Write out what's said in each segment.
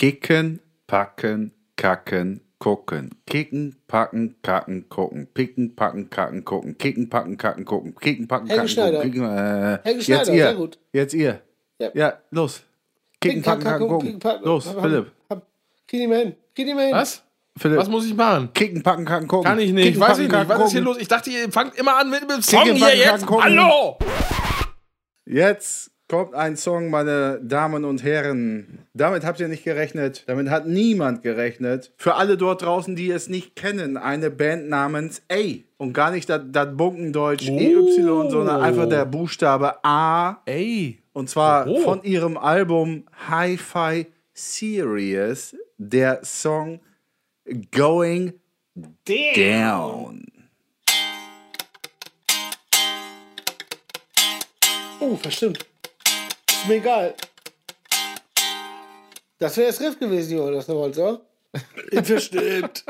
Kicken, packen, kacken, gucken. Kicken, packen, kacken, gucken. Picken, packen, kacken, gucken. Kicken, packen, kacken, gucken. Kicken, packen, Helge kacken, Schneider. gucken. Kicken, äh, Helge jetzt Schneider, ihr. sehr gut. Jetzt ihr. Ja. Ja, los. Kicken, packen, kacken, gucken. Los, Philipp. Krieg die mal hin. Krieg die mal hin. Was? Philipp. Was muss ich machen? Kicken, packen, kacken, gucken. Kann ich nicht. Kicken, Weiß packen, ich nicht. Was ist hier los? Ich dachte, ihr fangt immer an mit dem Song Kicken, hier packen, jetzt. kacken. Hallo! Jetzt kommt ein Song, meine Damen und Herren. Damit habt ihr nicht gerechnet. Damit hat niemand gerechnet. Für alle dort draußen, die es nicht kennen, eine Band namens A. Und gar nicht das Bunkendeutsch EY, sondern einfach der Buchstabe A. Ey. Und zwar Oh. von ihrem Album Hi-Fi Serious, der Song Going Down. Oh, verstimmt. Ist mir egal. Das wäre das Riff gewesen, Junge, das noch so. Verstimmt.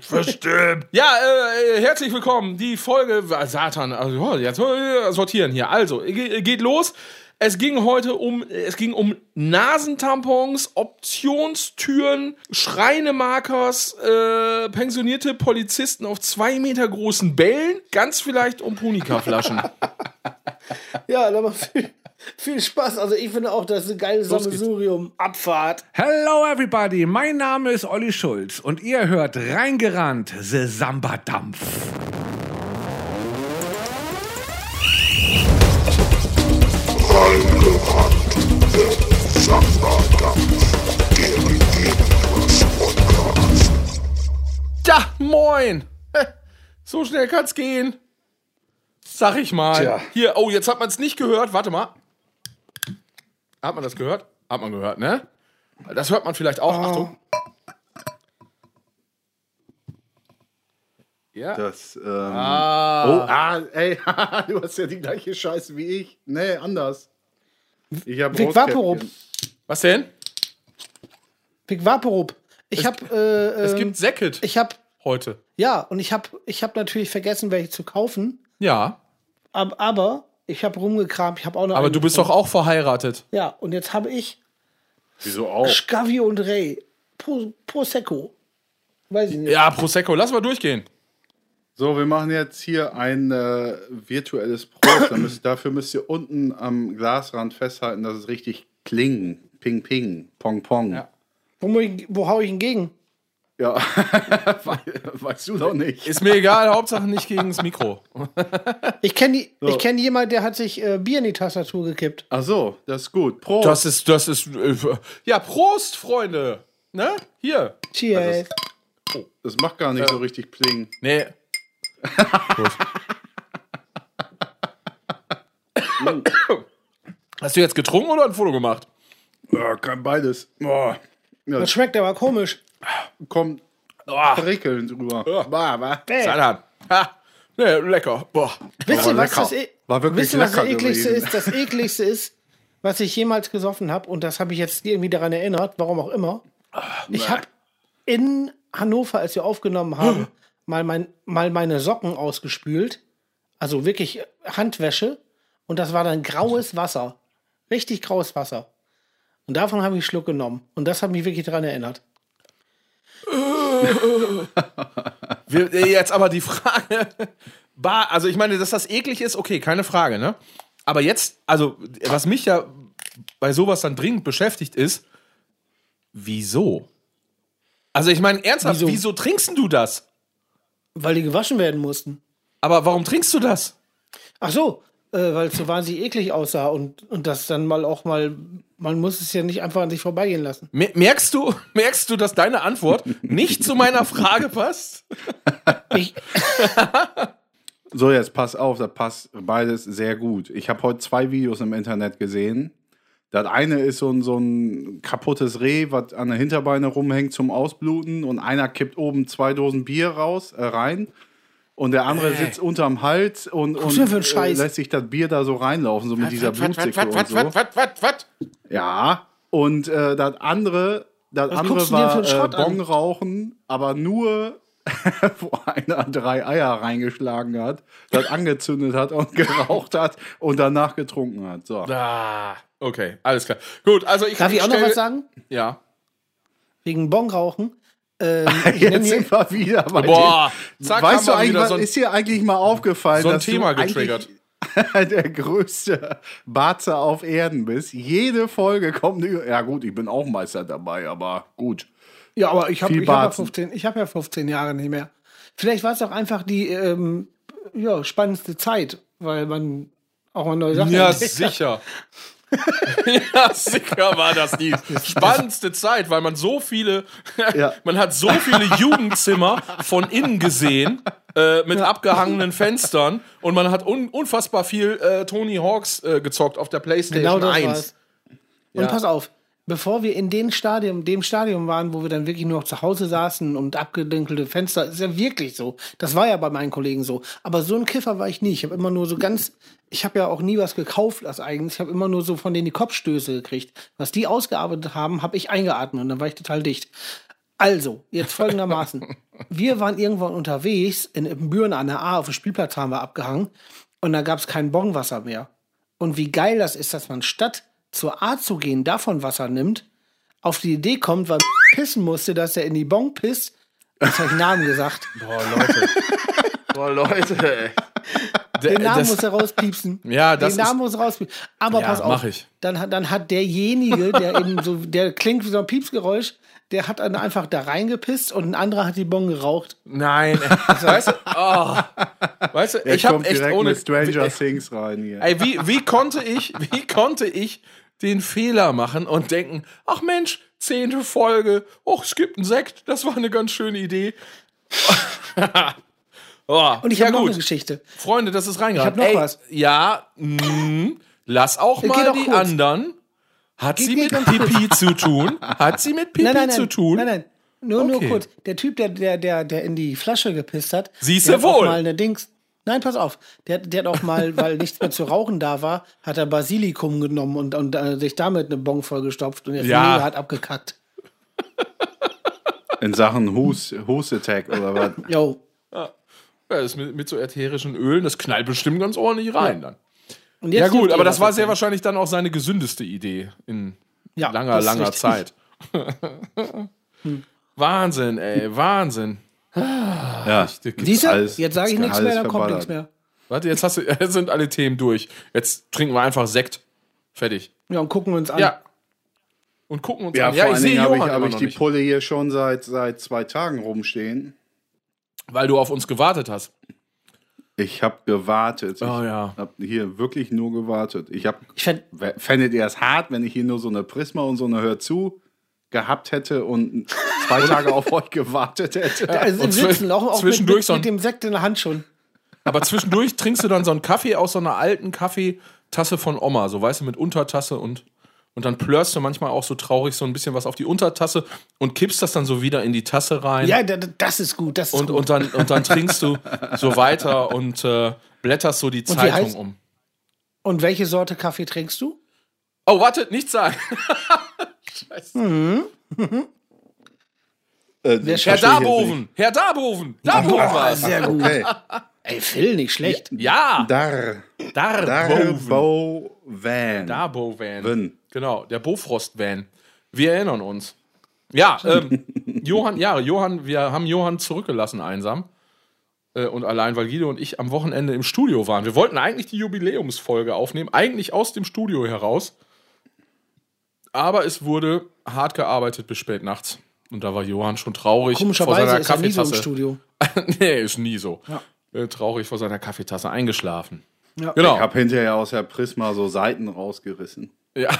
Verstimmt. Ja, äh, äh, herzlich willkommen. Die Folge, ah, Satan, also oh, jetzt äh, sortieren hier. Also, ge- geht los. Es ging heute um, es ging um Nasentampons, Optionstüren, Schreinemarkers, äh, pensionierte Polizisten auf zwei Meter großen Bällen, ganz vielleicht um Punika-Flaschen. Ja, dann mal viel, Spaß. Also ich finde auch, das ist eine geile Los geht's. Sammelsurium. Abfahrt. Hello everybody, mein Name ist Olli Schulz und ihr hört Reingerannt, The Samba-Dampf. Ja, moin. So schnell kann's gehen. Sag ich mal. Tja. Hier, oh, jetzt hat man es nicht gehört. Warte mal. Hat man das gehört? Hat man gehört, ne? Das hört man vielleicht auch. Achtung. Ja. Das, ähm, Ah. Oh, ah, ey, du hast ja die gleiche Scheiße wie ich. Nee, anders. Ich hab Vic. Vaporub. Was denn? Vic Vaporub. Ich habe, äh, Es ähm, gibt Säcket ich habe, heute. ja, und ich habe, ich habe natürlich vergessen, welche zu kaufen. Ja. Aber, aber ich habe rumgekramt. Ich habe auch noch. Aber du bist doch gefunden. auch verheiratet. Ja, und jetzt habe ich Wieso auch? Scavi und Ray. Pro, Prosecco. Weiß ich nicht. Ja, Prosecco. Lass mal durchgehen. So, wir machen jetzt hier ein äh, virtuelles Prost. Müsst, dafür müsst ihr unten am Glasrand festhalten, dass es richtig klingt. Ping, ping, pong, pong. Ja. Wo, muss ich- wo hau ich ihn gegen? Ja, We- weißt du doch nicht. Ist mir egal, Hauptsache nicht gegen das Mikro. Ich kenne So. ich kenn jemanden, der hat sich äh, Bier in die Tastatur gekippt. Ach so, das ist gut. Prost. Das ist, das ist. Äh, ja, Prost, Freunde. Ne? Hier. Cheers. Das macht gar nicht so richtig Pling. Nee. Hast du jetzt getrunken oder ein Foto gemacht? Ja, kann beides. Boah. Ja, Das schmeckt aber komisch. Kommt Oh, prickelnd drüber. Bah, bah. Satan. Ha. Nee, lecker. Boah. Wisst ihr, war was lecker. das, e War wirklich wisst was das ekligste ist? Das ekligste ist, was ich jemals gesoffen habe, und das habe ich jetzt irgendwie daran erinnert, warum auch immer. Ich habe in Hannover, als wir aufgenommen haben, mal, mein, mal meine Socken ausgespült. Also wirklich Handwäsche. Und das war dann graues Wasser. Richtig graues Wasser. Und davon habe ich einen Schluck genommen. Und das hat mich wirklich daran erinnert. Wir, äh, jetzt aber die Frage. Bar, also ich meine, dass das eklig ist, okay, keine Frage, ne? Aber jetzt, also, was mich ja bei sowas dann dringend beschäftigt ist, wieso? Also ich meine, ernsthaft, wieso, Wieso? trinkst du das? Weil die gewaschen werden mussten. Aber warum trinkst du das? Ach so, äh, weil es so wahnsinnig eklig aussah und, und das dann mal auch mal, man muss es ja nicht einfach an sich vorbeigehen lassen. Mer- Merkst du, merkst du, dass deine Antwort nicht zu meiner Frage passt? Ich, So, jetzt pass auf, das passt beides sehr gut. Ich habe heute zwei Videos im Internet gesehen. Das eine ist so ein, so ein kaputtes Reh, was an der Hinterbeine rumhängt zum Ausbluten und einer kippt oben zwei Dosen Bier raus, äh, rein und der andere sitzt unterm Hals und, und äh, lässt sich das Bier da so reinlaufen, so mit dieser Blutsicke und so. was, was, was, was? Ja, und äh, das andere, das Was andere war äh? Bong rauchen, aber nur, wo einer drei Eier reingeschlagen hat, das angezündet hat und geraucht hat und danach getrunken hat. So. Ah, okay, alles klar. Gut, also ich darf ich auch noch was sagen? Ja. wegen Bongrauchen. Ähm, Jetzt sind wir wieder bei Boah, dem- zack, weißt du eigentlich, so ein- ist dir eigentlich mal aufgefallen, so ein dass Thema du getriggert. der größte Barze auf Erden bist? Jede Folge kommt, eine- ja gut, ich bin auch Meister dabei, aber gut. Ja, aber ich habe hab ja, Barzen. 15 ich hab ja 15 Jahre nicht mehr. Vielleicht war es auch einfach die ähm, ja, spannendste Zeit, weil man auch mal neue Sachen Ja, entdeckt hat. ja, sicher war das die spannendste Zeit, weil man so viele, Ja. man hat so viele Jugendzimmer von innen gesehen, äh, mit abgehangenen Fenstern und man hat un unfassbar viel äh, Tony Hawks äh, gezockt auf der Playstation Genau das 1. war's. Und Ja. pass auf, bevor wir in den Stadium, dem Stadium waren, wo wir dann wirklich nur noch zu Hause saßen und abgedunkelte Fenster, ist ja wirklich so. Das war ja bei meinen Kollegen so. Aber so ein Kiffer war ich nie. Ich habe immer nur so ganz, ich habe ja auch nie was gekauft als eigenes. Ich habe immer nur so von denen die Kopfstöße gekriegt. Was die ausgearbeitet haben, habe ich eingeatmet und dann war ich total dicht. Also, jetzt folgendermaßen. wir waren irgendwann unterwegs, in, Büren an der A, auf dem Spielplatz haben wir abgehangen und da gab es kein Bonwasser mehr. Und wie geil das ist, dass man statt zur A zu gehen, davon Wasser nimmt, auf die Idee kommt, weil pissen musste, dass er in die Bon pisst. Jetzt habe ich Namen gesagt. Boah, Leute. Boah, Leute, ey. Den Namen das- muss er rauspiepsen. Ja, das Den Namen muss er rauspiepsen. Aber Ja, pass auf. mach ich. Dann, hat- dann hat derjenige, der eben so, der klingt wie so ein Piepsgeräusch, der hat dann einfach da reingepisst und ein anderer hat die Bon geraucht. Nein, ey. weißt du, oh. weißt du, ich habe echt direkt ohne mit Stranger Things rein hier. Ey, wie, wie konnte ich, wie konnte ich den Fehler machen und denken, ach Mensch, zehnte Folge, oh, es gibt einen Sekt, das war eine ganz schöne Idee. oh, Und ich ja habe noch eine Geschichte. Freunde, das ist reingeraten. Ich hab noch Ey, was. Ja, mh, lass auch Geht mal auch die kurz. anderen. Hat Geht- sie mit Pipi zu tun? Hat sie mit Pipi Nein, nein, nein. zu tun? Nein, nein. Nur, Okay. nur kurz. Der Typ, der, der, der, der in die Flasche gepisst hat, Siehst der du wohl. mal eine Dings. Nein, pass auf. Der, der hat auch mal, weil nichts mehr zu rauchen da war, hat er Basilikum genommen und, und äh, sich damit eine Bon vollgestopft und der Ja. Hat abgekackt. In Sachen Hus, Hus Attack oder was? Jo. Ja, das mit, mit so ätherischen Ölen, das knallt bestimmt ganz ordentlich rein dann. Und jetzt Ja gut, aber das war sehr wahrscheinlich dann auch seine gesündeste Idee in Ja, langer, langer richtig. Zeit. Wahnsinn, ey, Wahnsinn. Ja. Siehst du? Alles- Jetzt sage ich nichts mehr, dann kommt nichts mehr. Warte, jetzt, hast du, jetzt sind alle Themen durch. Jetzt trinken wir einfach Sekt. Fertig. Ja, und gucken uns an. Ja. Und gucken uns Ja, an. vor allen sehe Dingen habe ich, Johann hab ich die nicht, Pulle hier schon seit, seit zwei Tagen rumstehen. weil du auf uns gewartet hast. Ich habe gewartet. Oh, ich ja. habe hier wirklich nur gewartet. Ich habe Ich fänd, Fändet ihr es hart, wenn ich hier nur so eine Prisma und so eine Hör zu gehabt hätte und zwei Tage auf euch gewartet hätte? also im und Sitzen, auch, auch mit, zwischendurch mit, so ein- mit dem Sekt in der Hand schon. Aber zwischendurch trinkst du dann so einen Kaffee aus so einer alten Kaffeetasse von Oma, so weißt du, mit Untertasse und, und dann plörst du manchmal auch so traurig so ein bisschen was auf die Untertasse und kippst das dann so wieder in die Tasse rein. Ja, da- da- das ist gut. Das ist und, gut. und, dann, und dann trinkst du so weiter und äh, blätterst so die wie Zeitung heißt- um. Und welche Sorte Kaffee trinkst du? Oh, warte, nichts sagen. Äh, Wer ich Herr verstehe jetzt Darboven, Herr Darboven, Darboven Ah, war's. sehr gut. nicht. Okay. Ey, Phil, nicht schlecht. Ja, Dar. Darboven. Darboven. Darbo-Van. Van. Genau, der Bofrost-Van. Wir erinnern uns. Ja, ähm, Johann, ja, Johann, wir haben Johann zurückgelassen einsam. Äh, und allein, weil Guido und ich am Wochenende im Studio waren. Wir wollten eigentlich die Jubiläumsfolge aufnehmen, eigentlich aus dem Studio heraus. Aber es wurde hart gearbeitet bis spät nachts. Und da war Johann schon traurig vor Komischerweise seiner ist er nie so im Kaffeetasse. Studio. nee, ist nie so. Äh, traurig vor seiner Kaffeetasse eingeschlafen. Ja. Genau. Ich habe hinterher aus der Prisma so Seiten rausgerissen. Ja.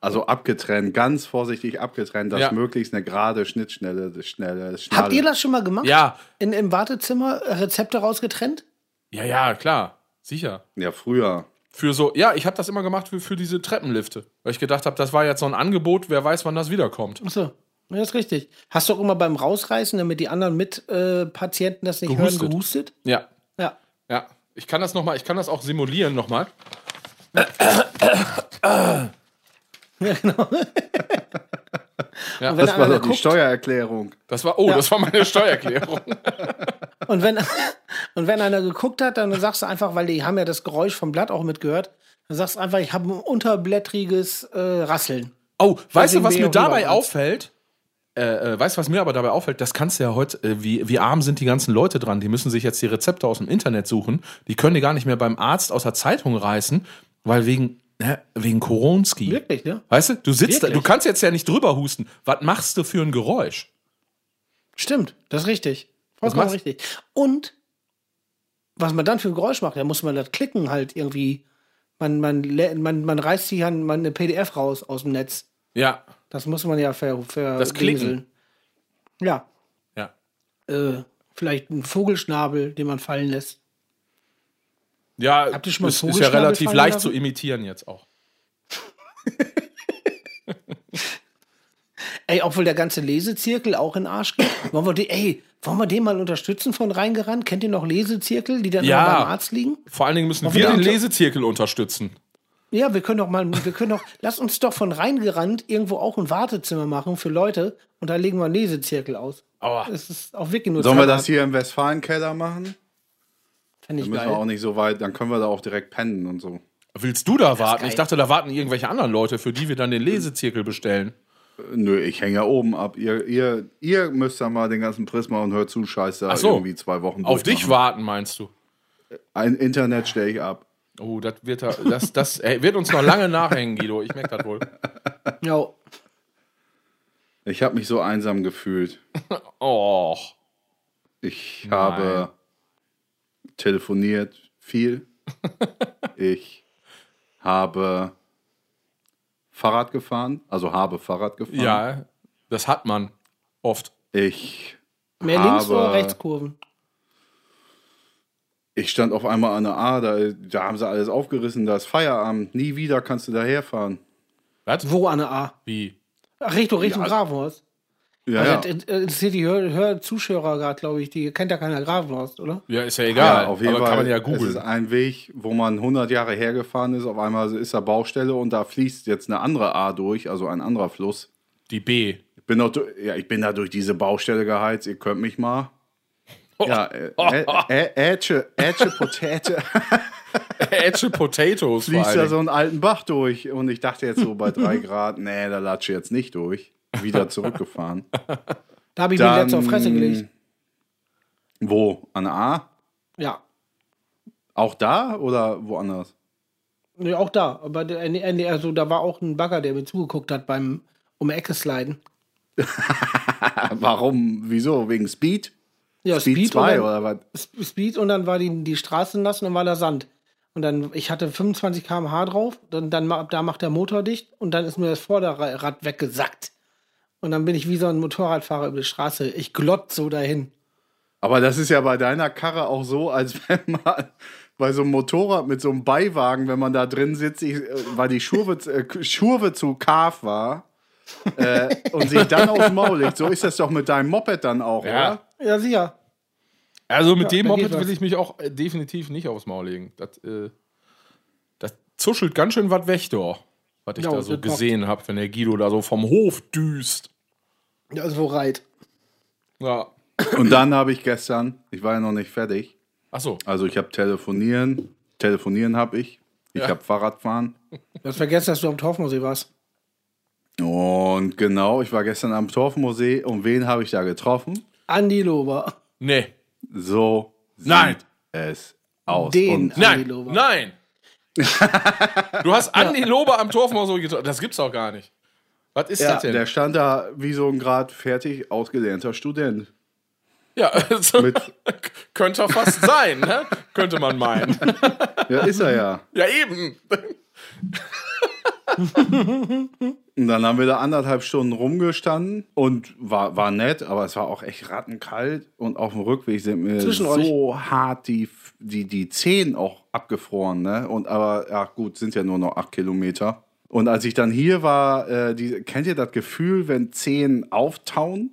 Also abgetrennt, ganz vorsichtig abgetrennt, dass Ja. möglichst eine gerade Schnittschnelle, das schnelle, das Schnalle. Habt ihr das schon mal gemacht? ja, In, Im Wartezimmer äh, Rezepte rausgetrennt? ja, ja, klar. Sicher. Ja, früher. Für so, ja, ich habe das immer gemacht für, für diese Treppenlifte. Weil ich gedacht habe, das war jetzt so ein Angebot, wer weiß, wann das wiederkommt. Achso, ja, das ist richtig. Hast du auch immer beim Rausreißen, damit die anderen Mitpatienten äh, Patienten das nicht Gehustet. hören, gehustet? Ja, Ja. ja. Ich kann das noch mal, ich kann das auch simulieren nochmal. Ja, genau. Ja, Das war doch die guckt, Steuererklärung. Das war, oh, das war meine Steuererklärung. und, wenn, und wenn einer geguckt hat, dann sagst du einfach, weil die haben ja das Geräusch vom Blatt auch mitgehört, dann sagst du einfach, ich habe ein unterblättriges äh, Rasseln. Oh, weißt du, was mir dabei auffällt? Äh, äh, weißt du, was mir aber dabei auffällt? Das kannst du ja heute, äh, wie, wie arm sind die ganzen Leute dran? Die müssen sich jetzt die Rezepte aus dem Internet suchen. Die können die gar nicht mehr beim Arzt aus der Zeitung reißen, weil wegen, ne, wegen Koronski. Wirklich, ne? Weißt du, du sitzt da, Wirklich? du kannst jetzt ja nicht drüber husten. Was machst du für ein Geräusch? Stimmt, das ist richtig. Vollkommen richtig. Und was man dann für ein Geräusch macht, da muss man das klicken halt irgendwie. Man, man, man, man reißt sich an man eine PDF raus aus dem Netz. Ja, Das muss man ja ver, ver Das Klicken. dingseln. Ja. ja. Äh, vielleicht ein Vogelschnabel, den man fallen lässt. Ja, Habt ihr schon mal ist, ist ja relativ leicht lassen? zu imitieren jetzt auch. Ey, obwohl der ganze Lesezirkel auch in den Arsch geht. Wollen wir, die, ey, wollen wir den mal unterstützen von reingerannt? Kennt ihr noch Lesezirkel, die dann Ja. beim Arzt liegen? Vor allen Dingen müssen wir wir den Lesezirkel unterstützen. Ja, wir können doch mal, wir können doch, lass uns doch von reingerannt irgendwo auch ein Wartezimmer machen für Leute und da legen wir einen Lesezirkel aus. Aua. Das ist auch wirklich nur Sollen wir das hier im Westfalenkeller machen? Fänd ich Dann müssen wir auch geil. nicht so weit, dann können wir da auch direkt pennen und so. Willst du da warten? geil. Ich dachte, da warten irgendwelche anderen Leute, für die wir dann den Lesezirkel bestellen. Äh, Nö, ich hänge ja oben ab. Ihr, ihr, ihr müsst dann mal den ganzen Prisma und hört zu, scheiße, Ach so. irgendwie zwei Wochen Auf dich warten, meinst du? Ein Internet stelle ich ab. Oh, das wird, da- das, das ey, wird uns noch lange nachhängen, Guido. Ich merke das wohl. Ja, Ich habe mich so einsam gefühlt. Och. Ich habe telefoniert viel. ich habe Fahrrad gefahren, also habe Fahrrad gefahren. Ja, das hat man oft. Ich mehr links habe- oder Rechtskurven? Ich stand auf einmal an der A, da, da haben sie alles aufgerissen, da ist Feierabend. Nie wieder kannst du da herfahren. Was? Wo an der A? Wie? Ach, Richtung, Richtung Grafenhorst. Ja, Also, ja. das interessiert die Hör, Hör Zuschauer gerade, glaube ich. Die kennt ja keiner Grafenhorst, oder? Ja, ist ja egal. ja, auf jeden aber Fall. kann man ja Es googeln. ist ein Weg, wo man 100 Jahre hergefahren ist. Auf einmal ist da Baustelle und da fließt jetzt eine andere A durch, also ein anderer Fluss. Die B. Ich bin, du- ja, ich bin da durch diese Baustelle geheizt. Ihr könnt mich mal. Ja, äh, äh, äh, Ätsche, Ätsche, Potäte. Edge Potatoes fließt da so einen alten Bach durch. Und ich dachte jetzt so bei drei Grad, nee, da latsche ich jetzt nicht durch. Wieder zurückgefahren. Da habe ich mir letzte auf Fresse gelegt. Wo? An A? Ja. Auch da oder woanders? Nee, auch da. Aber der, nee, also, da war auch ein Bagger, der mir zugeguckt hat beim um Ecke sliden. Warum? Wieso? Wegen Speed? Ja, Speed, Speed, 2 und dann, oder was? Sp- Speed und dann war die, die Straße nass und dann war da Sand. Und dann, ich hatte 25 km/h drauf, dann, dann da macht der Motor dicht und dann ist mir das Vorderrad weggesackt. Und dann bin ich wie so ein Motorradfahrer über die Straße. Ich glott so dahin. Aber das ist ja bei deiner Karre auch so, als wenn man bei so einem Motorrad mit so einem Beiwagen, wenn man da drin sitzt, ich, äh, weil die Schurve, äh, Schurve zu Kaf war äh, und sich dann aufs Maul legt. So ist das doch mit deinem Moped dann auch, Ja. oder? Ja, sicher. Also mit dem da geht Moped will ich mich auch äh, definitiv nicht aufs Maul legen. Das, äh, das zuschelt ganz schön was weg, doch. Was ich Ja, da so gesehen habe, wenn der Guido da so vom Hof düst. Ja, also wo reit. Ja. Und dann habe ich gestern, ich war ja noch nicht fertig, Achso. also ich habe telefonieren, telefonieren habe ich, ich Ja. habe Fahrradfahren Du hast vergessen, dass du am Torfmuseum warst. und genau, ich war gestern am Torfmuseum und wen habe ich da getroffen? Andi Lober. Nee. So Nein. sieht es aus. Den Und Andi Nein. Lober. Nein. du hast Andi Lober am Torfmoor so getroffen. Das gibt's doch gar nicht. Was ist Ja, das denn? der stand da wie so ein gerade fertig ausgelernter Student. ja, also, könnte doch fast sein, ne? Könnte man meinen. Ja, ist er ja. ja, eben. Und dann haben wir da anderthalb Stunden rumgestanden und war, war nett, aber es war auch echt rattenkalt. Und auf dem Rückweg sind mir so hart die, die, die Zehen auch abgefroren. Ne? Und aber, ja gut, sind ja nur noch acht Kilometer. Und als ich dann hier war, äh, die, kennt ihr das Gefühl, wenn Zehen auftauen?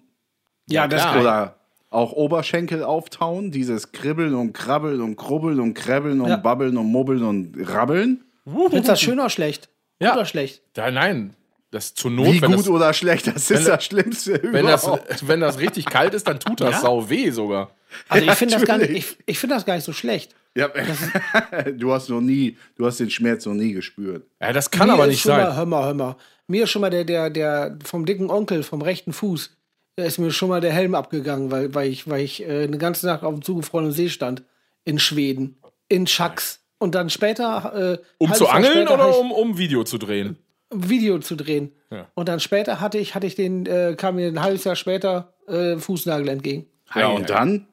Ja, das klar. Oder auch Oberschenkel auftauen? Dieses Kribbeln und Krabbeln und Krubbeln und Kräbbeln und Ja. Babbeln und Mubbeln und Rabbeln? Du das schön oder schlecht? Ja. Oder schlecht? Ja, nein. Das zur Not, Wie gut das, oder schlecht, das ist wenn- das Schlimmste wenn, das, überhaupt. wenn das richtig kalt ist, dann tut das sau weh sogar. Also ich finde das, gar nicht- ich, ich find das gar nicht so schlecht. Ja, du hast noch nie, du hast den Schmerz noch nie gespürt. Ja, das kann Mir aber nicht schon Mal, sein. hör mal, hör mal. Mir ist schon mal der, der, der vom dicken Onkel vom rechten Fuß, da ist mir schon mal der Helm abgegangen, weil, weil ich, weil ich äh, eine ganze Nacht auf dem zugefrorenen See stand. In Schweden. In Schax. Und dann später. Äh, Um zu angeln später oder um, um Video zu drehen? Video zu drehen. Ja. Und dann später hatte ich, hatte ich den, äh, kam mir ein halbes Jahr später äh, Fußnagel entgegen. Ja, und dann?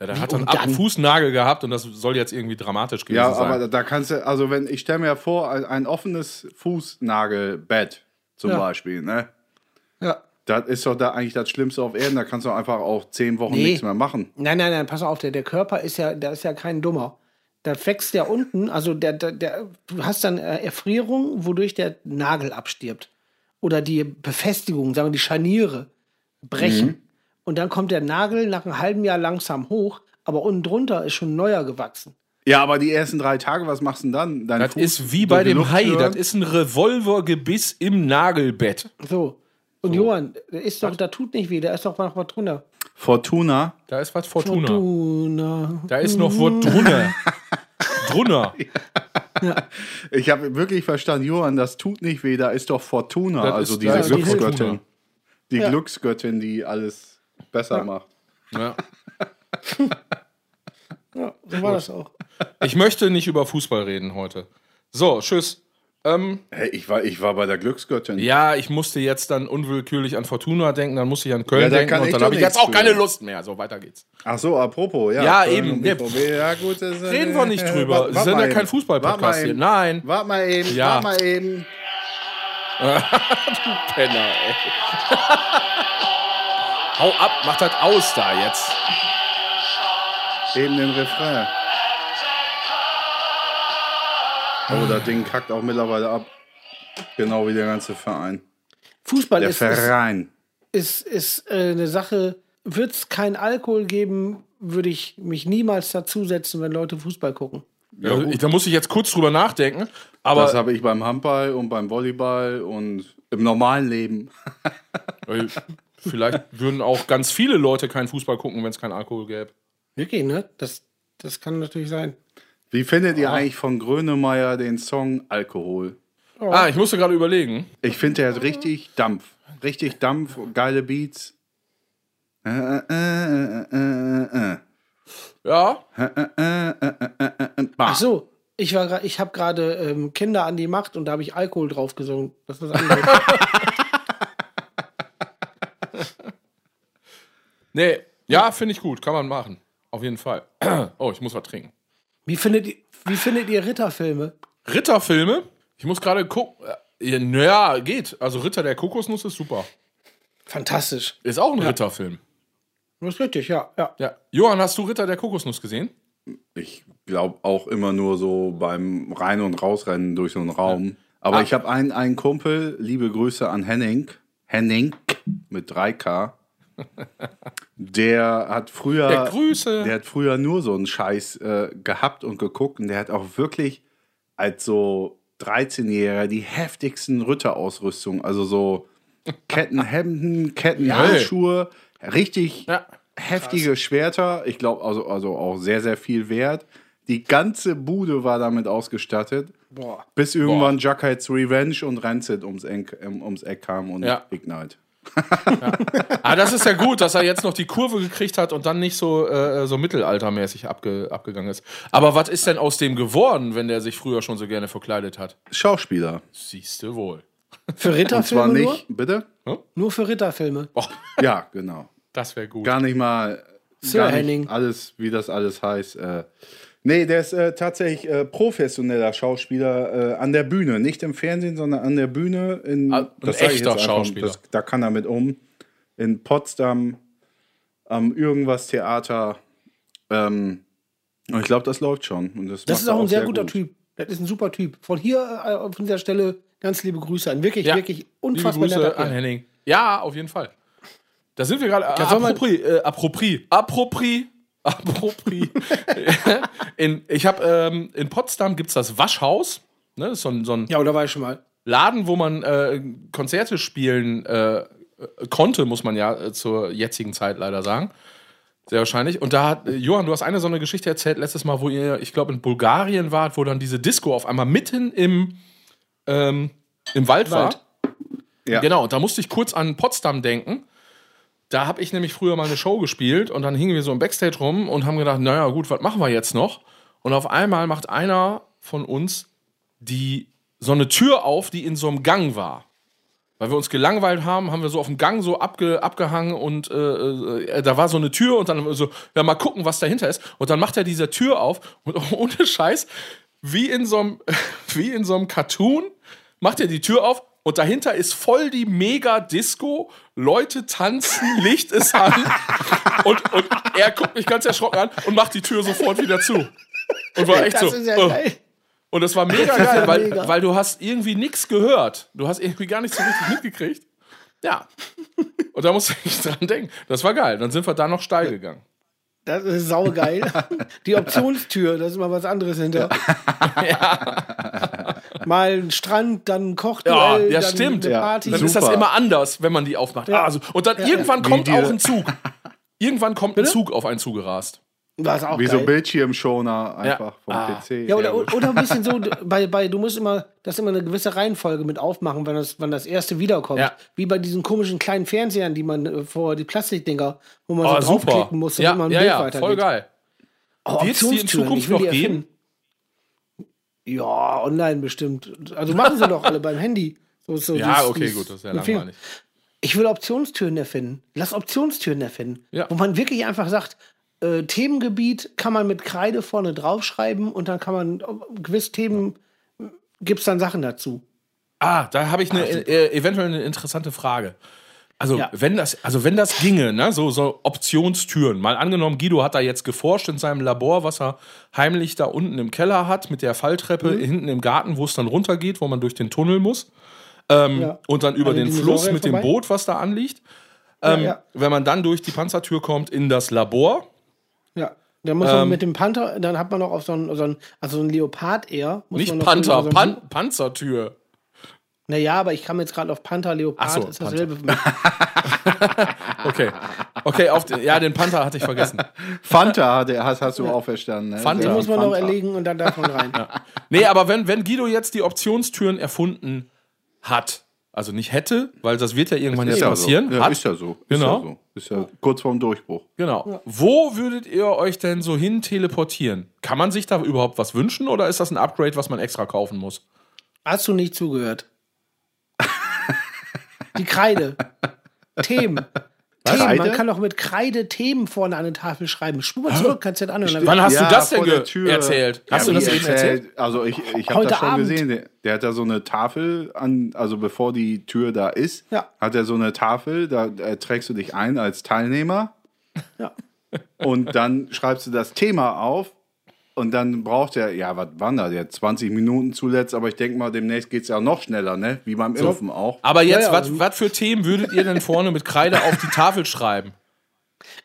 Ja, der hat dann ab dann? Fußnagel gehabt und das soll jetzt irgendwie dramatisch gewesen Ja, sein. aber da kannst du, also wenn, ich stelle mir ja vor, ein, ein offenes Fußnagelbett zum Ja. Beispiel, ne? Ja. Das ist doch da eigentlich das Schlimmste auf Erden, da kannst du einfach auch zehn Wochen Nee. nichts mehr machen. Nein, nein, nein, pass auf, der, der Körper ist ja, der ist ja kein Dummer. Da wächst ja unten, also der, der, der, du hast dann äh, Erfrierung, wodurch der Nagel abstirbt. Oder die Befestigung, sagen wir die Scharniere brechen. Mhm. Und dann kommt der Nagel nach einem halben Jahr langsam hoch, aber unten drunter ist schon neuer gewachsen. Ja, aber die ersten drei Tage, was machst du denn dann? Dein das Fuß ist wie bei dem Hai. Das ist ein Revolvergebiss im Nagelbett. So. Und Johann, der ist doch, da tut nicht weh, da ist doch noch was drunter. Fortuna. Da ist was Fortuna. Fortuna. Da ist noch was drunter. drunter. Ich habe wirklich verstanden, Johann, das tut nicht weh, da ist doch Fortuna, Das also ist- diese die Glücksgöttin. Die Ja. Glücksgöttin, die alles besser macht. Ja. Ja, so war das auch. Ich möchte nicht über Fußball reden heute. So, tschüss. Ähm, Hey, ich war, ich war bei der Glücksgöttin. ja, ich musste jetzt dann unwillkürlich an Fortuna denken, dann musste ich an Köln Ja, denken und dann habe ich jetzt auch keine. Lust mehr. So, weiter geht's. Ach so, apropos, ja. Ja, Köln eben. und Ja, gut. Reden wir nicht drüber. wart- wart sind ja kein Fußball-Podcast Wart hier. Nein. Warte mal eben, Ja. warte mal eben. Penner, ey. Hau ab, mach das aus da jetzt. Eben den Refrain. Oh, das Ding kackt auch mittlerweile ab. Genau wie der ganze Verein. Fußball Der ist, ist, Verein. ist, ist äh, eine Sache, wird es kein Alkohol geben, würde ich mich niemals dazusetzen, wenn Leute Fußball gucken. Ja, ich, da muss ich jetzt kurz drüber nachdenken. Aber Das habe ich beim Handball und beim Volleyball und im normalen Leben. vielleicht würden auch ganz viele Leute keinen Fußball gucken, wenn es keinen Alkohol gäbe. Wirklich, ne? Das, das kann natürlich sein. Wie findet ihr eigentlich von Grönemeyer den Song Alkohol? Ah, ich musste gerade überlegen. Ich finde, der hat richtig Dampf. Richtig Dampf, geile Beats. Äh, äh, äh, äh, äh, Ja. Ach so, ich, war ich habe gerade ähm, Kinder an die Macht und da habe ich Alkohol drauf gesungen. Das ist nee, ja, finde ich gut, kann man machen. Auf jeden Fall. Oh, ich muss was trinken. Wie, findet ihr, wie findet ihr Ritterfilme? Ritterfilme, ich muss gerade gucken. Ja, naja, geht. Also Ritter der Kokosnuss ist super. Fantastisch. Ist auch ein Ritterfilm. Das ist richtig, ja. ja. Ja. Johann, hast du Ritter der Kokosnuss gesehen? Ich glaube auch immer nur so beim Rein- und Rausrennen durch so einen Raum. Aber Ah. ich habe einen, einen Kumpel, liebe Grüße an Henning. Henning mit 3K. Der hat früher. Der Grüße. Der hat früher nur so einen Scheiß äh, gehabt und geguckt und der hat auch wirklich als so 13-Jähriger die heftigsten Ritterausrüstung, also so Kettenhemden, Kettenhandschuhe, richtig Ja. heftige Schwerter, ich glaube also, also auch sehr, sehr viel wert. Die ganze Bude war damit ausgestattet, Boah. bis irgendwann Jughead's Revenge und Rancid ums Eck, ähm, ums Eck kam und Ja. Ignite. Ah, das ist ja gut, dass er jetzt noch die Kurve gekriegt hat und dann nicht so, äh, so mittelaltermäßig abge, abgegangen ist. Aber was ist denn aus dem geworden, wenn der sich früher schon so gerne verkleidet hat? Schauspieler. Siehste wohl. Für Und zwar Ritterfilme nicht, nur? bitte? Nur für Ritterfilme. Oh, Ja, genau. das wäre gut. Gar nicht mal Sir gar nicht Henning. alles, wie das alles heißt. Äh, nee, der ist äh, tatsächlich äh, professioneller Schauspieler äh, an der Bühne. Nicht im Fernsehen, sondern an der Bühne. In, Ah, ein echter einfach, Schauspieler. Das, da kann er mit um. In Potsdam am Irgendwas Theater. Ähm, und ich glaube, das läuft schon. Und das Das macht ist auch ein sehr, sehr guter gut. Typ. Das ist ein super Typ. Von hier äh, auf dieser Stelle ganz liebe Grüße an. Wirklich, Ja. wirklich Liebe unfassbar Grüße netter an. Henning. Ja, auf jeden Fall. Da sind wir gerade. Äh, apropri, äh, apropri, apropri, apropri. in, ich habe ähm, in Potsdam gibt es das Waschhaus. Ne, das ist so ein, so ein Ja, da war ich schon mal. Laden, wo man äh, Konzerte spielen äh, äh, konnte, muss man ja äh, zur jetzigen Zeit leider sagen. Sehr wahrscheinlich. Und da hat, äh, Johann, du hast eine so eine Geschichte erzählt letztes Mal, wo ihr, ich glaube, in Bulgarien wart, wo dann diese Disco auf einmal mitten im, ähm, im Wald, Wald. war. Ja. Genau, da musste ich kurz an Potsdam denken. Da habe ich nämlich früher mal eine Show gespielt und dann hingen wir so im Backstage rum und haben gedacht, naja gut, was machen wir jetzt noch? Und auf einmal macht einer von uns die so eine Tür auf, die in so einem Gang war. Weil wir uns gelangweilt haben, haben wir so auf dem Gang so abge, abgehangen und äh, äh, da war so eine Tür und dann so, ja, mal gucken, was dahinter ist. Und dann macht er diese Tür auf und ohne Scheiß, wie in so einem, wie in so einem Cartoon, macht er die Tür auf und dahinter ist voll die Mega-Disco. Leute tanzen, Licht ist an. und, und er guckt mich ganz erschrocken an und macht die Tür sofort wieder zu. Und war echt Das so. ist ja äh, geil. und das war mega Das geil, ja weil, mega. weil du hast irgendwie nichts gehört. Du hast irgendwie gar nichts so richtig mitgekriegt. Ja. Und da musste ich dran denken. Das war geil. Dann sind wir da noch steil gegangen. Das ist saugeil. Die Optionstür, da ist mal was anderes hinter. Mal ein Strand, dann ein Ja, Kochduell, ja dann stimmt. eine Ja. Party. Dann ist das Super. immer anders, wenn man die aufmacht. Ah, so. Und dann irgendwann kommt auch ein Zug. Irgendwann kommt ein Bitte? Zug auf einen zugerast. Das ist auch Wie so geil. Bildschirmschoner einfach vom Ah. PC. Ja, oder, oder ein bisschen so, bei, bei, du musst immer, das immer eine gewisse Reihenfolge mit aufmachen, wenn das, wenn das erste wiederkommt. Ja. Wie bei diesen komischen kleinen Fernsehern, die man äh, vor die Plastikdinger, wo man Oh, so super. draufklicken muss, Ja, immer ein ja, Bild ja, weitergeht. voll geil. Oh, Wird's die in Zukunft noch die geben? Ja, online bestimmt. Also machen sie doch alle beim Handy. So, so Ja, dieses- okay, dieses- gut, das ist ja langweilig. Ich will Optionstüren erfinden. Lass Optionstüren erfinden. Ja. Wo man wirklich einfach sagt, äh, Themengebiet kann man mit Kreide vorne draufschreiben und dann kann man gewisse Themen gibt es dann Sachen dazu. Ah, da habe ich eine, äh, eventuell eine interessante Frage. Also, Ja. wenn das, also wenn das ginge, ne, so, so Optionstüren. Mal angenommen, Guido hat da jetzt geforscht in seinem Labor, was er heimlich da unten im Keller hat, mit der Falltreppe Mhm. hinten im Garten, wo es dann runtergeht, wo man durch den Tunnel muss. Ähm, Ja. Und dann über An den Fluss mit dem vorbei? Boot, was da anliegt. Ähm, ja. Wenn man dann durch die Panzertür kommt in das Labor. Ja. Dann muss Ähm. man mit dem Panther, dann hat man noch auf so einen, so einen also ein Leopard eher. Nicht Panther, so Pan Panzertür. Naja, aber ich kam jetzt gerade auf Panther, Leopard, Ach so, ist dasselbe für mich. Okay. Okay, auf den, ja, den Panther hatte ich vergessen. Fanta hat- hast, hast du auch verstanden. Ne? Fanta. Den Der muss man noch Fanta. erlegen und dann davon rein. Nee, aber wenn, wenn Guido jetzt die Optionstüren erfunden hat, also nicht hätte, weil das wird ja irgendwann Ist jetzt ja passieren, so. Ja, hat, ist ja so. Ist Genau. Ja so. Ist ja kurz vorm Durchbruch. genau. Wo würdet ihr euch denn so hin teleportieren? Kann man sich da überhaupt was wünschen oder ist das ein Upgrade, was man extra kaufen muss? Hast du nicht zugehört? Die Kreide. Themen. Themen. Kreide? Man kann doch mit Kreide Themen vorne an eine Tafel schreiben. Spur mal zurück, kannst du das anhören. Wann hast Ja, du das denn erzählt? Hast Ja, du das eben erzählt? Also ich, ich habe das schon Abend. gesehen. Der, der hat da so eine Tafel an, also bevor die Tür da ist, Ja. hat er so eine Tafel, da äh, trägst du dich ein als Teilnehmer Ja. und dann schreibst du das Thema auf und dann braucht er, ja, was waren da jetzt? 20 Minuten zuletzt, aber ich denke mal, demnächst geht es ja noch schneller, ne? Wie beim Impfen auch. Aber jetzt, Ja, ja. was was für Themen würdet ihr denn vorne mit Kreide auf die Tafel schreiben?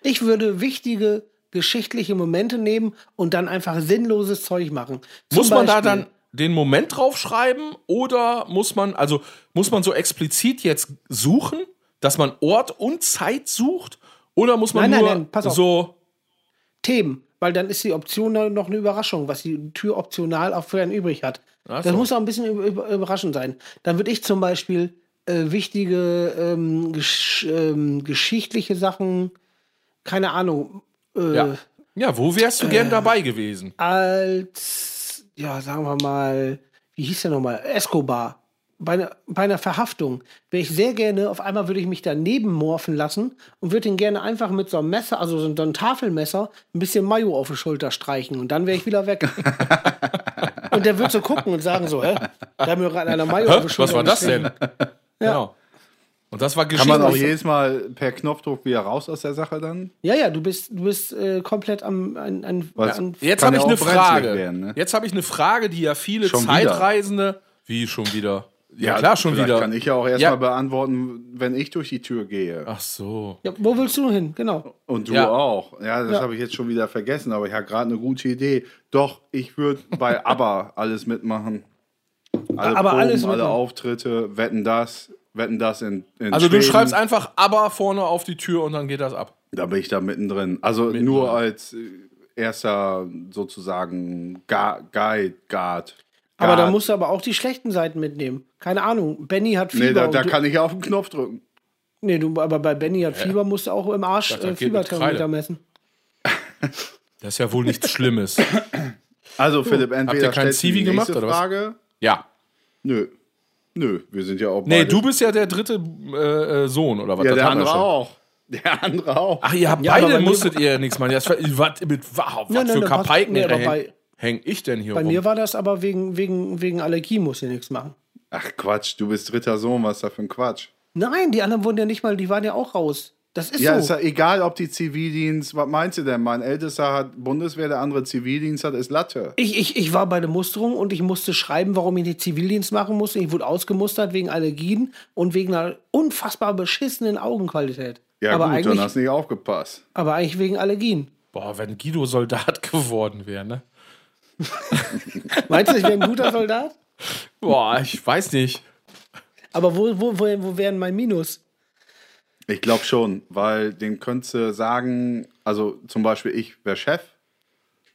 Ich würde wichtige geschichtliche Momente nehmen und dann einfach sinnloses Zeug machen. Zum Muss man da Beispiel- dann den Moment draufschreiben oder muss man, also muss man so explizit jetzt suchen, dass man Ort und Zeit sucht? Oder muss man Nein, nein, nur nein, pass auf. so. Themen, weil dann ist die Option noch eine Überraschung, was die Tür optional auch für einen übrig hat. Ach Das so. muss auch ein bisschen über, über, überraschend sein. Dann würde ich zum Beispiel äh, wichtige ähm, gesch ähm, geschichtliche Sachen, keine Ahnung, äh, Ja. ja, wo wärst du gern dabei gewesen? als, ja, sagen wir mal, wie hieß der nochmal? Escobar. Bei einer, bei einer Verhaftung wäre ich sehr gerne, auf einmal würde ich mich daneben morphen lassen und würde ihn gerne einfach mit so einem Messer, also so einem Tafelmesser, ein bisschen Mayo auf die Schulter streichen und dann wäre ich wieder weg. und der würde so gucken und sagen so, hä? Da haben wir gerade einer Mayo auf die Schulter Was war das denn? gestrichen. Genau. Und das war Kann man auch Geschichte. jedes Mal per Knopfdruck wieder raus aus der Sache dann? Ja, ja, du bist, du bist äh, komplett am, an, an, Was? an Jetzt habe ja ich eine Frage. werden, ne? Jetzt habe ich eine Frage, die ja viele Schon wieder? Zeitreisende. Wie schon wieder? Ja, klar, schon wieder. Kann ich ja auch erstmal Ja. beantworten, wenn ich durch die Tür gehe. Ach so. ja, wo willst du hin? Genau. Und du Ja. auch. Ja, das Ja. habe ich jetzt schon wieder vergessen, aber ich habe gerade eine gute Idee. Doch, ich würde bei ABBA alles mitmachen. Alle Aber Proben, alles alle. Auftritte, wetten das, wetten das in, in Also du Schweden. schreibst einfach aber vorne auf die Tür und dann geht das ab. Da bin ich da mittendrin. Also nur als äh, erster sozusagen Guide, Guard. Aber da musst du aber auch die schlechten Seiten mitnehmen. Keine Ahnung. Benny hat Fieber. Nee, da, da kann ich auf den Knopf drücken. nee, du, aber bei Benny hat Fieber musst du auch im Arsch äh, Fieberthermometer messen. Das ist ja wohl nichts Schlimmes. Also Philipp, ihr entweder kein stellst du die Zivi gemacht, oder was? Frage. Ja. Nö. Nö, wir sind ja auch Nee, beide- du bist ja der dritte äh, äh, Sohn, oder was? Ja, Das der andere auch. Der andere auch. Ach, ihr habt Ja, beide musstet ihr ja nichts machen. Das, war- was, mit, wow, was Nein, nein, für da passt- Kapaiken nee, aber bei- häng ich denn hier Bei rum? mir war das aber wegen, wegen, wegen Allergie, muss ich nichts machen. Ach Quatsch, du bist dritter Sohn, was ist da für ein Quatsch? Nein, die anderen wurden ja nicht mal, die waren ja auch raus. Das ist Ja, so. ist ja egal, ob die Zivildienst, was meinst du denn? Mein Ältester hat Bundeswehr, der andere Zivildienst hat, ist Latte. Ich, ich, ich war bei der Musterung und ich musste schreiben, warum ich den Zivildienst machen musste. Ich wurde ausgemustert wegen Allergien und wegen einer unfassbar beschissenen Augenqualität. Ja aber, gut, eigentlich, dann hast du nicht aufgepasst. aber eigentlich wegen Allergien. Boah, wenn Guido Soldat geworden wäre, ne? Meinst du, ich wäre ein guter Soldat? Boah, ich weiß nicht. Aber wo, wo, wo, wo wären mein Minus? Ich glaube schon, weil dem könntest du sagen, also zum Beispiel ich wäre Chef.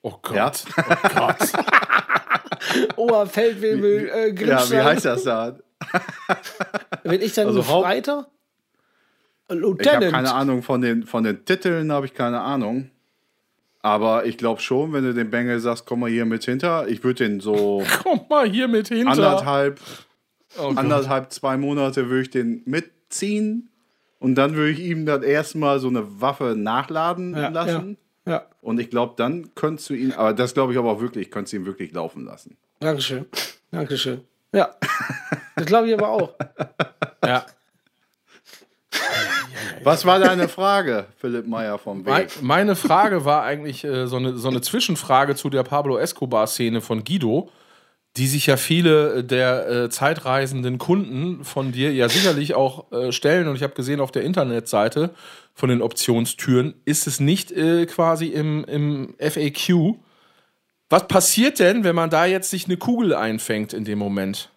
Oh Gott. Ja. Oh Gott. Oberfeldwebel, äh, Ja, wie heißt das da? Bin ich dann Also Haupt- Gefreiter? Ich habe Lieutenant. keine Ahnung von den, von den Titeln, habe ich keine Ahnung. Aber ich glaube schon, wenn du dem Bengel sagst, komm mal hier mit hinter, ich würde den so Komm mal hier mit hinter. anderthalb, Oh anderthalb, zwei Monate würde ich den mitziehen und dann würde ich ihm das erstmal so eine Waffe nachladen ja, lassen. Ja, ja. Und ich glaube, dann könntest du ihn, aber das glaube ich aber auch wirklich, könntest du ihn wirklich laufen lassen. Dankeschön. Dankeschön. Ja. Das glaube ich aber auch. Ja. Was war deine Frage, Philipp Meyer vom Weg? Meine Frage war eigentlich äh, so, eine, so eine Zwischenfrage zu der Pablo Escobar-Szene von Guido, die sich ja viele der äh, zeitreisenden Kunden von dir ja sicherlich auch äh, stellen. Und ich habe gesehen auf der Internetseite von den Optionstüren, ist es nicht äh, quasi im, im FAQ. Was passiert denn, wenn man da jetzt sich eine Kugel einfängt in dem Moment?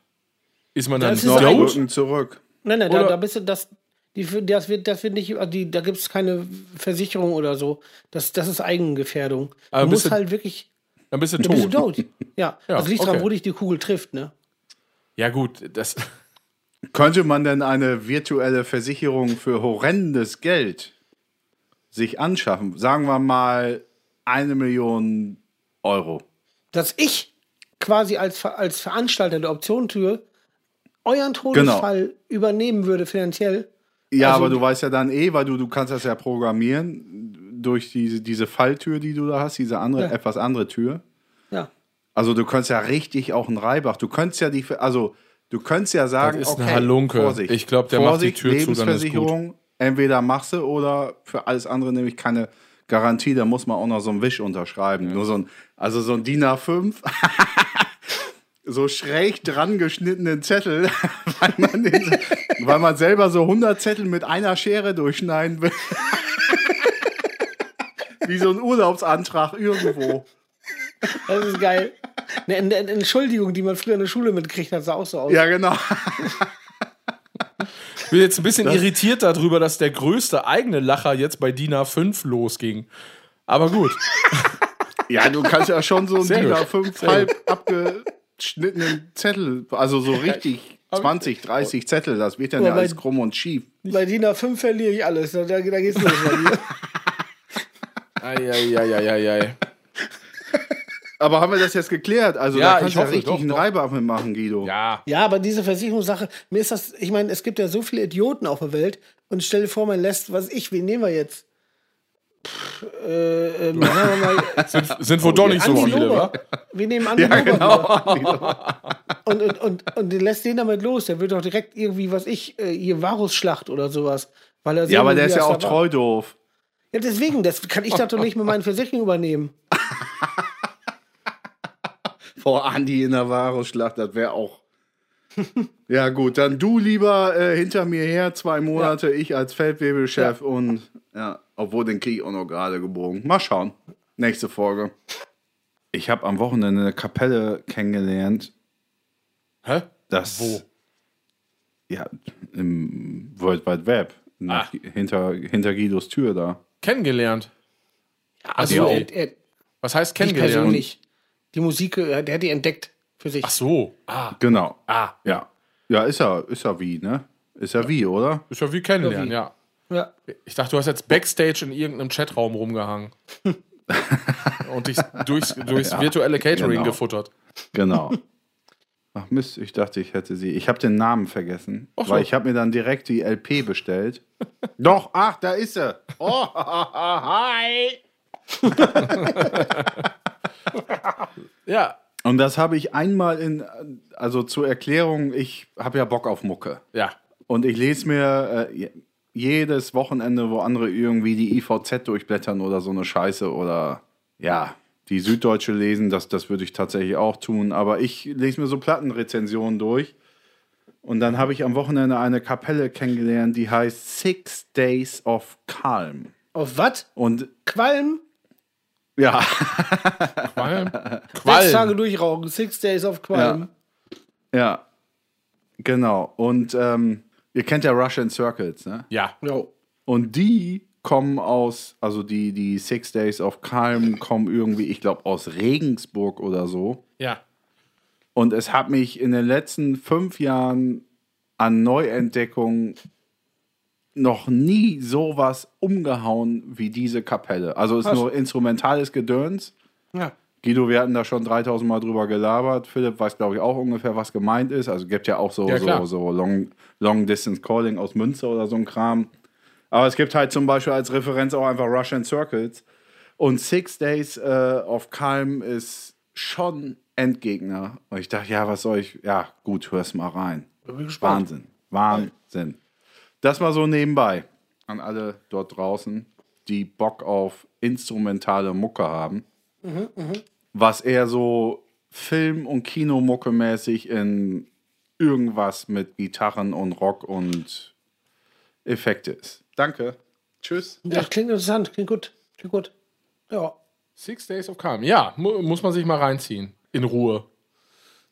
Ist man dann Das ist Noch ein- tot? Rücken zurück. Nein, nein, da, da bist du das. Die, das wird, das wird nicht, also die, da gibt es keine Versicherung oder so. Das, das ist Eigengefährdung. Aber du musst du halt wirklich. Dann bist du Du bist tot. tot. Ja, Ja, das liegt okay. daran, wo dich die Kugel trifft, ne? Ja, gut, das. Könnte man denn eine virtuelle Versicherung für horrendes Geld sich anschaffen? Sagen wir mal eine Million Euro. Dass ich quasi als, als Veranstalter der Optionentür euren Todesfall übernehmen würde finanziell. Ja, Also- aber du weißt ja dann eh, weil du, du kannst das ja programmieren durch diese, diese Falltür, die du da hast, diese andere, Ja. etwas andere Tür. Ja. Also du könntest ja richtig auch einen Reibach. Du könntest ja die, also du könntest ja sagen, Das ist eine okay, Halunke. Vorsicht, Ich glaub, der macht die Vorsicht, Tür zu, dann ist gut. Lebensversicherung, entweder machst du oder für alles andere nämlich keine Garantie. Da muss man auch noch so einen Wisch unterschreiben. Nur so ein, also so ein DIN A5. so schräg dran geschnittenen Zettel, weil man, den, weil man selber so 100 Zettel mit einer Schere durchschneiden will. Wie so ein Urlaubsantrag irgendwo. Das ist geil. Eine, Entschuldigung, die man früher in der Schule mitkriegt hat, sah auch so aus. Ja, genau. Ich bin jetzt ein bisschen irritiert darüber, dass der größte eigene Lacher jetzt bei DIN A5 losging. Aber gut. Ja, du kannst ja schon so einen Sehr DIN gut. A5 halb abgeschnittenen Zettel, also so richtig 20, 30 Zettel, das wird dann Aber ja alles bei- krumm und schief. Bei DIN A5 verliere ich alles. Da, da geht's los bei mir. Eieieiei. Aber haben wir das jetzt geklärt? Also Ja, da kannst ich du ja hoffe, richtig doch, einen. Reibach mitmachen, Guido. Ja. Ja, aber diese Versicherungssache, mir ist das, ich meine, es gibt ja so viele Idioten auf der Welt und stell dir vor, man lässt, was ich, wen nehmen wir jetzt? Pff, äh, ähm, mal, Sind wohl doch nicht so viele, wa? Wir nehmen Andi Ja, Lober genau. und, und, und, und den lässt den damit los. Der wird doch direkt irgendwie, was ich, äh, hier Varusschlacht oder sowas. Weil er Ja, aber will, der ist ja auch treu doof. Ja, deswegen, das kann ich doch doch nicht mit meinen Versicherungen übernehmen. Vor Andi in der Varusschlacht, das wäre auch. ja, gut, dann du lieber äh, hinter mir her, zwei Monate, ich als Feldwebelchef und ja, obwohl den Krieg auch noch gerade gebogen. Mal schauen. Nächste Folge. Ich habe am Wochenende eine Kapelle kennengelernt, Hä? das. Wo? Ja, im World Wide Web. Nach, Ah. hinter, hinter Guidos Tür da. Kennengelernt. Also, okay. er, er, Was heißt ich kennengelernt? persönlich. Die Musik, äh, der hat die entdeckt für sich. Ach so. Ah. Genau. Ah. Ja. Ja, ist ja, ist ja wie, ne? Ist ja wie, oder? Ist ja wie kennenlernen, wie. ja. Ja. Ich dachte, du hast jetzt Backstage in irgendeinem Chatraum rumgehangen. und dich durchs, durchs virtuelle Catering genau. gefuttert. Genau. Ach Mist, ich dachte, ich hätte sie. Ich habe den Namen vergessen, Ach so. weil ich habe mir dann direkt die LP bestellt. Doch, ach, da ist sie. Oh, hi. Ja. Und das habe ich einmal in, also zur Erklärung, ich habe ja Bock auf Mucke. Ja. Und ich lese mir äh, jedes Wochenende, wo andere irgendwie die IVZ durchblättern oder so eine Scheiße oder ja, die Süddeutsche lesen, das, das würde ich tatsächlich auch tun. Aber ich lese mir so Plattenrezensionen durch. Und dann habe ich am Wochenende eine Kapelle kennengelernt, die heißt Six Days of Calm. Auf was? Und Qualm? ja, Qualm. Sechs Tage Qualm. durchrauchen. Six Days of Qualm. ja, genau. Und ähm, ihr kennt ja Russian Circles, ne? Ja. Jo. Und die kommen aus, also die, die Six Days of Calm kommen irgendwie, ich glaube, aus Regensburg oder so. Ja. Und es hat mich in den letzten fünf Jahren an Neuentdeckung noch nie sowas umgehauen wie diese Kapelle. Also es ist nur instrumentales Gedöns. Ja. Guido, wir hatten da schon 3000 Mal drüber gelabert. Philipp weiß, glaube ich, auch ungefähr, was gemeint ist. Also es gibt ja auch so, Ja, so, so Long, Long Distance Calling aus Münster oder so ein Kram. Aber es gibt halt zum Beispiel als Referenz auch einfach Russian Circles. Und Six Days äh, of Calm ist schon Endgegner. Und ich dachte, ja, was soll ich? Ja, gut, hör's mal rein. Wahnsinn. Wahnsinn. Das mal so nebenbei an alle dort draußen, die Bock auf instrumentale Mucke haben. Was eher so Film- und Kinomucke mäßig in irgendwas mit Gitarren und Rock und Effekte ist. Danke. Tschüss. Das klingt interessant. Klingt gut. Klingt gut. Ja. Six Days of Calm. Ja, mu muss man sich mal reinziehen. In Ruhe.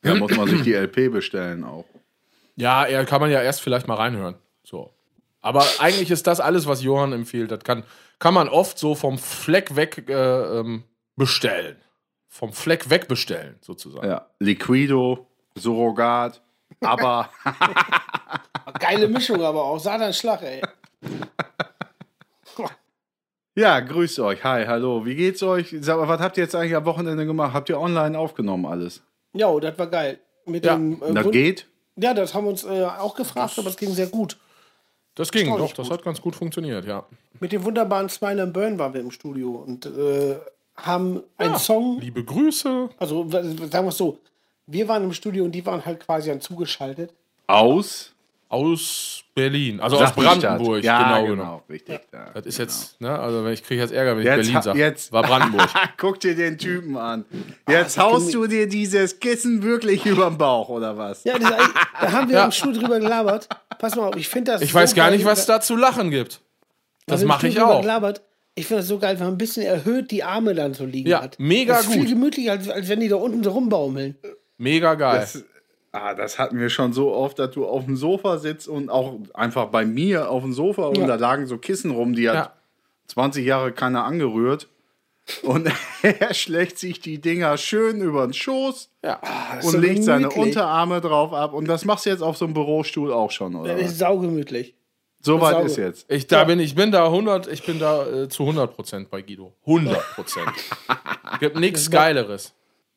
Da muss man sich die LP bestellen auch. Ja, er kann man ja erst vielleicht mal reinhören. So. Aber eigentlich ist das alles, was Johann empfiehlt. Das kann, kann man oft so vom Fleck weg äh, ähm, bestellen. Vom Fleck weg bestellen, sozusagen. Ja. Liquido, Surrogat, aber Geile Mischung aber auch. Satan Schlag, ey. Ja, grüßt euch. Hi, hallo. Wie geht's euch? Sag mal, was habt ihr jetzt eigentlich am Wochenende gemacht? Habt ihr online aufgenommen alles? Ja, das war geil. Mit Ja, dem, äh, Das geht? Ja, das haben wir uns äh, auch gefragt, aber es ging sehr gut. Das ging, doch, das gut. hat ganz gut funktioniert, ja. Mit dem wunderbaren Smile and Burn waren wir im Studio und äh, haben einen Song, Liebe Grüße. also sagen wir es so, wir waren im Studio und die waren halt quasi dann zugeschaltet. Aus? Aus Berlin, also aus. Brandenburg, Ja, genau, genau, genau. richtig. Ja, Das ist jetzt, ne, also wenn ich kriege jetzt Ärger, wenn ich Jetzt, Berlin ha- sage. jetzt War Brandenburg. Guck dir den Typen an. Jetzt haust du dir dieses Kissen wirklich überm Bauch, oder was? Ja, das, da haben wir Ja. im Studio drüber gelabert. Pass mal auf, ich finde das Ich so weiß gar nicht, was da zu lachen gibt. Das im mache ich auch. Gelabert. Ich finde das so geil, wenn man ein bisschen erhöht die Arme dann so liegen Ja, hat. mega das ist viel gut. gemütlicher, als, als wenn die da unten so rumbaumeln. Mega geil. Das, ah, das hatten wir schon so oft, dass du auf dem Sofa sitzt und auch einfach bei mir auf dem Sofa und Ja. da lagen so Kissen rum, die hat Ja. 20 Jahre keiner angerührt. Und er schlägt sich die Dinger schön über den Schoß ja. und so legt seine gemütlich. Unterarme drauf ab. Und das machst du jetzt auf so einem Bürostuhl auch schon, oder? Das ist saugemütlich. So weit sauber. ist jetzt. Ich, da bin, ich bin da 100, ich bin da äh, zu 100 Prozent bei Guido. 100 Prozent. Gibt nichts Geileres.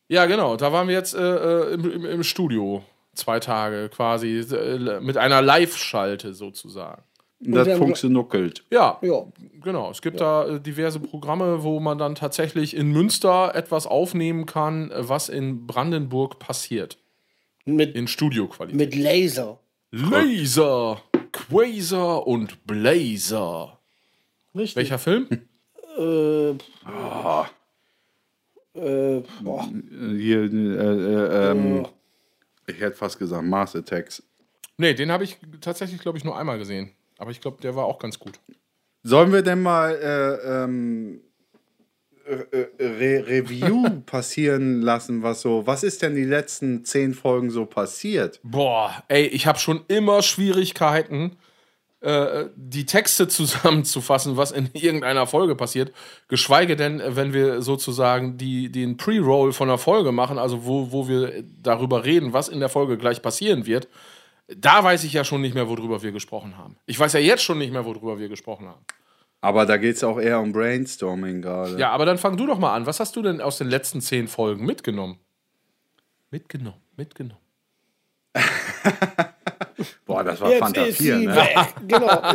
Ja, genau. Da waren wir jetzt äh, äh, im, im, im Studio. Zwei Tage quasi. Äh, mit einer Live-Schalte sozusagen. Und das funktioniert. Ja, Ja. genau. Es gibt da äh, diverse Programme, wo man dann tatsächlich in Münster etwas aufnehmen kann, was in Brandenburg passiert. Mit, In Studioqualität. mit Laser. Laser, Quasar und Blazer. Richtig. Welcher Film? Äh, äh, boah. Hier, äh, äh, ähm, ich hätte fast gesagt Mars Attacks. Nee, den habe ich tatsächlich, glaube ich, nur einmal gesehen. Aber ich glaube, der war auch ganz gut. Sollen wir denn mal äh, ähm, äh, äh, Re Review passieren lassen, was so, was ist denn die letzten zehn Folgen so passiert? Boah, ey, ich habe schon immer Schwierigkeiten, äh, die Texte zusammenzufassen, was in irgendeiner Folge passiert. Geschweige denn, äh, wenn wir sozusagen die, den Pre-Roll von der Folge machen, also wo, wo wir darüber reden, was in der Folge gleich passieren wird. Da weiß ich ja schon nicht mehr, worüber wir gesprochen haben. Ich weiß ja jetzt schon nicht mehr, worüber wir gesprochen haben. Aber da geht es auch eher um Brainstorming gerade. Ja, aber dann fang du doch mal an. Was hast du denn aus den letzten zehn Folgen mitgenommen? Mitgenommen, mitgenommen. Boah, das war Jetzt Fanta ist 4, sie ne? Genau.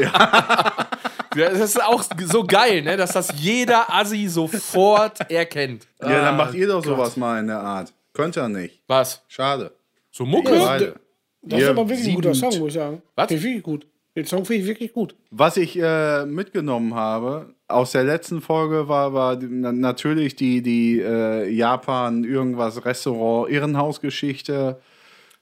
Ja, das ist auch so geil, ne? dass das jeder Assi sofort erkennt. Ja, dann macht ihr doch sowas mal in der Art. Könnt ihr nicht. Was? Schade. So Mucke? Beide. Das ist aber wirklich ein guter. Song, muss ich sagen. Was? Finde ich gut. Den Song finde ich wirklich gut. Was ich äh, mitgenommen habe aus der letzten Folge war, war natürlich die, die äh, Japan irgendwas Restaurant Irrenhausgeschichte.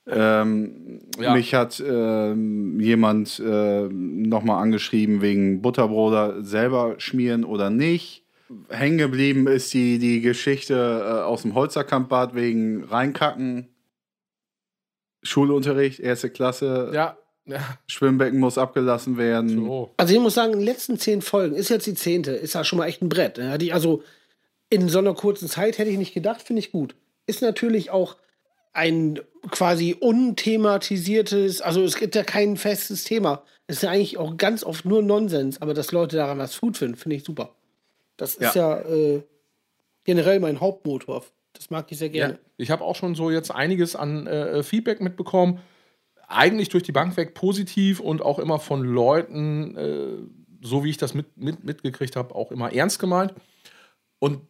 Ähm, Ja. Mich hat ähm, jemand äh, nochmal angeschrieben wegen Butterbroder selber schmieren oder nicht. Hängen geblieben ist die, die Geschichte äh, aus dem Holzerkampbad wegen Reinkacken. Schulunterricht, erste Klasse, Ja. Ja. Schwimmbecken muss abgelassen werden. So. Also ich muss sagen, in den letzten zehn Folgen, ist jetzt die zehnte, ist ja schon mal echt ein Brett. ne? Hatte ich also in so einer kurzen Zeit hätte ich nicht gedacht, finde ich gut. Ist natürlich auch ein quasi unthematisiertes, also es gibt ja kein festes Thema. Es ist ja eigentlich auch ganz oft nur Nonsens, aber dass Leute daran was gut finden, finde ich super. Das ist ja, äh, generell mein Hauptmotor. Das mag ich sehr Ja, gerne. ich habe auch schon so jetzt einiges an äh, Feedback mitbekommen. Eigentlich durch die Bank weg positiv und auch immer von Leuten, äh, so wie ich das mit, mit, mitgekriegt habe, auch immer ernst gemeint. Und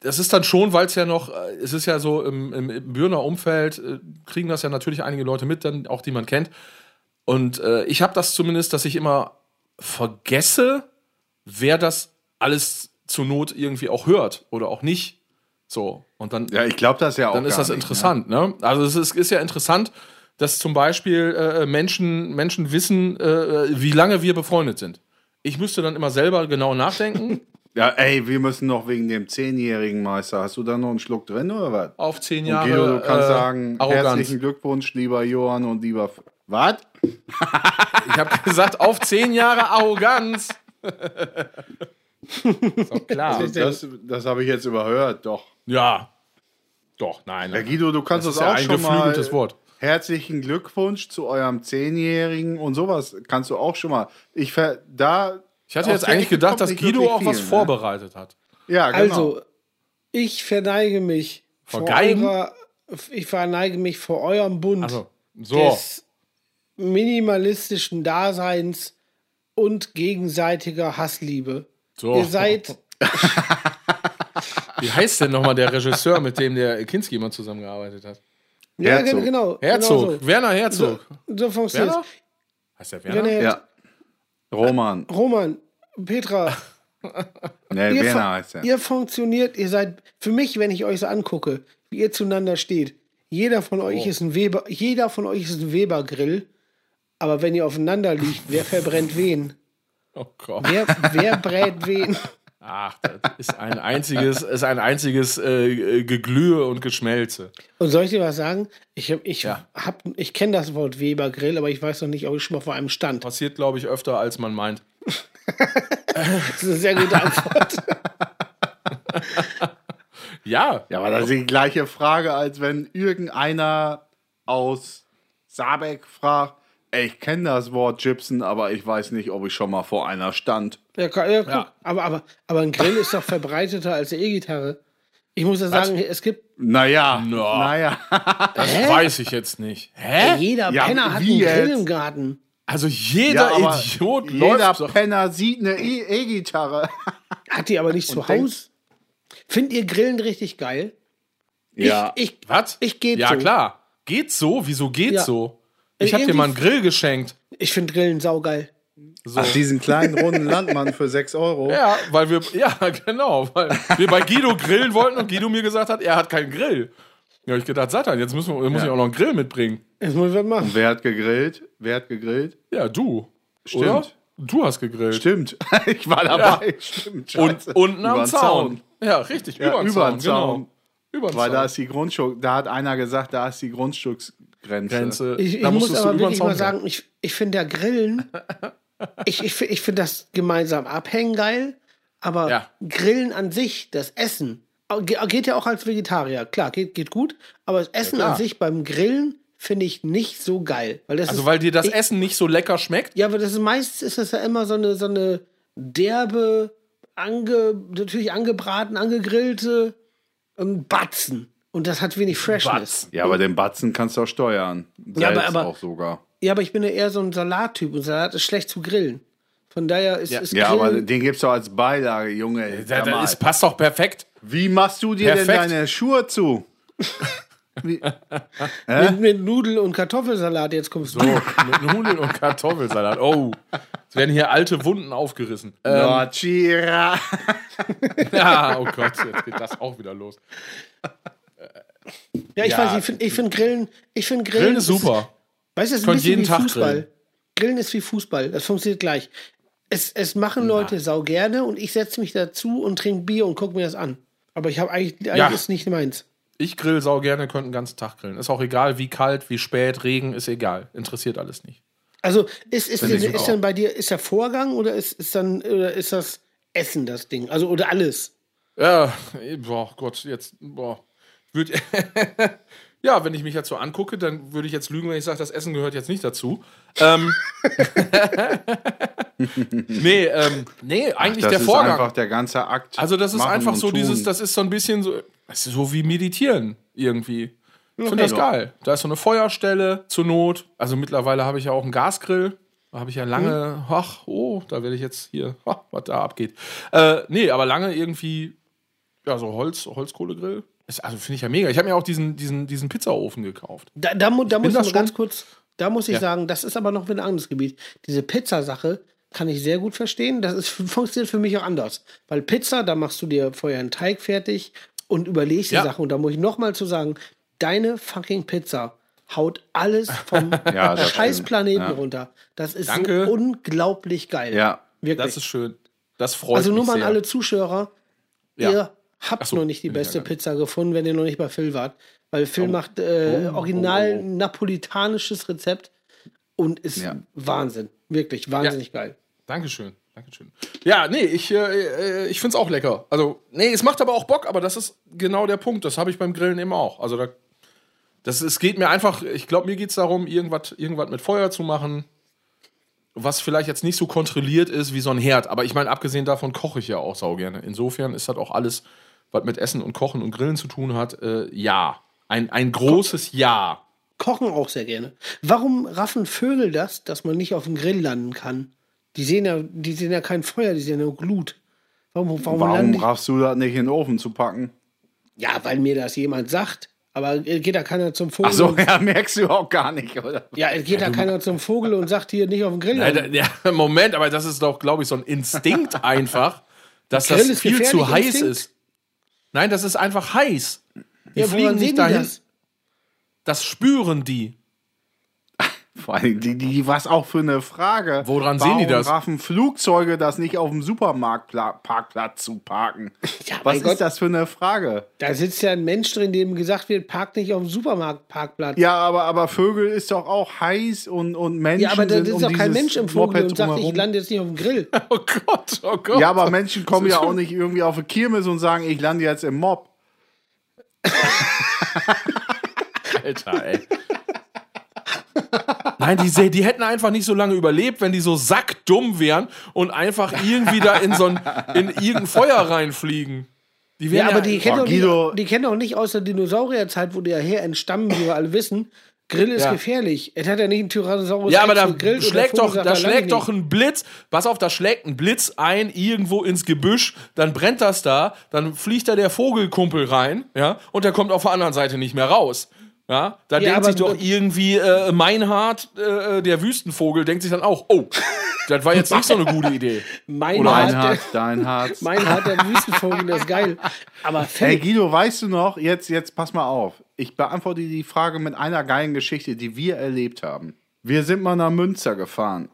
das ist dann schon, weil es ja noch, äh, es ist ja so im, im, im Bürner Umfeld, äh, kriegen das ja natürlich einige Leute mit, dann auch die man kennt. Und äh, ich habe das zumindest, dass ich immer vergesse, wer das alles zur Not irgendwie auch hört oder auch nicht. So. Und dann Ja, ich glaube das ja auch. dann ist das nicht, interessant. Ne? Also es ist, ist ja interessant, dass zum Beispiel äh, Menschen, Menschen wissen, äh, wie lange wir befreundet sind. Ich müsste dann immer selber genau nachdenken. Ja, ey, wir müssen noch wegen dem zehnjährigen Meister. Hast du da noch einen Schluck drin oder was? Auf zehn Und Jahre. Guido, du kannst äh, sagen, Arroganz. herzlichen Glückwunsch, lieber Johann und lieber. Was? Ich habe gesagt, auf zehn Jahre Arroganz. ist doch klar. Das, das habe ich jetzt überhört, doch. Ja. Doch, nein. Herr nein. Guido, du kannst das das, ist ja auch ein schon mal. geflügeltes Wort. Herzlichen Glückwunsch zu eurem Zehnjährigen und sowas kannst du auch schon mal. Ich ver da. Ich hatte jetzt eigentlich gedacht, dass Guido auch was viel, ne? vorbereitet hat. Ja, genau. Also, ich verneige mich Vor vor eurer, ich verneige mich vor eurem Bund Also, so. des minimalistischen Daseins und gegenseitiger Hassliebe. so. Ihr seid, Wie heißt denn nochmal der Regisseur, mit dem der Kinski immer zusammengearbeitet hat? Ja, Herzog. gen- genau, Herzog. genau Werner Herzog. so, so funktioniert Werner? Heißt der Werner? Wenn er, ja. Roman. Roman, Petra, Nee, ihr, Werner heißt er. ihr funktioniert, ihr seid, für mich, wenn ich euch so angucke, wie ihr zueinander steht, jeder von euch Oh. ist ein Weber, jeder von euch ist ein Weber-Grill, aber wenn ihr aufeinander liegt, wer verbrennt wen? Oh Gott. Wer, wer brät wen? Ach, das ist ein einziges, ist ein einziges äh, Geglühe und Geschmelze. Und soll ich dir was sagen? Ich, ich, Ja. hab- ich kenne das Wort Weber-Grill, aber ich weiß noch nicht, ob ich schon mal vor einem stand. Passiert, glaube ich, öfter, als man meint. Das ist eine sehr gute Antwort. Ja, Ja, aber das ist die gleiche Frage, als wenn irgendeiner aus Saarbeck fragt, ich kenne das Wort Gypsen, aber ich weiß nicht, ob ich schon mal vor einer stand. ja, ja, Ja. Aber, aber, aber ein Grill ist doch verbreiteter als eine E-Gitarre. Ich muss ja sagen, es gibt. Naja, Na. naja. das weiß ich jetzt nicht. Hä? Jeder Ja, Penner hat einen Grill jetzt? im Garten. Also jeder Ja, Idiot Jeder. Penner sieht eine E- E-Gitarre. Hat die aber nicht zu Hause. Findet ihr Grillen richtig geil? ja. Ich, ich, Was? Ich geht Ja, so. klar. Geht so? Wieso geht Ja. so? Ich habe dir mal einen Grill geschenkt. ich finde Grillen saugeil. So. Ach, diesen kleinen runden Landmann für 6 Euro. Ja, weil wir, ja, genau, weil wir bei Guido grillen wollten und Guido mir gesagt hat, er hat keinen Grill. Ja, ich gedacht, Satan, jetzt müssen wir, muss ich auch noch einen Grill mitbringen. Jetzt muss ich was machen. Wer hat gegrillt? Wer hat gegrillt? Ja, du. Stimmt. Oder? Du hast gegrillt. Stimmt. ich war dabei. Stimmt. Und unten am Übern Zaun. Ja, richtig, Ja, über den Zaun. Zaun. Genau. Über den Weil da Zaun. ist die Grundstück, da hat einer gesagt, da ist die Grundstücksgrenze. Grenze. Ich, ich da muss aber wirklich mal sagen, ich, ich finde ja Grillen ich, ich, ich finde das gemeinsam abhängen geil, aber Ja. Grillen an sich, das Essen, ge- geht ja auch als Vegetarier, klar, geht, geht gut, aber das Essen klar. an sich beim Grillen finde ich nicht so geil. Weil das Also, ist, weil dir das ich, Essen nicht so lecker schmeckt? Ja, aber das ist meistens ist das ja immer so eine, so eine derbe, ange, natürlich angebraten, angegrillte ähm, Batzen. Und das hat wenig Freshness. Batzen. Ja, aber den Batzen kannst du auch steuern. Ja, aber- Salz aber- auch sogar. Ja, aber ich bin ja eher so ein Salattyp und Salat ist schlecht zu grillen. Von daher ist, Ja. ist Ja, aber den gibt's doch als Beilage, Junge. Da, Sag da mal. ist, passt doch perfekt. Wie machst du dir Perfekt. denn deine Schuhe zu? Wie, mit, mit Nudel- und Kartoffelsalat, jetzt kommst du. So, mit Nudeln und Kartoffelsalat. Oh, es werden hier alte Wunden aufgerissen. Ähm, oh, Chira. ja, oh Gott, jetzt geht das auch wieder los. Ja, ich Ja. weiß nicht, ich finde ich find Grillen, ich finde Grillen, Grillen ist super. Weißt du, es ist ein jeden wie Tag Fußball. grillen. Grillen. ist wie Fußball, das funktioniert gleich. Es, es machen Leute sau gerne und ich setze mich dazu und trinke Bier und gucke mir das an. Aber ich habe eigentlich, eigentlich Ja. ist nicht meins. Ich grill sau gerne, könnte den ganzen Tag grillen. Ist auch egal, wie kalt, wie spät, Regen, ist egal. Interessiert alles nicht. Also ist, ist, ist, ist dann bei dir, ist der Vorgang oder ist, ist dann oder ist das Essen das Ding? Also oder alles? Ja, eh, boah, Gott, jetzt, boah. Würd, ja, wenn ich mich jetzt so angucke, dann würde ich jetzt lügen, wenn ich sage, das Essen gehört jetzt nicht dazu. Ähm, nee, ähm, nee, eigentlich Das der ist Vorgang. einfach der ganze Akt. Also das ist einfach so tun. dieses, das ist so ein bisschen so, das ist so wie meditieren irgendwie. Ich finde das geil. Da ist so eine Feuerstelle zur Not. Also mittlerweile habe ich ja auch einen Gasgrill. Da habe ich ja lange, ach, oh, da werde ich jetzt hier, ach, was da abgeht. Äh, nee, aber lange irgendwie, ja, so Holz, Holzkohlegrill. Ist, also finde ich ja mega. Ich habe mir auch diesen, diesen, diesen Pizzaofen gekauft. Da, da, mu- da muss ich das ganz kurz, da muss ich Ja. sagen, das ist aber noch wieder ein anderes Gebiet. Diese Pizzasache kann ich sehr gut verstehen. Das ist, funktioniert für mich auch anders. Weil Pizza, da machst du dir vorher einen Teig fertig und überlegst Ja. die Sache. Und da muss ich noch mal zu sagen, deine fucking Pizza haut alles vom Ja, das scheiß stimmt. Planeten Ja. runter. Das ist Danke. so unglaublich geil. Ja. Wirklich. Das ist schön. Das freut also nur mich mal an alle Zuschauer, ihr habt so, noch nicht die beste ja. Pizza gefunden, wenn ihr noch nicht bei Phil wart. Weil Oh. Phil macht äh, original napolitanisches Rezept und ist Ja. Wahnsinn. Wirklich wahnsinnig geil. Dankeschön. Dankeschön. Ja, nee, ich, äh, äh, ich finde es auch lecker. Also, nee, es macht aber auch Bock, aber das ist genau der Punkt. Das habe ich beim Grillen eben auch. Also, da, das, es geht mir einfach, ich glaube, mir geht es darum, irgendwas irgendwas mit Feuer zu machen, was vielleicht jetzt nicht so kontrolliert ist wie so ein Herd. Aber ich meine, abgesehen davon koche ich ja auch sau gerne. Insofern ist das auch alles, was mit Essen und Kochen und Grillen zu tun hat, äh, ja. Ein, ein großes Ja. Kochen auch sehr gerne. Warum raffen Vögel das, dass man nicht auf dem Grill landen kann? Die sehen ja, die sehen ja kein Feuer, die sehen ja nur Glut. Warum, warum, Warum raffst du das nicht in den Ofen zu packen? Ja, weil mir das jemand sagt. Aber äh, geht da keiner zum Vogel? Ach so, und, ja, merkst du auch gar nicht, oder? ja, es geht da keiner zum Vogel und sagt hier nicht auf dem Grill. Nein, ja, Moment, aber das ist doch, glaube ich, so ein Instinkt einfach, dass Grill das viel zu heiß Instinkt? ist. Nein, das ist einfach heiß. Die ja, fliegen nicht dahin. das? Das? spüren die. Vor allem, die, die, was auch für eine Frage. Woran Warum sehen die das? raffen Flugzeuge das nicht auf dem Supermarktparkplatz zu parken? Ja, was ist Gott. das für eine Frage? Da sitzt ja ein Mensch drin, dem gesagt wird, park nicht auf dem Supermarktparkplatz. Ja, aber, aber Vögel ist doch auch heiß und, und Menschen Ja, aber da sind ist um doch kein dieses Mensch im Vogel und sagt, ich lande jetzt nicht auf dem Grill. Oh Gott, oh Gott. Ja, aber Menschen kommen ja auch nicht irgendwie auf eine Kirmes und sagen, ich lande jetzt im Mob. Alter, ey. Nein, die, die hätten einfach nicht so lange überlebt, wenn die so sackdumm wären und einfach irgendwie da in so ein, in irgendein Feuer reinfliegen. Die Ja, aber die kennen, Guido- nicht, die kennen doch nicht aus der Dinosaurierzeit, wo die ja her entstammen, wie wir alle wissen. Grill ist Ja. gefährlich. Es hat ja nicht ein Tyrannosaurus Ja, aber da schlägt doch, da schlägt doch ein Blitz. Pass auf, da schlägt ein Blitz ein irgendwo ins Gebüsch, dann brennt das da, dann fliegt da der Vogelkumpel rein, ja, und der kommt auf der anderen Seite nicht mehr raus. Ja, da Ja, denkt sich doch irgendwie äh, Meinhard, äh, der Wüstenvogel, denkt sich dann auch, oh, das war jetzt nicht so eine gute Idee. Mein Oder Mein Hart, Herz, dein Herz. der, mein Hart, der Wüstenvogel, der ist geil. Aber Hey Phil, Guido, weißt du noch, jetzt, jetzt pass mal auf. Ich beantworte die Frage mit einer geilen Geschichte, die wir erlebt haben. Wir sind mal nach Münster gefahren.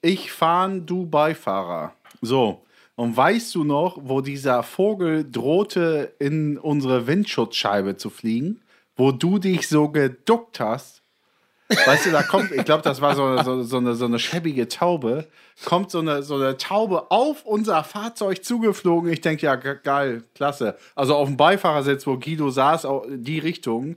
Ich fahren, du Beifahrer. So. Und weißt du noch, wo dieser Vogel drohte, in unsere Windschutzscheibe zu fliegen? Wo du dich so geduckt hast? Weißt du, da kommt, ich glaube, das war so, so, so, eine, so eine schäbige Taube, kommt so eine, so eine Taube auf unser Fahrzeug zugeflogen. Ich denke, ja, ge- geil, klasse. Also auf dem Beifahrersitz, wo Guido saß, die Richtung.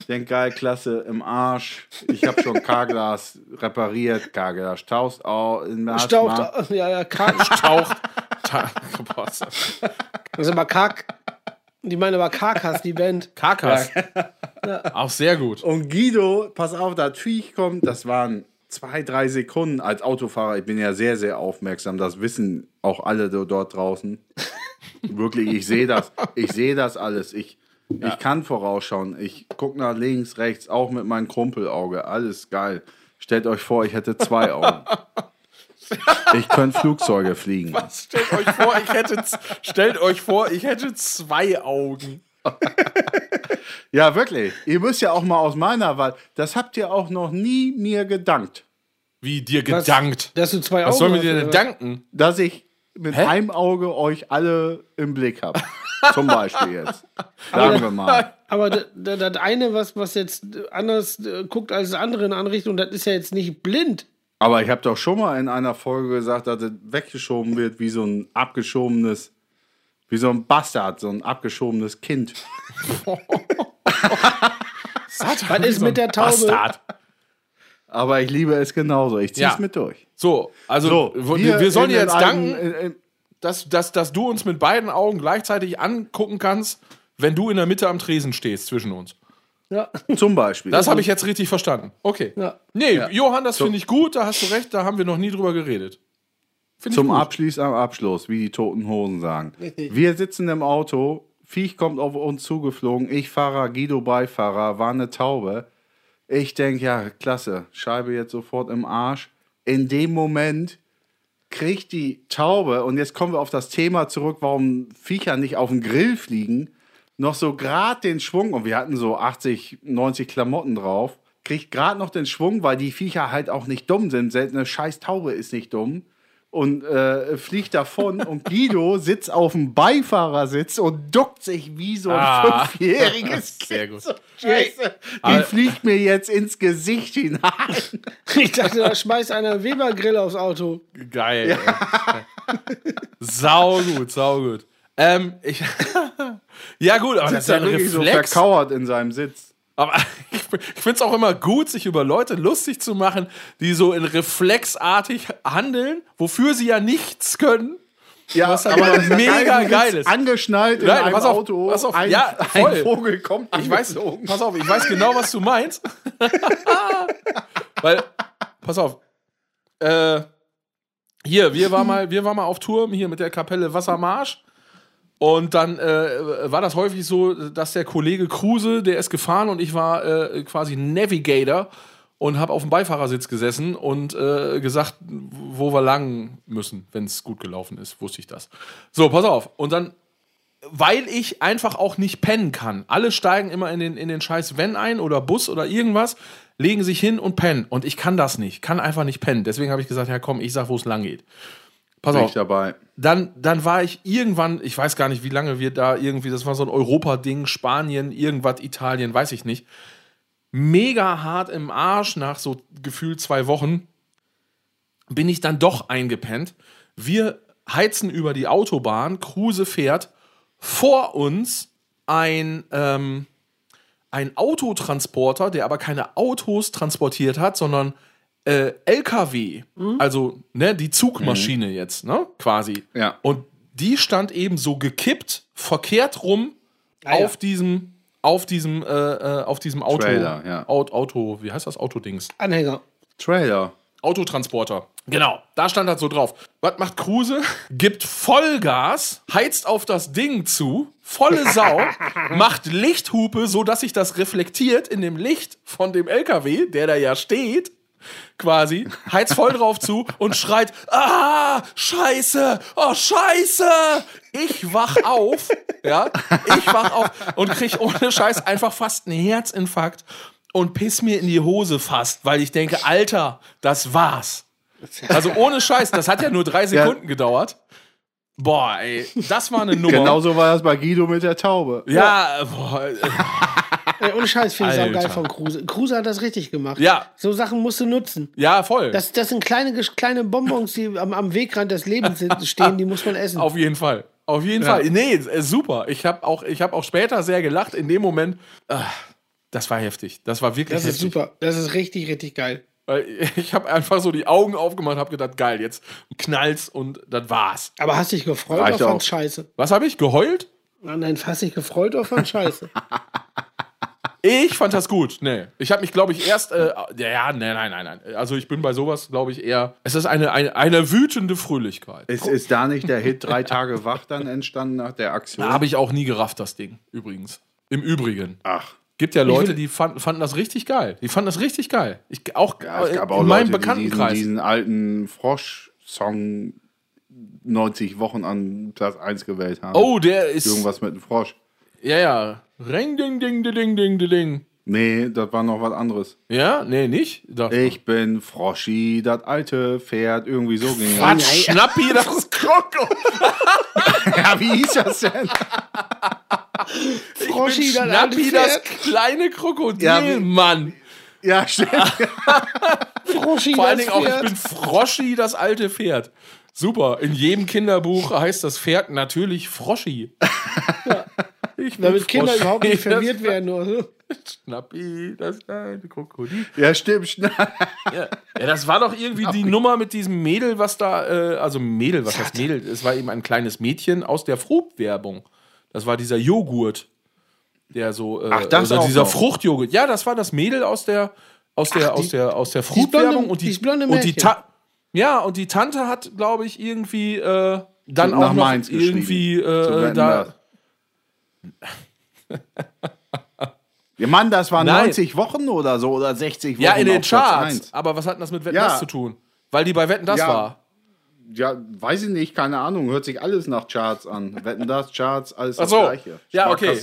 Ich denke, geil, klasse, im Arsch. Ich habe schon Carglass repariert, Carglass taust auch im Arsch. mal. Staucht, ja, ja, Kack. Taucht. Ta Boah, ist das- Die meinen aber Karkas, die Band. Karkas. Auch sehr gut. Und Guido, pass auf, das Viech kommt, das waren zwei, drei Sekunden als Autofahrer. Ich bin ja sehr, sehr aufmerksam. Das wissen auch alle do- dort draußen. Wirklich, ich sehe das. Ich sehe das alles. Ich, ich kann vorausschauen. Ich gucke nach links, rechts, auch mit meinem Krumpelauge. Alles geil. Stellt euch vor, ich hätte zwei Augen. Ich könnte Flugzeuge fliegen. Stellt euch vor, ich hätte, stellt euch vor, ich hätte zwei Augen. Ja, wirklich. Ihr müsst ja auch mal aus meiner Wahl. Das habt ihr auch noch nie mir gedankt. Wie dir Was? gedankt. Dass du zwei Was Augen sollen wir dir denn was? danken? dass ich mit Hä? einem Auge euch alle im Blick habe. Zum Beispiel jetzt. Sagen wir mal. Aber das, eine, was, was jetzt anders äh, guckt als das andere in eine Richtung, das ist ja jetzt nicht blind. Aber ich habe doch schon mal in einer Folge gesagt, dass es weggeschoben wird wie so ein abgeschobenes, wie so ein Bastard, so ein abgeschobenes Kind. Was ist mit der Taube? Bastard. Aber ich liebe es genauso. Ich zieh's Ja. mit durch. So, also So, wir, wir, sollen dir jetzt danken, in- in- dass, dass, dass du uns mit beiden Augen gleichzeitig angucken kannst, wenn du in der Mitte am Tresen stehst zwischen uns. Ja. Zum Beispiel. Das habe ich jetzt richtig verstanden. Okay. Ja. Nee, Johann, das finde ich gut, da hast du recht, da haben wir noch nie drüber geredet. Find Zum. Abschluss am Abschluss, wie die toten Hosen sagen. Wir sitzen im Auto, Viech kommt auf uns zugeflogen, ich Fahrer, Guido Beifahrer, war eine Taube. Ich denke, ja, klasse, Scheibe jetzt sofort im Arsch. In dem Moment kriegt die Taube, und jetzt kommen wir auf das Thema zurück, warum Viecher nicht auf den Grill fliegen, noch so gerade den Schwung, und wir hatten so 80, 90 Klamotten drauf, kriegt gerade noch den Schwung, weil die Viecher halt auch nicht dumm sind. Selbst eine scheiß Taube ist nicht dumm. Und äh, fliegt davon und Guido sitzt auf dem Beifahrersitz und duckt sich wie so ein Ah. fünfjähriges Sehr Kind. gut. So, Scheiße, die fliegt mir jetzt ins Gesicht hinein. Ich dachte, da schmeißt einer Weber-Grill aufs Auto. Geil. ey. sau gut, sau gut. Ähm, ich, ja gut, aber das ist Sitzt ja ein wirklich so Reflex. verkauert in seinem Sitz. aber ich, ich finde es auch immer gut, sich über Leute lustig zu machen, die so in reflexartig handeln, wofür sie ja nichts können. Ja, Was halt ist mega geil, ist. sitzt Angeschnallt in Nein, einem pass auf, Auto. pass auf, ein, ja, voll. ein Vogel kommt Ich weiß, pass auf, ich weiß genau, was du meinst. Weil, pass auf, äh, hier, wir waren mal, wir waren mal auf Tour hier mit der Kapelle Wassermarsch. Und dann äh, war das häufig so, dass der Kollege Kruse, der ist gefahren und ich war äh, quasi Navigator und habe auf dem Beifahrersitz gesessen und äh, gesagt, wo wir lang müssen, wenn es gut gelaufen ist, wusste ich das. So, pass auf. Und dann weil ich einfach auch nicht pennen kann. Alle steigen immer in den, in den scheiß Van ein oder Bus oder irgendwas, legen sich hin und pennen. Und ich kann das nicht, kann einfach nicht pennen. Deswegen habe ich gesagt, ja komm, ich sag, wo es lang geht. Pass Bin auf, dabei. dann, dann war ich irgendwann, ich weiß gar nicht, wie lange wir da irgendwie, das war so ein Europa-Ding, Spanien, irgendwas, Italien, weiß ich nicht. Mega hart im Arsch nach so gefühlt zwei Wochen bin ich dann doch eingepennt. Wir heizen über die Autobahn, Kruse fährt, vor uns ein, ähm, ein Autotransporter, der aber keine Autos transportiert hat, sondern äh, LKW, also ne, die Zugmaschine jetzt, ne, quasi. Ja. Und die stand eben so gekippt, verkehrt rum Ah, ja. auf diesem, auf diesem, äh, äh, auf diesem Auto, Trailer, ja. Auto, Auto, wie heißt das Autodings? Anhänger. Trailer. Autotransporter. Genau, da stand das so drauf. Was macht Kruse? Gibt Vollgas, heizt auf das Ding zu, volle Sau, macht Lichthupe, so dass sich das reflektiert in dem Licht von dem LKW, der da ja steht, quasi, heizt voll drauf zu und schreit, ah, scheiße, oh, scheiße. Ich wach auf, ja, ich wach auf und krieg ohne Scheiß einfach fast einen Herzinfarkt und piss mir in die Hose fast, weil ich denke, Alter, das war's. Also ohne Scheiß, das hat ja nur drei Sekunden gedauert. Boah, ey, das war eine Nummer. Genauso war das bei Guido mit der Taube. Ja, boah, äh, Ey, ohne Scheiß finde ich auch Alter. geil von Kruse. Kruse hat das richtig gemacht. Ja. So Sachen musst du nutzen. Ja, voll. Das, das sind kleine, kleine Bonbons, die am, am Wegrand des Lebens stehen, die muss man essen. Auf jeden Fall. Auf jeden Fall. Nee, äh, super. Ich habe auch, ich hab auch später sehr gelacht. In dem Moment, ah, das war heftig. Das war wirklich Das ist heftig. super. Das ist richtig, richtig geil. Weil ich habe einfach so die Augen aufgemacht habe gedacht, geil, jetzt knallt's und das war's. Aber hast dich gefreut Reicht oder fand's scheiße? Was habe ich? Geheult? Nein, nein, hast dich gefreut oder fand's scheiße? Ich fand das gut. Nee. Ich habe mich, glaube ich, erst. Äh, ja, ja, nein, nein, nein, nein. Also ich bin bei sowas, glaube ich, eher. Es ist eine, eine, eine wütende Fröhlichkeit. Ist, ist da nicht der Hit Drei Tage wach dann entstanden nach der Aktion? Habe ich auch nie gerafft, das Ding, übrigens. Im Übrigen. Ach. Gibt ja Leute, die fanden, fanden das richtig geil. Die fanden das richtig geil. Ich, auch Ja, es äh, gab auch in meinem Leute, die diesen, Bekanntenkreis. diesen alten Frosch-Song 90 Wochen an Platz 1 gewählt haben. oh, der ist. Irgendwas mit einem Frosch. Ja, ja. Ring, ding, ding, ding, ding, ding, ding. Nee, das war noch was anderes. Ja? Nee, nicht? Doch. Ich bin Froschi, das alte Pferd, irgendwie so ging Was? das. Schnappi, das Kroko. Ja, wie hieß das denn? Froschi, Ich bin das alte Schnappi, das kleine Krokodil, Ja, wie- Mann. Ja, stimmt. Froschi, Vor allen Dingen auch, ich bin Froschi, das alte Pferd. Super. In jedem Kinderbuch heißt das Pferd natürlich Froschi. Ich Damit Kinder Froschi, überhaupt nicht verwirrt werden. Oder so. Schnappi, das kleine Krokodil. Ja, stimmt. Ja. ja, das war doch irgendwie die Nummer mit diesem Mädel, was da, äh, also Mädel, was heißt Mädel? Es war eben ein kleines Mädchen aus der Fruchtwerbung. Das war dieser Joghurt, der so, äh, Ach, das oder auch dieser noch. Fruchtjoghurt. Ja, das war das Mädel aus der, aus der, aus der, aus der Fruchtwerbung und die, blonde und die. Ta ja, und die Tante hat, glaube ich, irgendwie äh, dann Nach auch noch Mainz irgendwie äh, da. Ja, Mann, das waren Nein. 90 Wochen oder so oder 60 Wochen. Ja, in den Charts. Aber was hat denn das mit Wetten Ja. das zu tun? Weil die bei Wetten das Ja. war. Ja, weiß ich nicht, keine Ahnung. Hört sich alles nach Charts an. Wetten das, Charts, alles Ach das so. Gleiche. Ja, okay.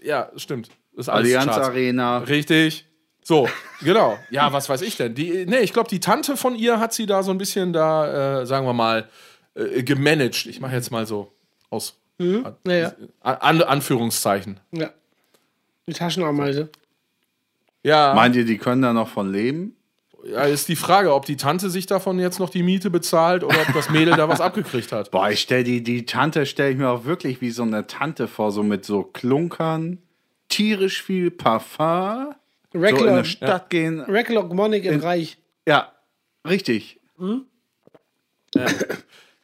Ja, stimmt. Ist alles Allianz Charts. Arena. Richtig. So, genau. Ja, was weiß ich denn? Die, nee, ich glaube, die Tante von ihr hat sie da so ein bisschen da, äh, sagen wir mal, äh, gemanagt. Ich mache jetzt mal so aus Ja, ja. an, Anführungszeichen. ja. Die Taschenameise. Ja, Meint ihr, die können da noch von leben? ja, ist die Frage, ob die Tante sich davon jetzt noch die Miete bezahlt oder ob das Mädel da was abgekriegt hat. Boah, ich stell die, die Tante stelle ich mir auch wirklich wie so eine Tante vor, so mit so Klunkern, tierisch viel Parfum, so in eine Stadt gehen. Recklock Monik in Reich. Ja, richtig. Ja,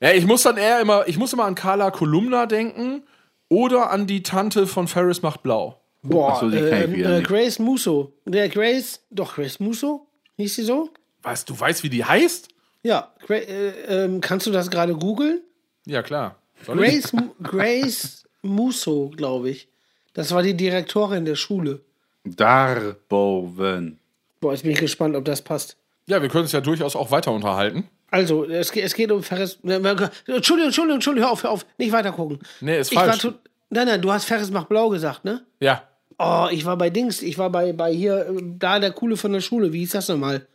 ich muss dann eher immer, ich muss immer an Carla Kolumna denken oder an die Tante von Ferris macht blau. Boah, so, äh, äh. Grace Musso. Der Grace, doch, Grace Musso? Hieß sie so? Weißt du, weißt, wie die heißt? Ja. Gra äh, ähm, kannst du das gerade googeln? Ja, klar. Soll? Grace, Grace Musso, glaube ich. Das war die Direktorin der Schule. Darboven. Boah, jetzt bin ich gespannt, ob das passt. Ja, wir können uns ja durchaus auch weiter unterhalten. Also, es, geht- es geht um Ferris. ne, Entschuldigung, Entschuldigung, Entschuldigung, hör auf, hör auf. Nicht weiter gucken. Nee, ist ich war falsch. to- Nein, nein, du hast Ferris macht blau gesagt, ne? Ja. Oh, ich war bei Dings, ich war bei, bei hier, äh, da der Coole von der Schule. Wie hieß das nochmal?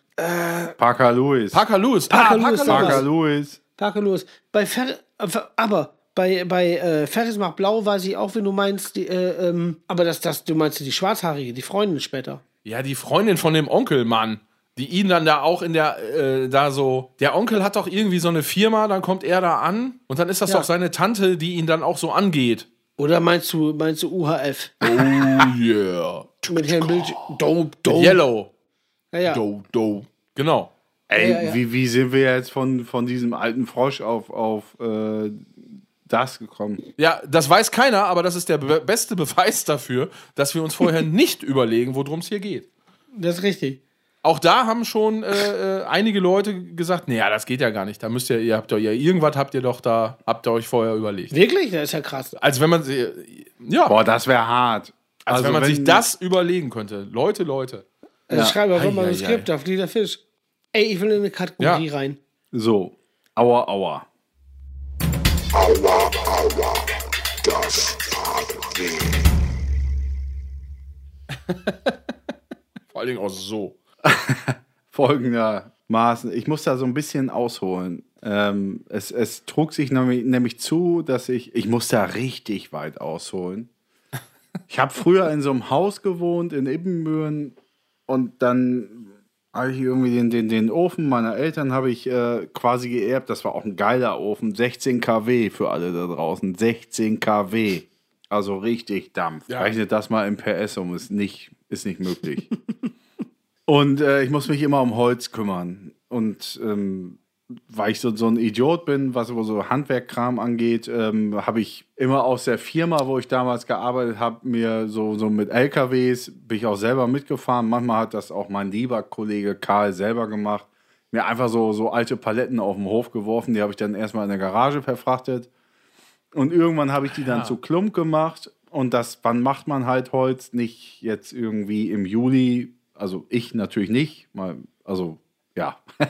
Parker Lewis. Parker Lewis. Parker ah, Lewis, Parker. Lewis. Parker Lewis. Bei Fer äh, aber bei, bei äh, Ferris macht blau weiß ich auch, wenn du meinst, die, äh, ähm, aber das, das, du meinst die Schwarzhaarige, die Freundin später. Ja, die Freundin von dem Onkel, Mann. Die ihn dann da auch in der, äh, da so. Der Onkel hat doch irgendwie so eine Firma, dann kommt er da an und dann ist das Ja. doch seine Tante, die ihn dann auch so angeht. Oder meinst du, meinst du UHF? Oh yeah. Mit Herrn Bild. Dope, dope. Yellow. Ja, ja. Do, do. Genau. Ey, Ja, ja. Wie, wie sind wir jetzt von, von diesem alten Frosch auf, auf äh, das gekommen? Ja, das weiß keiner, aber das ist der be beste Beweis dafür, dass wir uns vorher nicht überlegen, worum es hier geht. Das ist richtig. Auch da haben schon äh, äh, einige Leute gesagt, naja, das geht ja gar nicht. Da müsst ihr, ihr habt doch ja irgendwas habt ihr doch da, habt ihr euch vorher überlegt. Wirklich? Das ist ja krass. Als wenn man sie, ja, Boah, das wäre hart. als also wenn man wenn- sich das überlegen könnte. Leute, Leute. Also Ja. schreib einfach Ei, mal ei, ein Skript auf Lieder Fisch. Ey, ich will in eine Kategorie Ja. rein. So, aua, aua. Aua, aua, das. Vor allen Dingen auch so. Folgendermaßen, ich muss da so ein bisschen ausholen. Ähm, es, es trug sich nämlich, nämlich zu, dass ich, ich muss da richtig weit ausholen. Ich habe früher in so einem Haus gewohnt in Ibbenbüren und dann habe ich irgendwie den, den, den Ofen meiner Eltern habe ich äh, quasi geerbt. Das war auch ein geiler Ofen. 16 kW für alle da draußen. 16 kW. Also richtig Dampf. Ja. Rechnet das mal im PS um. Ist nicht, ist nicht möglich. und äh, ich muss mich immer um Holz kümmern. Und ähm, weil ich so, so ein Idiot bin, was so- so Handwerkkram angeht, ähm, habe ich immer aus der Firma, wo ich damals gearbeitet habe, mir so, so mit LKWs, bin ich auch selber mitgefahren. Manchmal hat das auch mein lieber Kollege Karl selber gemacht. Mir einfach so, so alte Paletten auf den Hof geworfen, die habe ich dann erstmal in der Garage verfrachtet. Und irgendwann habe ich die dann zu Klump gemacht. Und das, wann macht man halt Holz? Nicht jetzt irgendwie im Juli. Also ich natürlich nicht. Mal, also ja.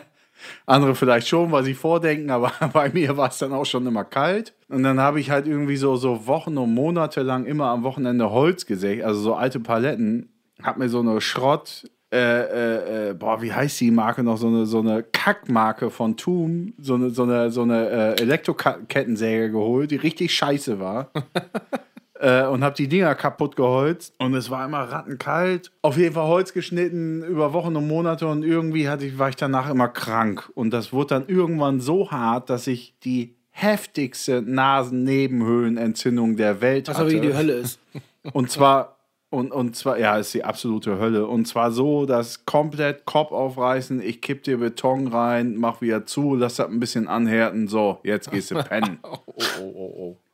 Andere vielleicht schon, weil sie vordenken, aber bei mir war es dann auch schon immer kalt. Und dann habe ich halt irgendwie so, so Wochen und Monate lang immer am Wochenende Holz gesägt, also so alte Paletten. Hab mir so eine Schrott, äh, äh, äh, boah, wie heißt die Marke noch? So eine, so eine Kackmarke von Tum, so eine, so eine, so eine äh, Elektrokettensäge geholt, die richtig scheiße war äh, und habe die Dinger kaputt geholzt und es war immer rattenkalt. Auf jeden Fall Holz geschnitten über Wochen und Monate und irgendwie hatte ich, war ich danach immer krank und das wurde dann irgendwann so hart, dass ich die heftigste Nasennebenhöhlenentzündung der Welt Was hatte. aber wie die Hölle ist. Und zwar, und, und zwar, ja, ist die absolute Hölle. Und zwar so, dass komplett Kopf aufreißen, ich kipp dir Beton rein, mach wieder zu, lass das ein bisschen anhärten, so, jetzt gehst du pennen.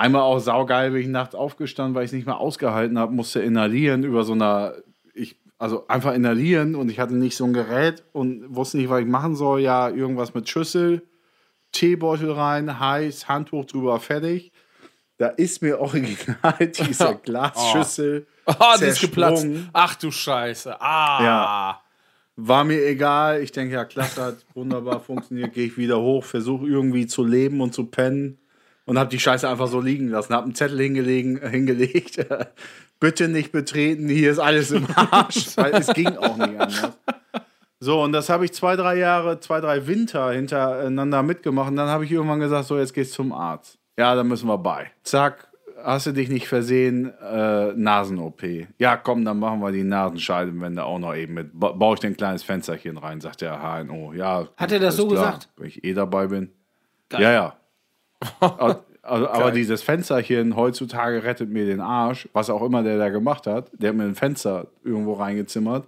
Einmal auch saugeil bin ich nachts aufgestanden, weil ich es nicht mehr ausgehalten habe, musste inhalieren über so einer, ich, also einfach inhalieren und ich hatte nicht so ein Gerät und wusste nicht, was ich machen soll. Ja, irgendwas mit Schüssel, Teebeutel rein, heiß, Handtuch drüber, fertig. Da ist mir original diese Glasschüssel Ah, die ist geplatzt. Ach du Scheiße. Ah. Ja. War mir egal. Ich denke, ja, klasse, hat wunderbar funktioniert. Gehe ich wieder hoch, versuche irgendwie zu leben und zu pennen. Und habe die Scheiße einfach so liegen lassen. Habe einen Zettel hingelegen, hingelegt. Bitte nicht betreten, hier ist alles im Arsch. Weil es ging auch nicht anders. So, und das habe ich zwei, drei Jahre, zwei, drei Winter hintereinander mitgemacht. Und dann habe ich irgendwann gesagt, so, jetzt geht's zum Arzt. Ja, da müssen wir bei. Zack, hast du dich nicht versehen, äh, Nasen-OP. Ja, komm, dann machen wir die Nasenscheibenwände auch noch eben mit. Ba baue ich dir ein kleines Fensterchen rein, sagt der HNO. Ja, Hat er das so klar, gesagt? Wenn ich eh dabei bin. Ja, ja. Also, aber dieses Fensterchen heutzutage rettet mir den Arsch, was auch immer der da gemacht hat. Der hat mir ein Fenster irgendwo reingezimmert.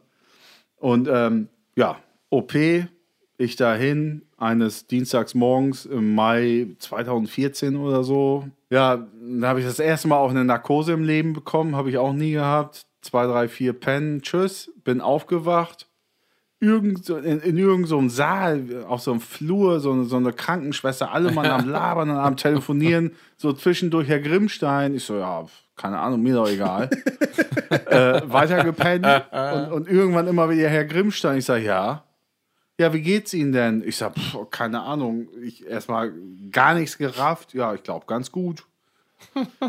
Und ähm, ja, OP, ich dahin, eines Dienstags morgens im Mai 2014 oder so. Ja, da habe ich das erste Mal auch eine Narkose im Leben bekommen, habe ich auch nie gehabt. Zwei, drei, vier Pennen, tschüss, bin aufgewacht. Irgend, so- in, in irgendeinem so einem Saal, auf so einem Flur, so eine, so eine Krankenschwester, alle Mann am Labern und am Telefonieren, so zwischendurch Herr Grimmstein. Ich so, ja, keine Ahnung, mir doch egal. äh, weiter gepennt und, und irgendwann immer wieder Herr Grimmstein. Ich sage, ja. Ja, wie geht's Ihnen denn? Ich sage, keine Ahnung. Ich erstmal gar nichts gerafft. Ja, ich glaube, ganz gut.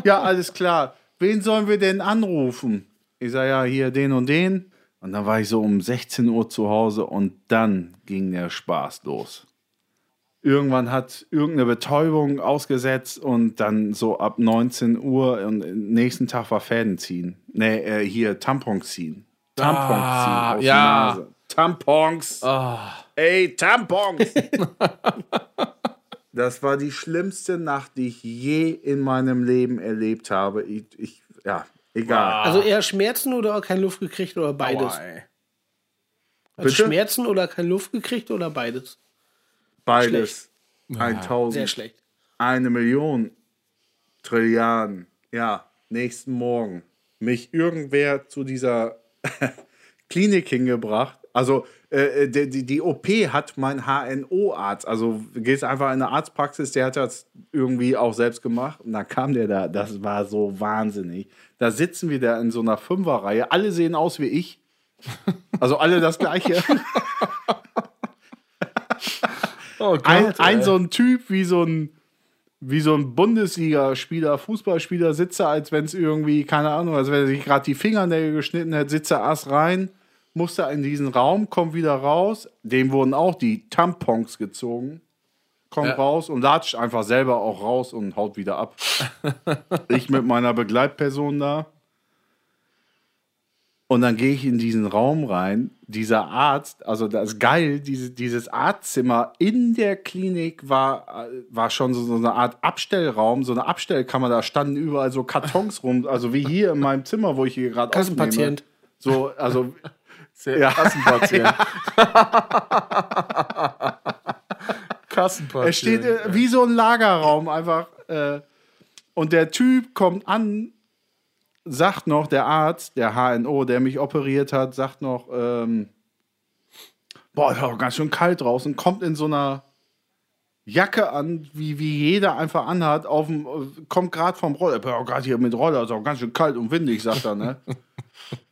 ja, alles klar. Wen sollen wir denn anrufen? Ich sage, ja, hier den und den. Und dann war ich so um 16 Uhr zu Hause und dann ging der Spaß los. Irgendwann hat irgendeine Betäubung ausgesetzt und dann so ab 19 Uhr und nächsten Tag war Fäden ziehen. Nee, äh, hier Tampons ziehen. Tampons Ah, ziehen aus ja. der Nase. Tampons. Ah. Ey, Tampons! das war die schlimmste Nacht, die ich je in meinem Leben erlebt habe. Ich, ich ja, egal. Also eher Schmerzen oder keine Luft gekriegt oder beides? Aua. Also? Schmerzen oder keine Luft gekriegt oder beides? Beides. 1000. Sehr schlecht. Eine Million. Trilliarden. Ja, nächsten Morgen. Mich irgendwer zu dieser Klinik hingebracht. Also äh, die, die, die OP hat mein HNO-Arzt. Also du gehst einfach in eine Arztpraxis, der hat das irgendwie auch selbst gemacht. Und dann kam der da. Das war so wahnsinnig. Da sitzen wir da in so einer Fünferreihe. Alle sehen aus wie ich. Also alle das gleiche. Oh Gott, ein, ein so ein Typ wie so ein wie so ein Bundesligaspieler, Fußballspieler sitzt er, als wenn es irgendwie, keine Ahnung, als wenn er sich gerade die Fingernägel geschnitten hätte, sitzt er erst rein, musste in diesen Raum, kommt wieder raus, dem wurden auch die Tampons gezogen, kommt Ja. raus und latscht einfach selber auch raus und haut wieder ab. ich mit meiner Begleitperson da. Und dann gehe ich in diesen Raum rein. Dieser Arzt, also das ist geil, diese, dieses Arztzimmer in der Klinik war, war schon so, so eine Art Abstellraum, so eine Abstellkammer. Da standen überall so Kartons rum, also wie hier in meinem Zimmer, wo ich hier gerade. Kassenpatient. So, also Sehr Ja. Kassenpatient. Kassenpatient. Es steht äh, wie so ein Lagerraum einfach. Äh, und der Typ kommt an, sagt noch, der Arzt, der HNO, der mich operiert hat, sagt noch, ähm, boah, ist auch ganz schön kalt draußen, kommt in so einer Jacke an, wie, wie jeder einfach anhat, auf dem, äh, kommt gerade vom Roller, gerade hier mit Roller, ist auch ganz schön kalt und windig, sagt er, ne?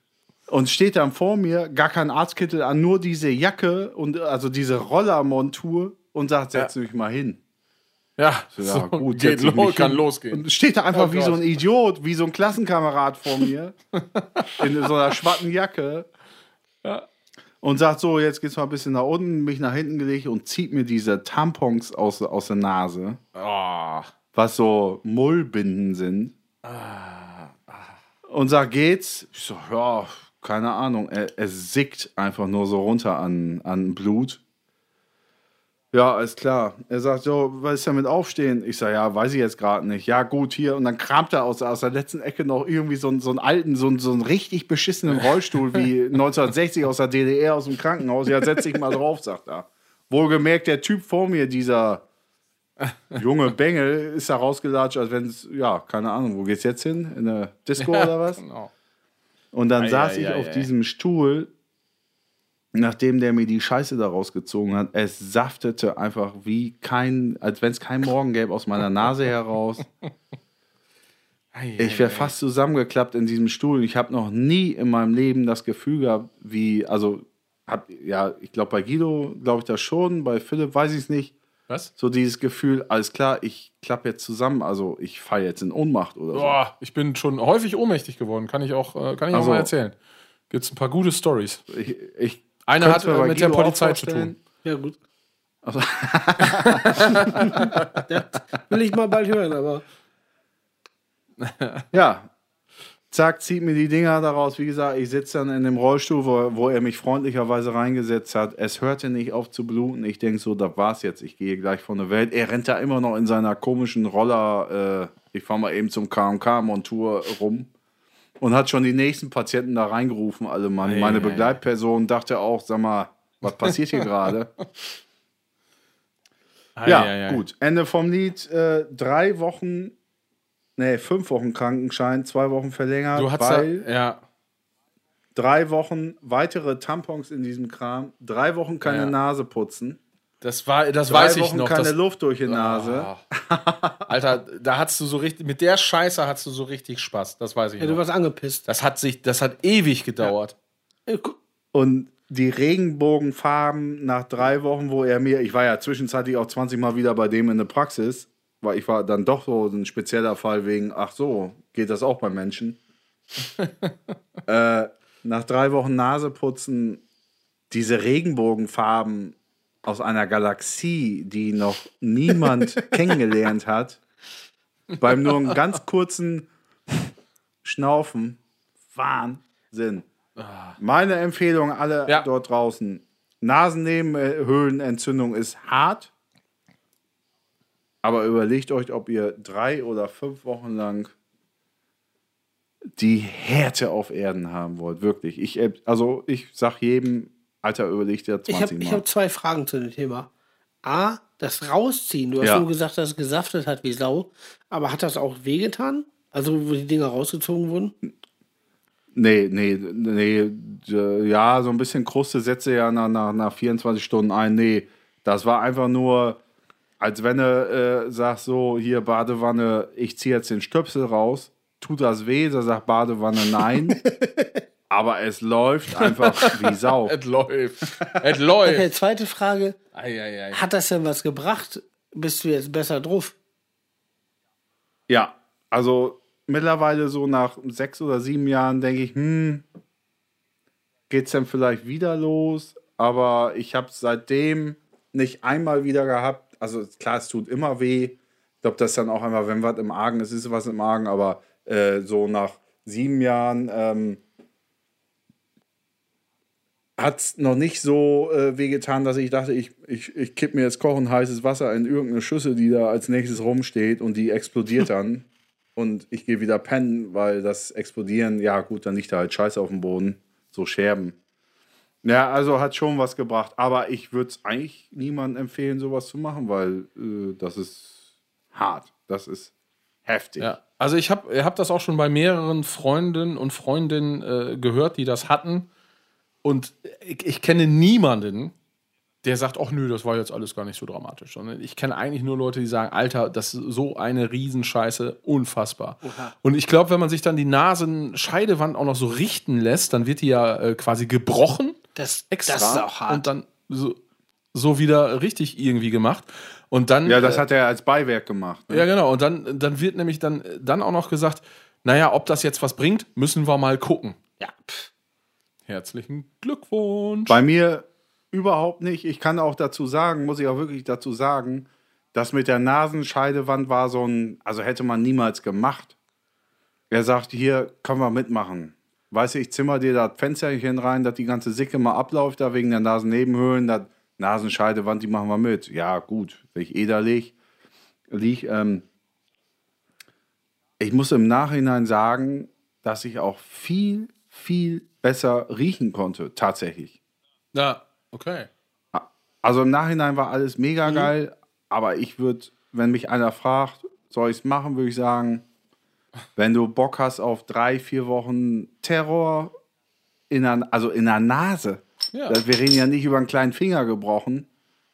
Und steht dann vor mir, gar kein Arztkittel an, nur diese Jacke und also diese Rollermontur und sagt, setz dich mal hin. Ja, Ja, so, gut, geht los, mich kann hin. losgehen. Und steht da einfach Oh wie so Gott. ein Idiot, wie so ein Klassenkamerad vor mir, in so einer schwatten Jacke. Ja. Und sagt so, jetzt geht's mal ein bisschen nach unten, mich nach hinten gelegt und zieht mir diese Tampons aus, aus der Nase, Oh. was so Mullbinden sind. Ah, Und sagt, geht's? Ich so, ja, keine Ahnung. Er, er sickt einfach nur so runter an, an Blut. Ja, ist klar. Er sagt so, was ist denn mit Aufstehen? Ich sage, ja, weiß ich jetzt gerade nicht. Ja, gut, hier. Und dann kramt er aus, aus der letzten Ecke noch irgendwie so, einen- so einen alten, so, einen- so einen richtig beschissenen Rollstuhl wie 1960 aus der DDR aus dem Krankenhaus. Ja, setz dich mal drauf, sagt er. Wohlgemerkt, der Typ vor mir, dieser junge Bengel, ist da rausgelatscht, als wenn es, ja, keine Ahnung, wo geht's jetzt hin? In eine Disco oder was? Genau. Und dann Ei, saß ei, ich ei, auf ei. diesem Stuhl, nachdem der mir die Scheiße da rausgezogen hat. Es saftete einfach wie kein, als wenn es keinen Morgen gäbe, aus meiner Nase heraus. Ich wäre fast zusammengeklappt in diesem Stuhl. Ich habe noch nie in meinem Leben das Gefühl gehabt, wie, also, hab, ja, ich glaube, bei Guido glaube ich das schon, bei Philipp weiß ich es nicht. Was? So dieses Gefühl, alles klar, ich klappe jetzt zusammen, also ich falle jetzt in Ohnmacht oder so. Boah, ich bin schon häufig ohnmächtig geworden. Kann ich auch, äh, kann ich auch Also- mal erzählen. Gibt's ein paar gute Stories. Ich, ich Eine hat äh, mit der Guido auch Polizei zu tun. Ja, gut. das will ich mal bald hören, aber Ja. Zack, zieht mir die Dinger daraus. Wie gesagt, ich sitze dann in dem Rollstuhl, wo, wo er mich freundlicherweise reingesetzt hat. Es hörte nicht auf zu bluten. Ich denke so, das war's jetzt. Ich gehe gleich von der Welt. Er rennt da immer noch in seiner komischen Roller. Äh, ich fahre mal eben zum KMK-Montur rum. Und hat schon die nächsten Patienten da reingerufen, alle Mann. Meine ei, ei. Begleitperson dachte auch, sag mal, was passiert hier gerade? Ja, gut. Ende vom Lied. Äh, drei Wochen, nee, fünf Wochen Krankenschein, zwei Wochen verlängert, Du hast weil da, ja, drei Wochen weitere Tampons in diesem Kram, drei Wochen keine Ja. Nase putzen, das war, das drei weiß ich Wochen noch. keine Das, Luft durch die Nase. Alter, da hast du so richtig, mit der Scheiße hast du so richtig Spaß. Das weiß ich ja, du noch. warst angepisst. Das hat sich, das hat ewig gedauert. Gu- Und die Regenbogenfarben nach drei Wochen, wo er mir, ich war ja zwischenzeitlich auch 20 Mal wieder bei dem in der Praxis, weil ich war dann doch so ein spezieller Fall wegen, ach so, geht das auch bei Menschen. äh, nach drei Wochen Naseputzen, diese Regenbogenfarben aus einer Galaxie, die noch niemand kennengelernt hat, beim nur einen ganz kurzen Schnaufen, Wahnsinn. Meine Empfehlung alle Ja. dort draußen. Nasennebenhöhlenentzündung ist hart. Aber überlegt euch, ob ihr drei oder fünf Wochen lang die Härte auf Erden haben wollt. Wirklich. Ich, äh, also ich sag jedem, Alter, überlegt Ich habe 20 ich Mal. hab zwei Fragen zu dem Thema. A, das Rausziehen. Du hast Ja. nur gesagt, dass es gesaftet hat wie Sau. Aber hat das auch wehgetan? Also, wo die Dinger rausgezogen wurden? Nee, nee, nee, ja, so ein bisschen Kruste setze ja nach, nach, nach 24 Stunden ein. Nee, das war einfach nur, als wenn du äh, sagst, so, hier Badewanne, ich ziehe jetzt den Stöpsel raus. Tut das weh? Da sagt Badewanne nein. Aber es läuft einfach wie Sau. Es läuft. Es läuft. Okay, zweite Frage. Ei, ei, ei. Hat das denn was gebracht? Bist du jetzt besser drauf? Ja, also mittlerweile so nach sechs oder sieben Jahren denke ich, hm, geht's denn vielleicht wieder los? Aber ich habe seitdem nicht einmal wieder gehabt. Also klar, es tut immer weh. Ich glaube, das ist dann auch einmal, wenn was im Argen ist, ist was im Argen. Aber äh, so nach sieben Jahren ähm, hat es noch nicht so äh, wehgetan, dass ich dachte, ich, ich, ich kipp mir jetzt kochend heißes Wasser in irgendeine Schüssel, die da als nächstes rumsteht und die explodiert dann. und ich gehe wieder pennen, weil das Explodieren, ja gut, dann liegt da halt Scheiße auf dem Boden, so Scherben. Ja, also hat schon was gebracht. Aber ich würde es eigentlich niemandem empfehlen, sowas zu machen, weil äh, das ist hart. Das ist heftig. Ja, also ich habe ich hab das auch schon bei mehreren Freunden und Freundinnen äh, gehört, die das hatten. Und ich, ich kenne niemanden, der sagt, ach nö, das war jetzt alles gar nicht so dramatisch. Sondern ich kenne eigentlich nur Leute, die sagen, Alter, das ist so eine Riesenscheiße, unfassbar. Und ich glaube, wenn man sich dann die Nasenscheidewand auch noch so richten lässt, dann wird die ja äh, quasi gebrochen Das, extra das ist auch hart. und dann so, so wieder richtig irgendwie gemacht. Und dann Ja, das äh, hat er als Beiwerk gemacht. ne? ja, genau. Und dann, dann wird nämlich dann, dann auch noch gesagt, naja, ob das jetzt was bringt, müssen wir mal gucken. ja, pff. Herzlichen Glückwunsch. Bei mir überhaupt nicht. Ich kann auch dazu sagen, muss ich auch wirklich dazu sagen, das mit der Nasenscheidewand war so ein, also hätte man niemals gemacht. Er sagt, hier können wir mitmachen. Weißt du, ich zimmer dir das Fensterchen rein, dass die ganze Sicke mal abläuft, da wegen der Nasennebenhöhlen, das Nasenscheidewand, die machen wir mit. Ja, gut, ich eh da lieg, lieg ähm, ich muss im Nachhinein sagen, dass ich auch viel, viel besser riechen konnte, tatsächlich. ja, okay. Also im Nachhinein war alles mega geil, aber ich würde, wenn mich einer fragt, soll ich es machen, würde ich sagen, wenn du Bock hast auf drei, vier Wochen Terror, in der, also in der Nase, Ja. Wir reden ja nicht über einen kleinen Finger gebrochen,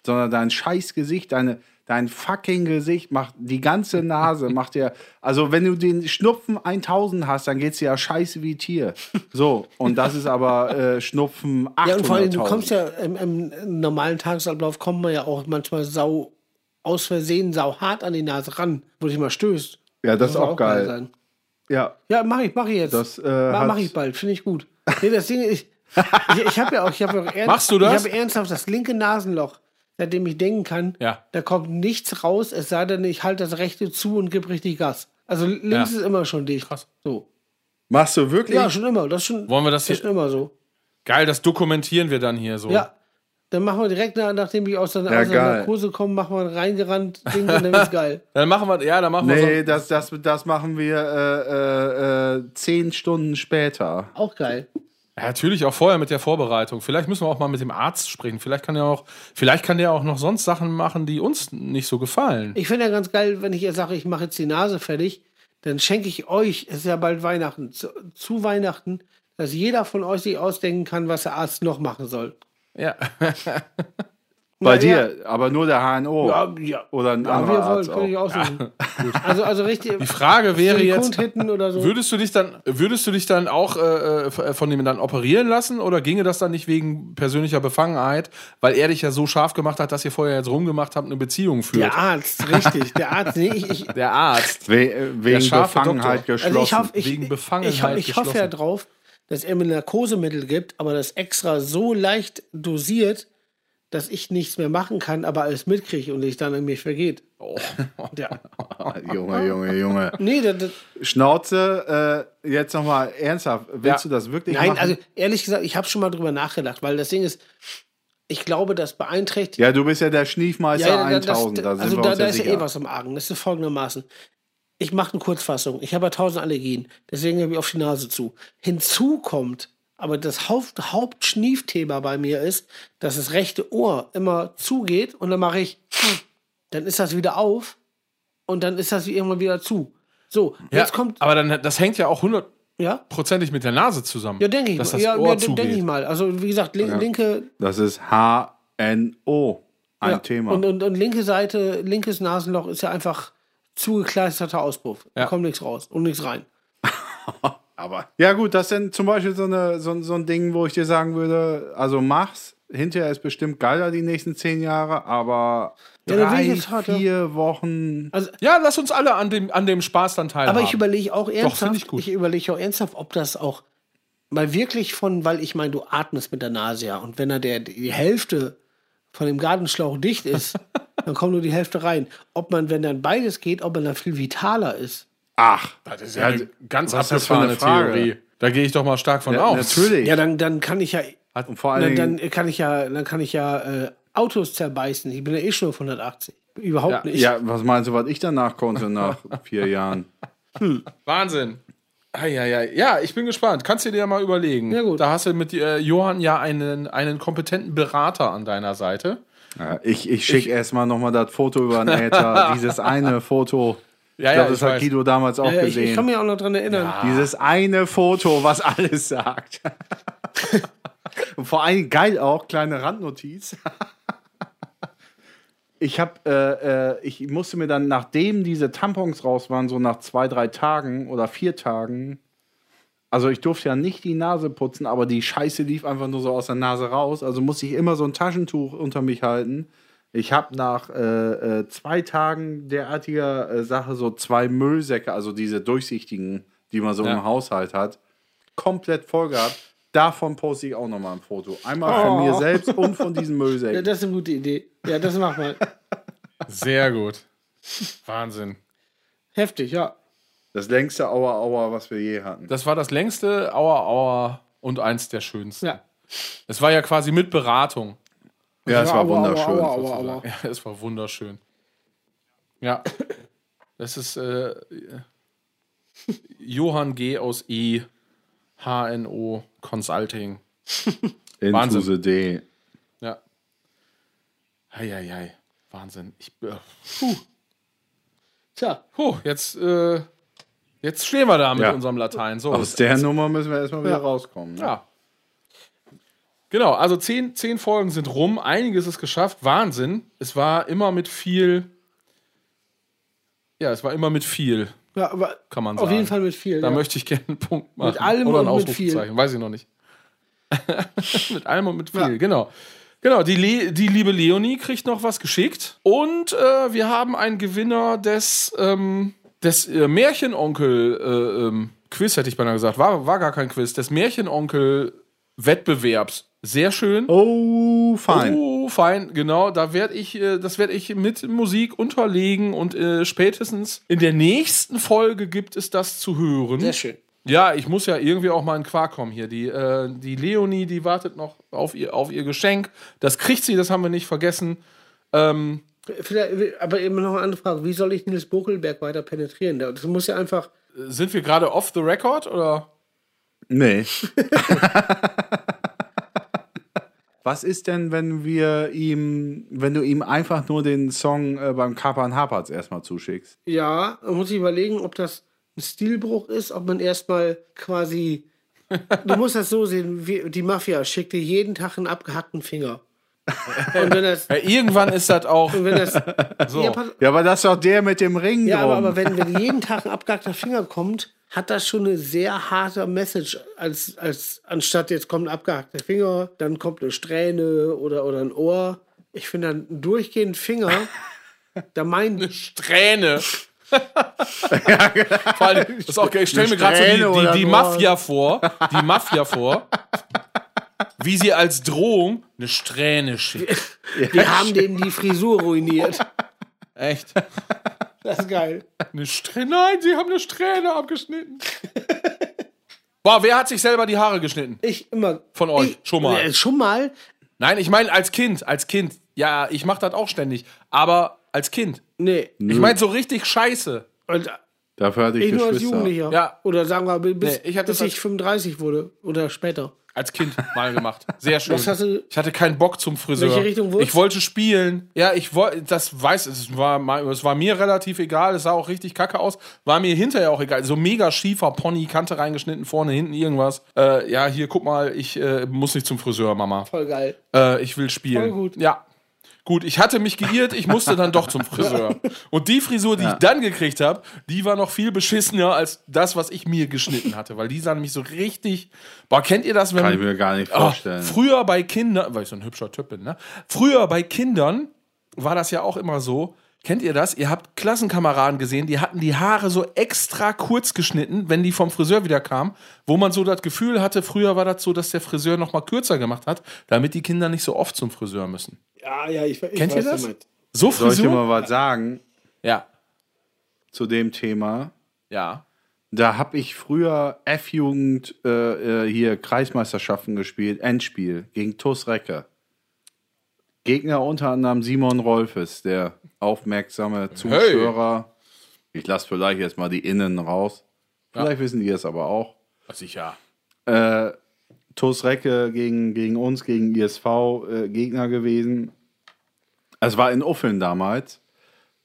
sondern dein scheiß Gesicht, deine, dein fucking Gesicht macht die ganze Nase, macht ja, also wenn du den Schnupfen 1000 hast, dann geht's dir ja scheiße wie Tier. So, und das ist aber äh, Schnupfen 800.000. Ja, und vor allem, du kommst ja im, im normalen Tagesablauf, kommt man ja auch manchmal sau aus Versehen sau hart an die Nase ran, wo dich mal stößt. Ja, das ist soll auch geil. sein. Ja, Ja, mach ich, mach ich jetzt. Das, äh, mach, mach ich bald, finde ich gut. Nee, das Ding ist, ich, ich habe ja auch, ich habe auch ernst, Machst du das? Ich habe ernsthaft das linke Nasenloch, seitdem ich denken kann, Ja. da kommt nichts raus, es sei denn, ich halte das rechte zu und gebe richtig Gas. Also links Ja. ist immer schon dicht. Krass. So. Machst du wirklich? Ja, schon immer. Das ist schon, Wollen wir das ist hier- schon immer so. Geil, das dokumentieren wir dann hier so. Ja. Dann machen wir direkt, nach, nachdem ich aus der, Ja, aus der geil. Narkose komme, machen wir ein reingerannt Ding und dann wird's geil. Dann machen wir, ja, dann machen wir Nee, so. das, das, das machen wir äh, äh, äh, zehn Stunden später. Auch geil. Ja, natürlich auch vorher mit der Vorbereitung. Vielleicht müssen wir auch mal mit dem Arzt sprechen. Vielleicht kann er auch, vielleicht kann der auch noch sonst Sachen machen, die uns nicht so gefallen. Ich finde ja ganz geil, wenn ich jetzt sage, ich mache jetzt die Nase fertig, dann schenke ich euch, es ist ja bald Weihnachten, zu, zu Weihnachten, dass jeder von euch sich ausdenken kann, was der Arzt noch machen soll. Ja. Bei Na, dir, aber nur der HNO. Ja, ja. Oder ein Ja, anderer wir wollen, Arzt ich auch. aussuchen. Also, also richtig. Die Frage wäre jetzt, so. würdest du dich dann, würdest du dich dann auch äh, äh, von dem dann operieren lassen oder ginge das dann nicht wegen persönlicher Befangenheit, weil er dich ja so scharf gemacht hat, dass ihr vorher jetzt rumgemacht habt, eine Beziehung führt? Der Arzt, richtig. Der Arzt, nee, ich, ich, Der Arzt. We äh, wegen scharfe Befangenheit Doktor. geschlossen. Also ich hoffe, ich, Wegen Befangenheit ich, ho- ich hoffe ja drauf, dass er mir Narkosemittel gibt, aber das extra so leicht dosiert, dass ich nichts mehr machen kann, aber alles mitkriege und ich dann an mich vergeht. Oh. Ja. Junge, Junge, Junge. Nee, das, das, Schnauze, äh, jetzt nochmal ernsthaft. Willst Ja. du das wirklich nein, machen? also ehrlich gesagt, ich habe schon mal drüber nachgedacht, weil das Ding ist, ich glaube, das beeinträchtigt. ja, du bist ja der Schniefmeister Ja, ja, das- 1000. Da sind also da, da ist ja eh was im Argen. Das ist folgendermaßen. Ich mache eine Kurzfassung. Ich habe ja tausend Allergien. Deswegen habe ich auf die Nase zu. Hinzu kommt, aber das Haupt, Hauptschniefthema bei mir ist, dass das rechte Ohr immer zugeht und dann mache ich, dann ist das wieder auf und dann ist das irgendwann wieder zu. So, Ja, jetzt kommt, aber dann, das hängt ja auch ja, hundertprozentig mit der Nase zusammen. ja, denke ich dass mal. das Ja, Ohr ja denke ich mal. Also, wie gesagt, lin linke, Das ist HNO. Ein Ja, Thema. Und, und, und linke Seite, linkes Nasenloch ist ja einfach zugekleisterter Auspuff. Da Ja. kommt nichts raus und nichts rein. Aber ja gut, das sind zum Beispiel so, eine, so, so ein Ding, wo ich dir sagen würde, also mach's. Hinterher ist bestimmt geiler die nächsten zehn Jahre, aber Ja, da drei, vier Wochen. Also, Ja, lass uns alle an dem, an dem Spaß dann teilhaben. aber ich überlege auch ernsthaft, find ich gut. ich überlege auch ernsthaft, ob das auch mal wirklich von, weil ich meine, du atmest mit der Nase ja und wenn da der, die Hälfte von dem Gartenschlauch dicht ist, dann kommt nur die Hälfte rein. Ob man, wenn dann beides geht, ob man dann viel vitaler ist. Ach, das ist ja eine ganz abgefahrene? Theorie. Da gehe ich doch mal stark von ja, aus. natürlich. Ja, dann, dann kann ich ja, Und vor allen Dann, Dingen, dann kann ich ja, dann kann ich ja äh, Autos zerbeißen. Ich bin ja eh schon auf 180. Überhaupt Ja. nicht. ja, was meinst du, was ich danach konnte nach vier Jahren? Wahnsinn. Eieiei. Ja, ich bin gespannt. Kannst du dir mal überlegen. Ja, gut. Da hast du mit äh, Johann ja einen, einen kompetenten Berater an deiner Seite. Ja, ich ich schicke erstmal nochmal das Foto über den Äther. Dieses eine Foto. Ja, ich ja, glaube, ich das hat weiß. Guido damals auch Ja, ich, gesehen. ich kann mich auch noch dran erinnern. Dieses eine Foto, was alles sagt. Und vor allem geil auch, kleine Randnotiz. Ich habe, äh, äh, ich musste mir dann, nachdem diese Tampons raus waren, so nach zwei, drei Tagen oder vier Tagen, also ich durfte ja nicht die Nase putzen, aber die Scheiße lief einfach nur so aus der Nase raus. Also musste ich immer so ein Taschentuch unter mich halten. Ich habe nach äh, äh, zwei Tagen derartiger äh, Sache so zwei Müllsäcke, also diese durchsichtigen, die man so Ja. im Haushalt hat, komplett voll gehabt. Davon poste ich auch nochmal ein Foto. Einmal von mir selbst und von diesen Ja, Müllsäcken. das ist eine gute Idee. Ja, das machen wir. Sehr gut. Wahnsinn. Heftig, ja. Das längste Aua Aua, was wir je hatten. Das war das längste Aua Aua und eins der schönsten. Ja. Es war ja quasi mit Beratung. Ja, es war wunderschön. Ja, es war wunderschön. Ja. Das ist äh, Johann G. aus E. HNO Consulting. Into Wahnsinn. the day. Ja. Eieiei. Wahnsinn. Ich, äh, Tja, puh, jetzt, äh, jetzt stehen wir da mit Ja. unserem Latein. So. Aus der Nummer müssen wir erstmal wieder rauskommen. Ne? Ja. Genau, also zehn, zehn Folgen sind rum, einiges ist geschafft, Wahnsinn. Es war immer mit viel. Ja, es war immer mit viel, ja aber kann man auf sagen. jeden Fall mit viel. Da ja. möchte ich gerne einen Punkt machen. allem Oder ein und mit viel. Ausrufezeichen, weiß ich noch nicht. mit allem und mit viel, genau. Genau, die, Le die liebe Leonie kriegt noch was geschickt. Und äh, wir haben einen Gewinner des, ähm, des äh, Märchenonkel äh, ähm, Quiz, hätte ich beinahe gesagt. War, war gar kein Quiz. Des Märchenonkel-Wettbewerbs. Sehr schön. Oh, fein. Oh, fein, genau. Da werde ich, äh, das werde ich mit Musik unterlegen und äh, spätestens in der nächsten Folge gibt es das zu hören. Sehr schön. Ja, ich muss ja irgendwie auch mal in Quark kommen hier. Die, äh, die Leonie, die wartet noch auf ihr, auf ihr Geschenk. Das kriegt sie, das haben wir nicht vergessen. Ähm, Vielleicht, aber eben noch eine andere Frage. Wie soll ich Nils Buckelberg weiter penetrieren? Das muss ja einfach. sind wir gerade off the record oder? Nee. Was ist denn, wenn wir ihm, wenn du ihm einfach nur den Song äh, beim Kapern Haperts erstmal zuschickst? Ja, man muss sich überlegen, ob das ein Stilbruch ist, ob man erstmal quasi. Du musst das so sehen, wie, die Mafia schickt dir jeden Tag einen abgehackten Finger. Und wenn das. Ja, irgendwann ist das auch. Wenn das So. ja, pass, Ja, aber das ist doch der mit dem Ring ja, drum. aber, aber wenn, wenn jeden Tag ein abgehackter Finger kommt, hat das schon eine sehr harte Message, als, als anstatt jetzt kommt ein abgehackter Finger, dann kommt eine Strähne oder, oder ein Ohr. Ich finde dann durchgehend Finger, da meint Strähne. Vor allem, das ist auch geil. Ich stelle mir Eine gerade so die, die, die Mafia vor. Die Mafia vor. Wie sie als Drohung eine Strähne schickt. wir haben dem die Frisur ruiniert. Echt? Das ist geil. Eine Strähne? Nein, sie haben eine Strähne abgeschnitten. Boah, wer hat sich selber die Haare geschnitten? Ich immer. Von euch, ich, schon mal. Äh, schon mal? Nein, ich meine als Kind, als Kind. Ja, ich mache das auch ständig. Aber als Kind. Nee. Ich meine so richtig scheiße. Und Dafür hatte ich, ich nur als Geschwister. Jugendlicher. Ja. Oder sagen wir, bis, Nee, ich hatte bis ich 35 wurde. Oder später. Als Kind mal gemacht. Sehr schön. Ich hatte keinen Bock zum Friseur. Welche Richtung Wurst? Ich wollte spielen. Ja, ich wollte, das weiß, es war, es war mir relativ egal. Es sah auch richtig kacke aus. War mir hinterher auch egal. So mega schiefer Pony, Kante reingeschnitten, vorne, hinten irgendwas. Äh, ja, hier, guck mal, ich äh, muss nicht zum Friseur, Mama. Voll geil. Äh, ich will spielen. Voll gut. Ja. Gut, ich hatte mich geirrt, ich musste dann doch zum Friseur. Und die Frisur, die ich dann gekriegt habe, die war noch viel beschissener als das, was ich mir geschnitten hatte, weil die sah nämlich so richtig. Boah, kennt ihr das, wenn Kann ich mir gar nicht Oh, vorstellen. früher bei Kindern, weil ich so ein hübscher Typ bin, ne? Früher bei Kindern war das ja auch immer so. Kennt ihr das? Ihr habt Klassenkameraden gesehen, die hatten die Haare so extra kurz geschnitten, wenn die vom Friseur wieder kamen, wo man so das Gefühl hatte, früher war das so, dass der Friseur noch mal kürzer gemacht hat, damit die Kinder nicht so oft zum Friseur müssen. Ja, ja, ich, ich Kennt ihr weiß, das? du meinst. So Soll ich dir mal was sagen Ja, zu dem Thema? ja. Da habe ich früher F-Jugend äh, äh, hier Kreismeisterschaften gespielt, Endspiel gegen TuS Recke. Gegner unter anderem Simon Rolfes, der aufmerksame Zuschauer. Ich lasse vielleicht jetzt mal die Innen raus. Vielleicht wissen die es aber auch. Sicher. Äh, TuS Recke gegen, gegen uns, gegen ISV äh, Gegner gewesen. Es war in Uffeln damals.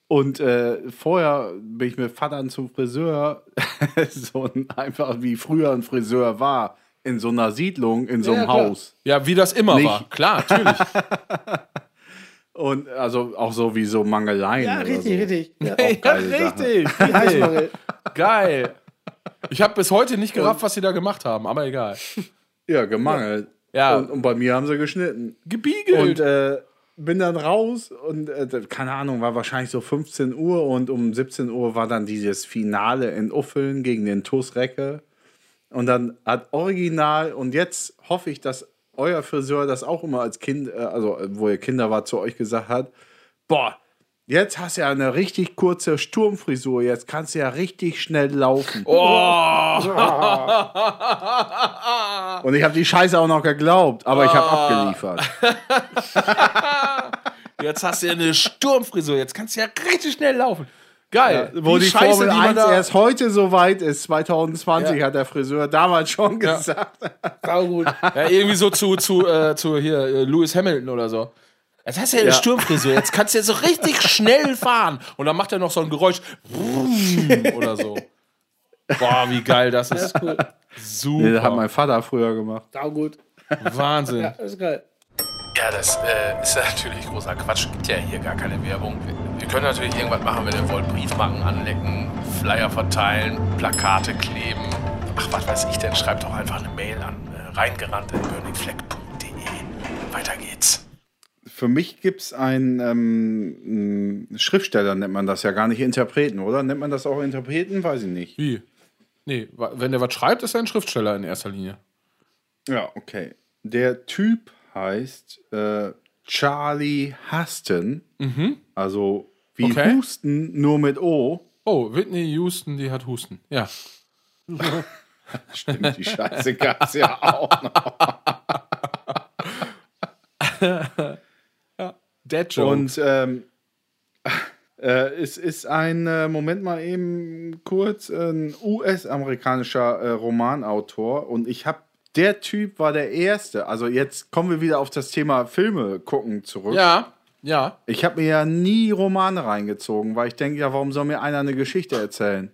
Und äh, vorher bin ich mit Vater zum Friseur, so ein, einfach wie früher ein Friseur war, in so einer Siedlung, in so Ja, einem klar. Haus. Ja, wie das immer Nicht- war. Klar, natürlich. Und also auch so wie so Mangeleien. Ja, richtig, so. richtig. Ja. Sache. richtig. Heißmangel. Geil. Ich habe bis heute nicht gerafft, was sie da gemacht haben, aber egal. Ja, gemangelt. Ja. Und, und bei mir haben sie geschnitten. Gebiegelt. Und äh, bin dann raus und äh, keine Ahnung, war wahrscheinlich so 15 Uhr und um 17 Uhr war dann dieses Finale in Uffeln gegen den TuS Recke. Und dann hat Original, und jetzt hoffe ich, dass euer Friseur das auch immer als Kind, äh, also äh, wo ihr Kinder war, zu euch gesagt hat: Boah, jetzt hast du ja eine richtig kurze Sturmfrisur, jetzt kannst du ja richtig schnell laufen. oh. Und ich habe die Scheiße auch noch geglaubt, aber ich habe abgeliefert. Jetzt hast du ja eine Sturmfrisur. Jetzt kannst du ja richtig schnell laufen. Geil. Wo die, Scheiße, Formel die man 1 da- erst heute so weit ist, 2020, Ja. hat der Friseur damals schon gesagt. Sau gut. Ja, irgendwie so zu, zu, äh, zu hier, äh, Lewis Hamilton oder so. Jetzt hast du ja eine Sturmfrisur, jetzt kannst du ja so richtig schnell fahren. Und dann macht er noch so ein Geräusch. Oder so. Boah, wie geil das ist. Cool. Super. Nee, das hat mein Vater früher gemacht. Sau gut. Wahnsinn. Ja, das ist geil. Ja, das äh, ist natürlich großer Quatsch. Gibt ja hier gar keine Werbung. Wir, können natürlich irgendwas machen, wenn ihr wollt. Briefmarken anlecken, Flyer verteilen, Plakate kleben. Ach, was weiß ich denn? Schreibt doch einfach eine Mail an äh, reingerannt.burningfleck.de. Weiter geht's. Für mich gibt es einen ähm, einen Schriftsteller, nennt man das ja gar nicht Interpreten, oder? Nennt man das auch Interpreten? Weiß ich nicht. Wie? Nee, wenn der was schreibt, ist er ein Schriftsteller in erster Linie. Ja, okay. Der Typ heißt äh, Charlie Huston. Also wie Okay. Husten, nur mit O. Oh, Whitney Houston, die hat Husten. Ja. Stimmt, die Scheiße gab's ja auch noch. Dead Joke. Und ähm, äh, es ist ein, äh, Moment mal eben kurz, ein US-amerikanischer äh, Romanautor. Und ich habe, der Typ war der Erste. Also jetzt kommen wir wieder auf das Thema Filme gucken zurück. ja, ja. Ich habe mir ja nie Romane reingezogen, weil ich denke, ja, warum soll mir einer eine Geschichte erzählen?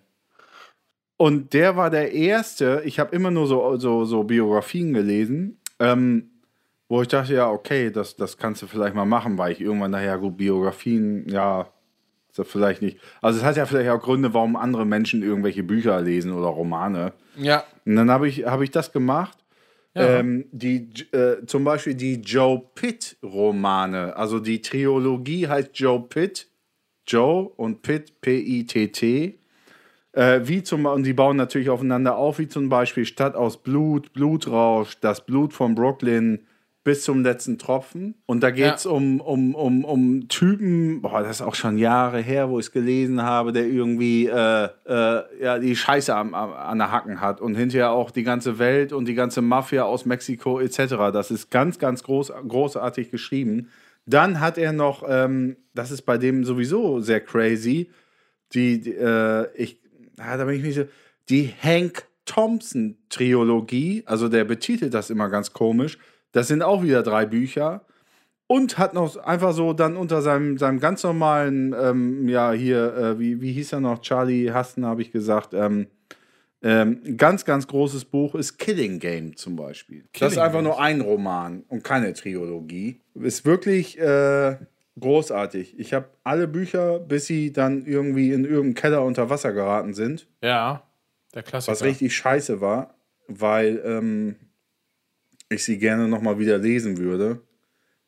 Und der war der Erste, ich habe immer nur so, so, so Biografien gelesen, ähm, wo ich dachte, ja, okay, das, das kannst du vielleicht mal machen, weil ich irgendwann nachher, gut, Biografien, ja, ist das vielleicht nicht. Also es hat ja vielleicht auch Gründe, warum andere Menschen irgendwelche Bücher lesen oder Romane. Ja. Und dann habe ich, hab ich das gemacht. Ähm, die, äh, zum Beispiel die Joe Pitt-Romane. Also die Trilogie heißt Joe Pitt. Joe und Pitt, P-I-T-T. Äh, wie zum, und die bauen natürlich aufeinander auf, wie zum Beispiel Stadt aus Blut, Blutrausch, das Blut von Brooklyn bis zum letzten Tropfen. Und da geht es Ja. um, um, um, um Typen, boah, das ist auch schon Jahre her, wo ich es gelesen habe, der irgendwie äh, äh, ja, die Scheiße am, am, an der Hacken hat und hinterher auch die ganze Welt und die ganze Mafia aus Mexiko etc. Das ist ganz, ganz groß, großartig geschrieben. Dann hat er noch, ähm, das ist bei dem sowieso sehr crazy, die, die äh, ich, ah, da bin ich nicht so, die Hank Thompson Trilogie, also der betitelt das immer ganz komisch. Das sind auch wieder drei Bücher. Und hat noch einfach so dann unter seinem, seinem ganz normalen, ähm, ja, hier, äh, wie, wie hieß er noch? Charlie Huston, habe ich gesagt. Ähm, ähm, ganz, ganz großes Buch ist Killing Game zum Beispiel. das ist Killing einfach nur ein Roman und keine Trilogie. Ist wirklich äh, großartig. Ich habe alle Bücher, bis sie dann irgendwie in irgendeinem Keller unter Wasser geraten sind, Ja. Der Klassiker. was richtig scheiße war, weil ähm, ich sie gerne nochmal wieder lesen würde.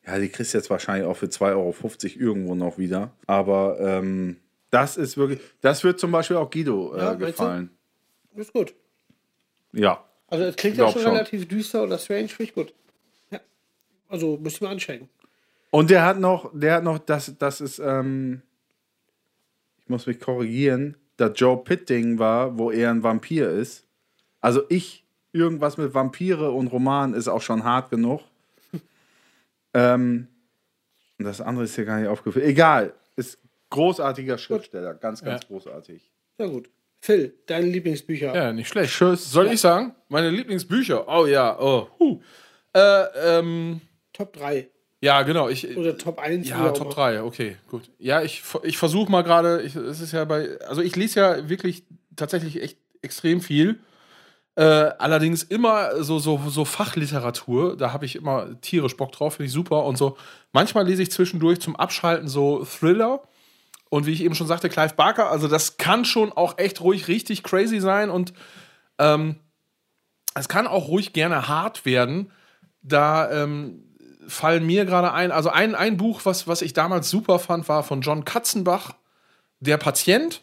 Ja, die kriegst du jetzt wahrscheinlich auch für 2,50 Euro irgendwo noch wieder. Aber ähm, das ist wirklich, das wird zum Beispiel auch Guido äh, Ja, gefallen. Ist gut. Ja. Also es klingt ja schon, schon. relativ düster oder strange, finde ich gut. Ja. Also müssen wir anchecken. Und der hat noch, der hat noch, das, das ist, ähm, ich muss mich korrigieren, das Joe Pitt-Ding war, wo er ein Vampir ist. Also ich, irgendwas mit Vampire und Roman ist auch schon hart genug. ähm, und das andere ist hier gar nicht aufgefallen. Egal, ist großartiger Schriftsteller, ganz, ganz Ja. großartig. Na gut. Phil, deine Lieblingsbücher. Ja, nicht schlecht. Tschüss. Soll ich sagen? Meine Lieblingsbücher. Oh ja, oh. Huh. Äh, ähm, Top 3. ja, genau. Ich, Oder Top 1. Ja, Top 3, okay, gut. Ja, ich, ich versuche mal gerade, es ist ja bei, also ich lese ja wirklich tatsächlich echt extrem viel. Äh, allerdings immer so, so, so Fachliteratur, da habe ich immer tierisch Bock drauf, finde ich super. Und so, manchmal lese ich zwischendurch zum Abschalten so Thriller. Und wie ich eben schon sagte, Clive Barker, also das kann schon auch echt ruhig richtig crazy sein und ähm, es kann auch ruhig gerne hart werden. Da ähm, fallen mir gerade ein, also ein, ein Buch, was, was ich damals super fand, war von John Katzenbach, Der Patient.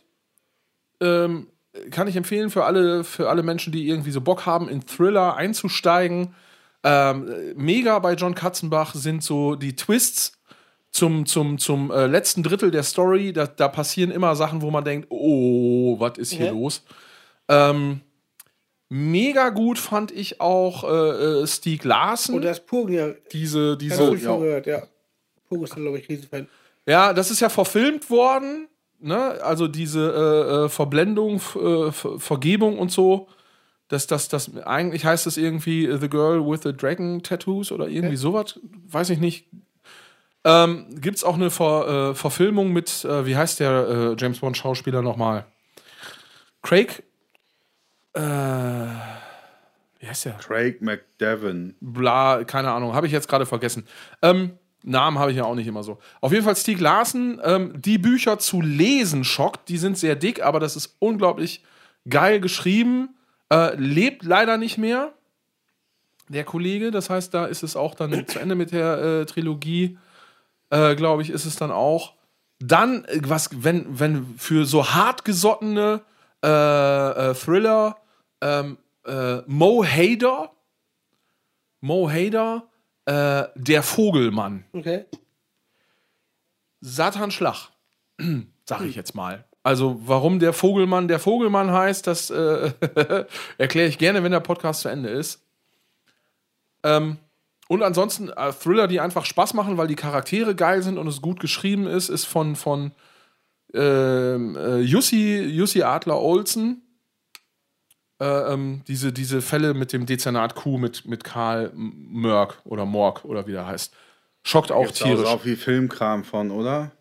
Ähm, kann ich empfehlen für alle, für alle Menschen, die irgendwie so Bock haben, in Thriller einzusteigen. Ähm, mega bei John Katzenbach sind so die Twists zum, zum, zum äh, letzten Drittel der Story. Da, da passieren immer Sachen, wo man denkt, oh, was ist hier Ja. los? Ähm, mega gut fand ich auch äh, äh, Stieg Larsen. Und das Purgen, ja. diese, diese, von gehört, ja. Purgen ist, glaube ich, Riesenfan. ja, das ist ja verfilmt worden, ne? Also diese äh, äh, Verblendung, äh, Ver- Vergebung und so. Das, das, das, eigentlich heißt es irgendwie äh, The Girl with the Dragon Tattoos oder irgendwie sowas. Weiß ich nicht. Ähm, Gibt es auch eine Ver, äh, Verfilmung mit, äh, wie heißt der äh, James Bond Schauspieler nochmal? Craig? Äh, wie heißt der? Craig McDevon. bla, keine Ahnung, habe ich jetzt gerade vergessen. Ähm, Namen habe ich ja auch nicht immer so. Auf jeden Fall Stieg Larsen, ähm, die Bücher zu lesen schockt, die sind sehr dick, aber das ist unglaublich geil geschrieben. Äh, lebt leider nicht mehr, der Kollege. Das heißt, da ist es auch dann zu Ende mit der äh, Trilogie, äh, glaube ich, ist es dann auch. Dann, äh, was, wenn, wenn für so hartgesottene äh, äh, Thriller ähm, äh, Mo Hader, Mo Hader, äh, der Vogelmann. Okay. Satanschlag, sag ich jetzt mal. Also, warum der Vogelmann der Vogelmann heißt, das äh, erkläre ich gerne, wenn der Podcast zu Ende ist. Ähm, und ansonsten äh, Thriller, die einfach Spaß machen, weil die Charaktere geil sind und es gut geschrieben ist, ist von, von ähm, äh, Jussi, Jussi Adler Olsen. Äh, ähm, diese, diese Fälle mit dem Dezernat Q mit, mit Karl Mörk oder Morg oder wie der heißt. Schockt auch Gibt's tierisch. auch viel Filmkram von, oder?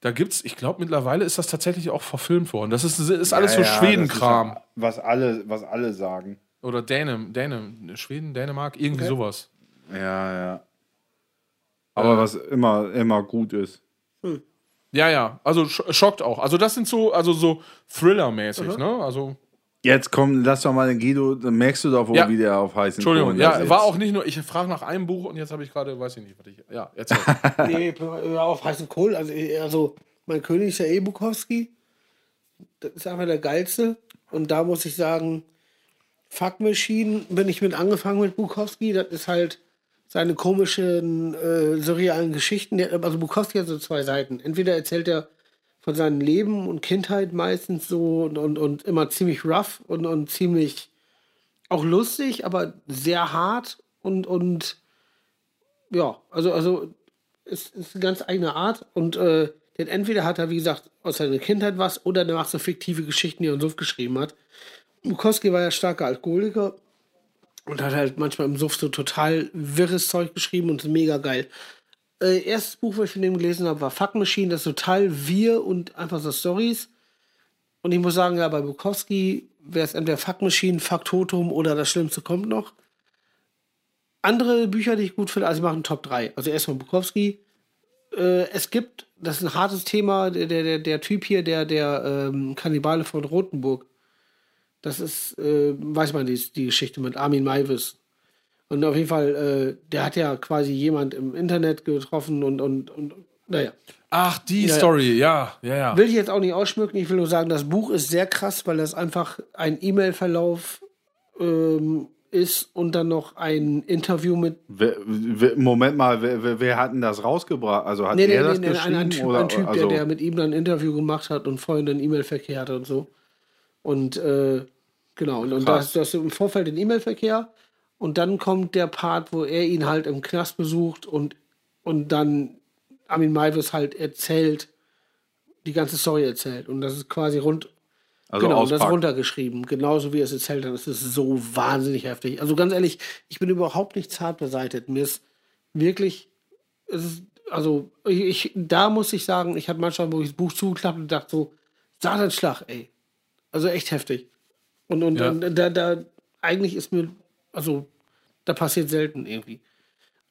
Da gibt's, ich glaube, mittlerweile ist das tatsächlich auch verfilmt worden. Das ist, ist alles Ja, so ja, Schwedenkram. ja, Was alle, was alle sagen. Oder Dänem, Dänem, Schweden, Dänemark, irgendwie sowas. Ja, ja. Aber was immer, immer gut ist. Ja, ja, also sch schockt auch. Also das sind so, also so Thriller-mäßig, ne? Also, Jetzt komm, lass doch mal den Guido, dann merkst du doch wohl, Ja. wie der auf heißen Entschuldigung, Kohlen ja, war auch nicht nur, ich frage nach einem Buch und jetzt habe ich gerade, weiß ich nicht, was ich, ja, jetzt. nee, auf heißen Kohl. Also, also, mein König ist ja eh Bukowski. Das ist einfach der geilste. Und da muss ich sagen, Fuck Machine bin ich mit angefangen mit Bukowski. Das ist halt seine komischen, äh, surrealen Geschichten. Also Bukowski hat so zwei Seiten. Entweder erzählt er von seinem Leben und Kindheit meistens so und, und, und immer ziemlich rough und, und ziemlich auch lustig, aber sehr hart und, und ja, also, also ist, ist eine ganz eigene Art und äh, denn entweder hat er, wie gesagt, aus seiner Kindheit was oder der macht so fiktive Geschichten, die er im Suff geschrieben hat. Bukowski war ja starker Alkoholiker und hat halt manchmal im Suff so total wirres Zeug geschrieben und mega geil. Äh, erstes Buch, was ich von dem gelesen habe, war Fuck Machine, das ist total wir und einfach so Stories. Und ich muss sagen, ja, bei Bukowski wäre es entweder Fuck Machine, Fuck Totum oder das Schlimmste kommt noch. Andere Bücher, die ich gut finde, also ich mache einen Top 3. Also erstmal Bukowski. Äh, es gibt, das ist ein hartes Thema, der, der, der Typ hier, der, der ähm, Kannibale von Rothenburg. Das ist, äh, weiß man, die, die Geschichte mit Armin Maivis. Und auf jeden Fall, äh, der hat ja quasi jemand im Internet getroffen und, und, und naja. Ach, die Ja, ja. Story, ja, ja, ja. Will ich jetzt auch nicht ausschmücken, ich will nur sagen, das Buch ist sehr krass, weil das einfach ein E-Mail-Verlauf ähm, ist und dann noch ein Interview mit. Wer, wer, Moment mal, wer, wer, wer hat denn das rausgebracht? Also hat Nee, nee, er nee, das nee ein, geschrieben? ein Typ, oder, ein typ also, der, der mit ihm dann ein Interview gemacht hat und vorhin einen E-Mail-Verkehr hatte und so. Und äh, genau, und, und das, das im Vorfeld den E-Mail-Verkehr. Und dann kommt der Part, wo er ihn halt im Knast besucht und, und dann Armin Maivis halt erzählt, die ganze Story erzählt. Und das ist quasi rund, also genau, das ist runtergeschrieben, genauso wie er es erzählt hat. Das ist so wahnsinnig heftig. Also ganz ehrlich, ich bin überhaupt nicht zart beseitigt. Mir ist wirklich, es ist, also ich, ich, da muss ich sagen, ich hatte manchmal, wo ich das Buch zugeklappt und dachte so, Satanschlag, ey. Also echt heftig. Und, und, Ja. und da, da, eigentlich ist mir, also da passiert selten irgendwie.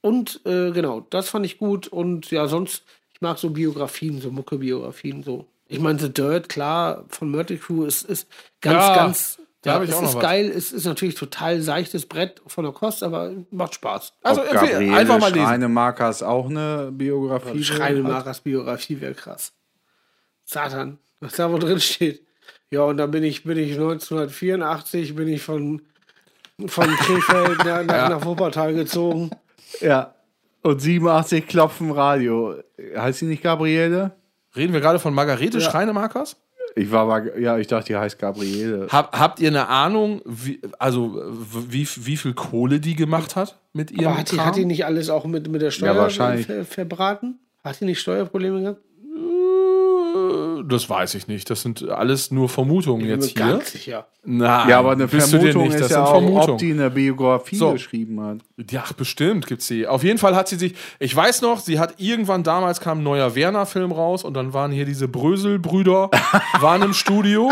Und äh, genau, das fand ich gut. Und ja, sonst, ich mag so Biografien, so Mucke-Biografien, so. Ich meine, The Dirt, klar, von Mötley Crew ist, ist ganz, Ja, ganz. da hab ich es auch noch ist was. geil, es ist natürlich total seichtes Brett von der Kost, aber macht Spaß. Also empfehle, einfach mal lesen. Schreinemakers auch eine Biografie. Schreinemakers Biografie wäre krass. Satan, was da wo drin steht. Ja, und dann bin ich, bin ich 1984, bin ich von, von Krefeld nach, nach, nach Wuppertal gezogen. Ja. Und 87 Klopfen Radio. Heißt sie nicht Gabriele? Reden wir gerade von Margarete Schreinemakers? Ich war aber, ja, ich dachte, die heißt Gabriele. Hab, habt ihr eine Ahnung, wie, also wie, wie viel Kohle die gemacht hat mit ihrem Aber hat die, hat die nicht alles auch mit, mit der Steuer wahrscheinlich. ver, verbraten? Hat die nicht Steuerprobleme gehabt? Das weiß ich nicht. Das sind alles nur Vermutungen Ich bin jetzt mir hier. ganz sicher. Nein, Ja, aber eine Vermutung nicht. Das ist sind ja auch, ob Vermutungen. die eine Biografie So. geschrieben hat. Ja, bestimmt gibt's sie. Auf jeden Fall hat sie sich. Ich weiß noch, sie hat irgendwann damals kam ein neuer Werner-Film raus und dann waren hier diese Brösel-Brüder waren im Studio.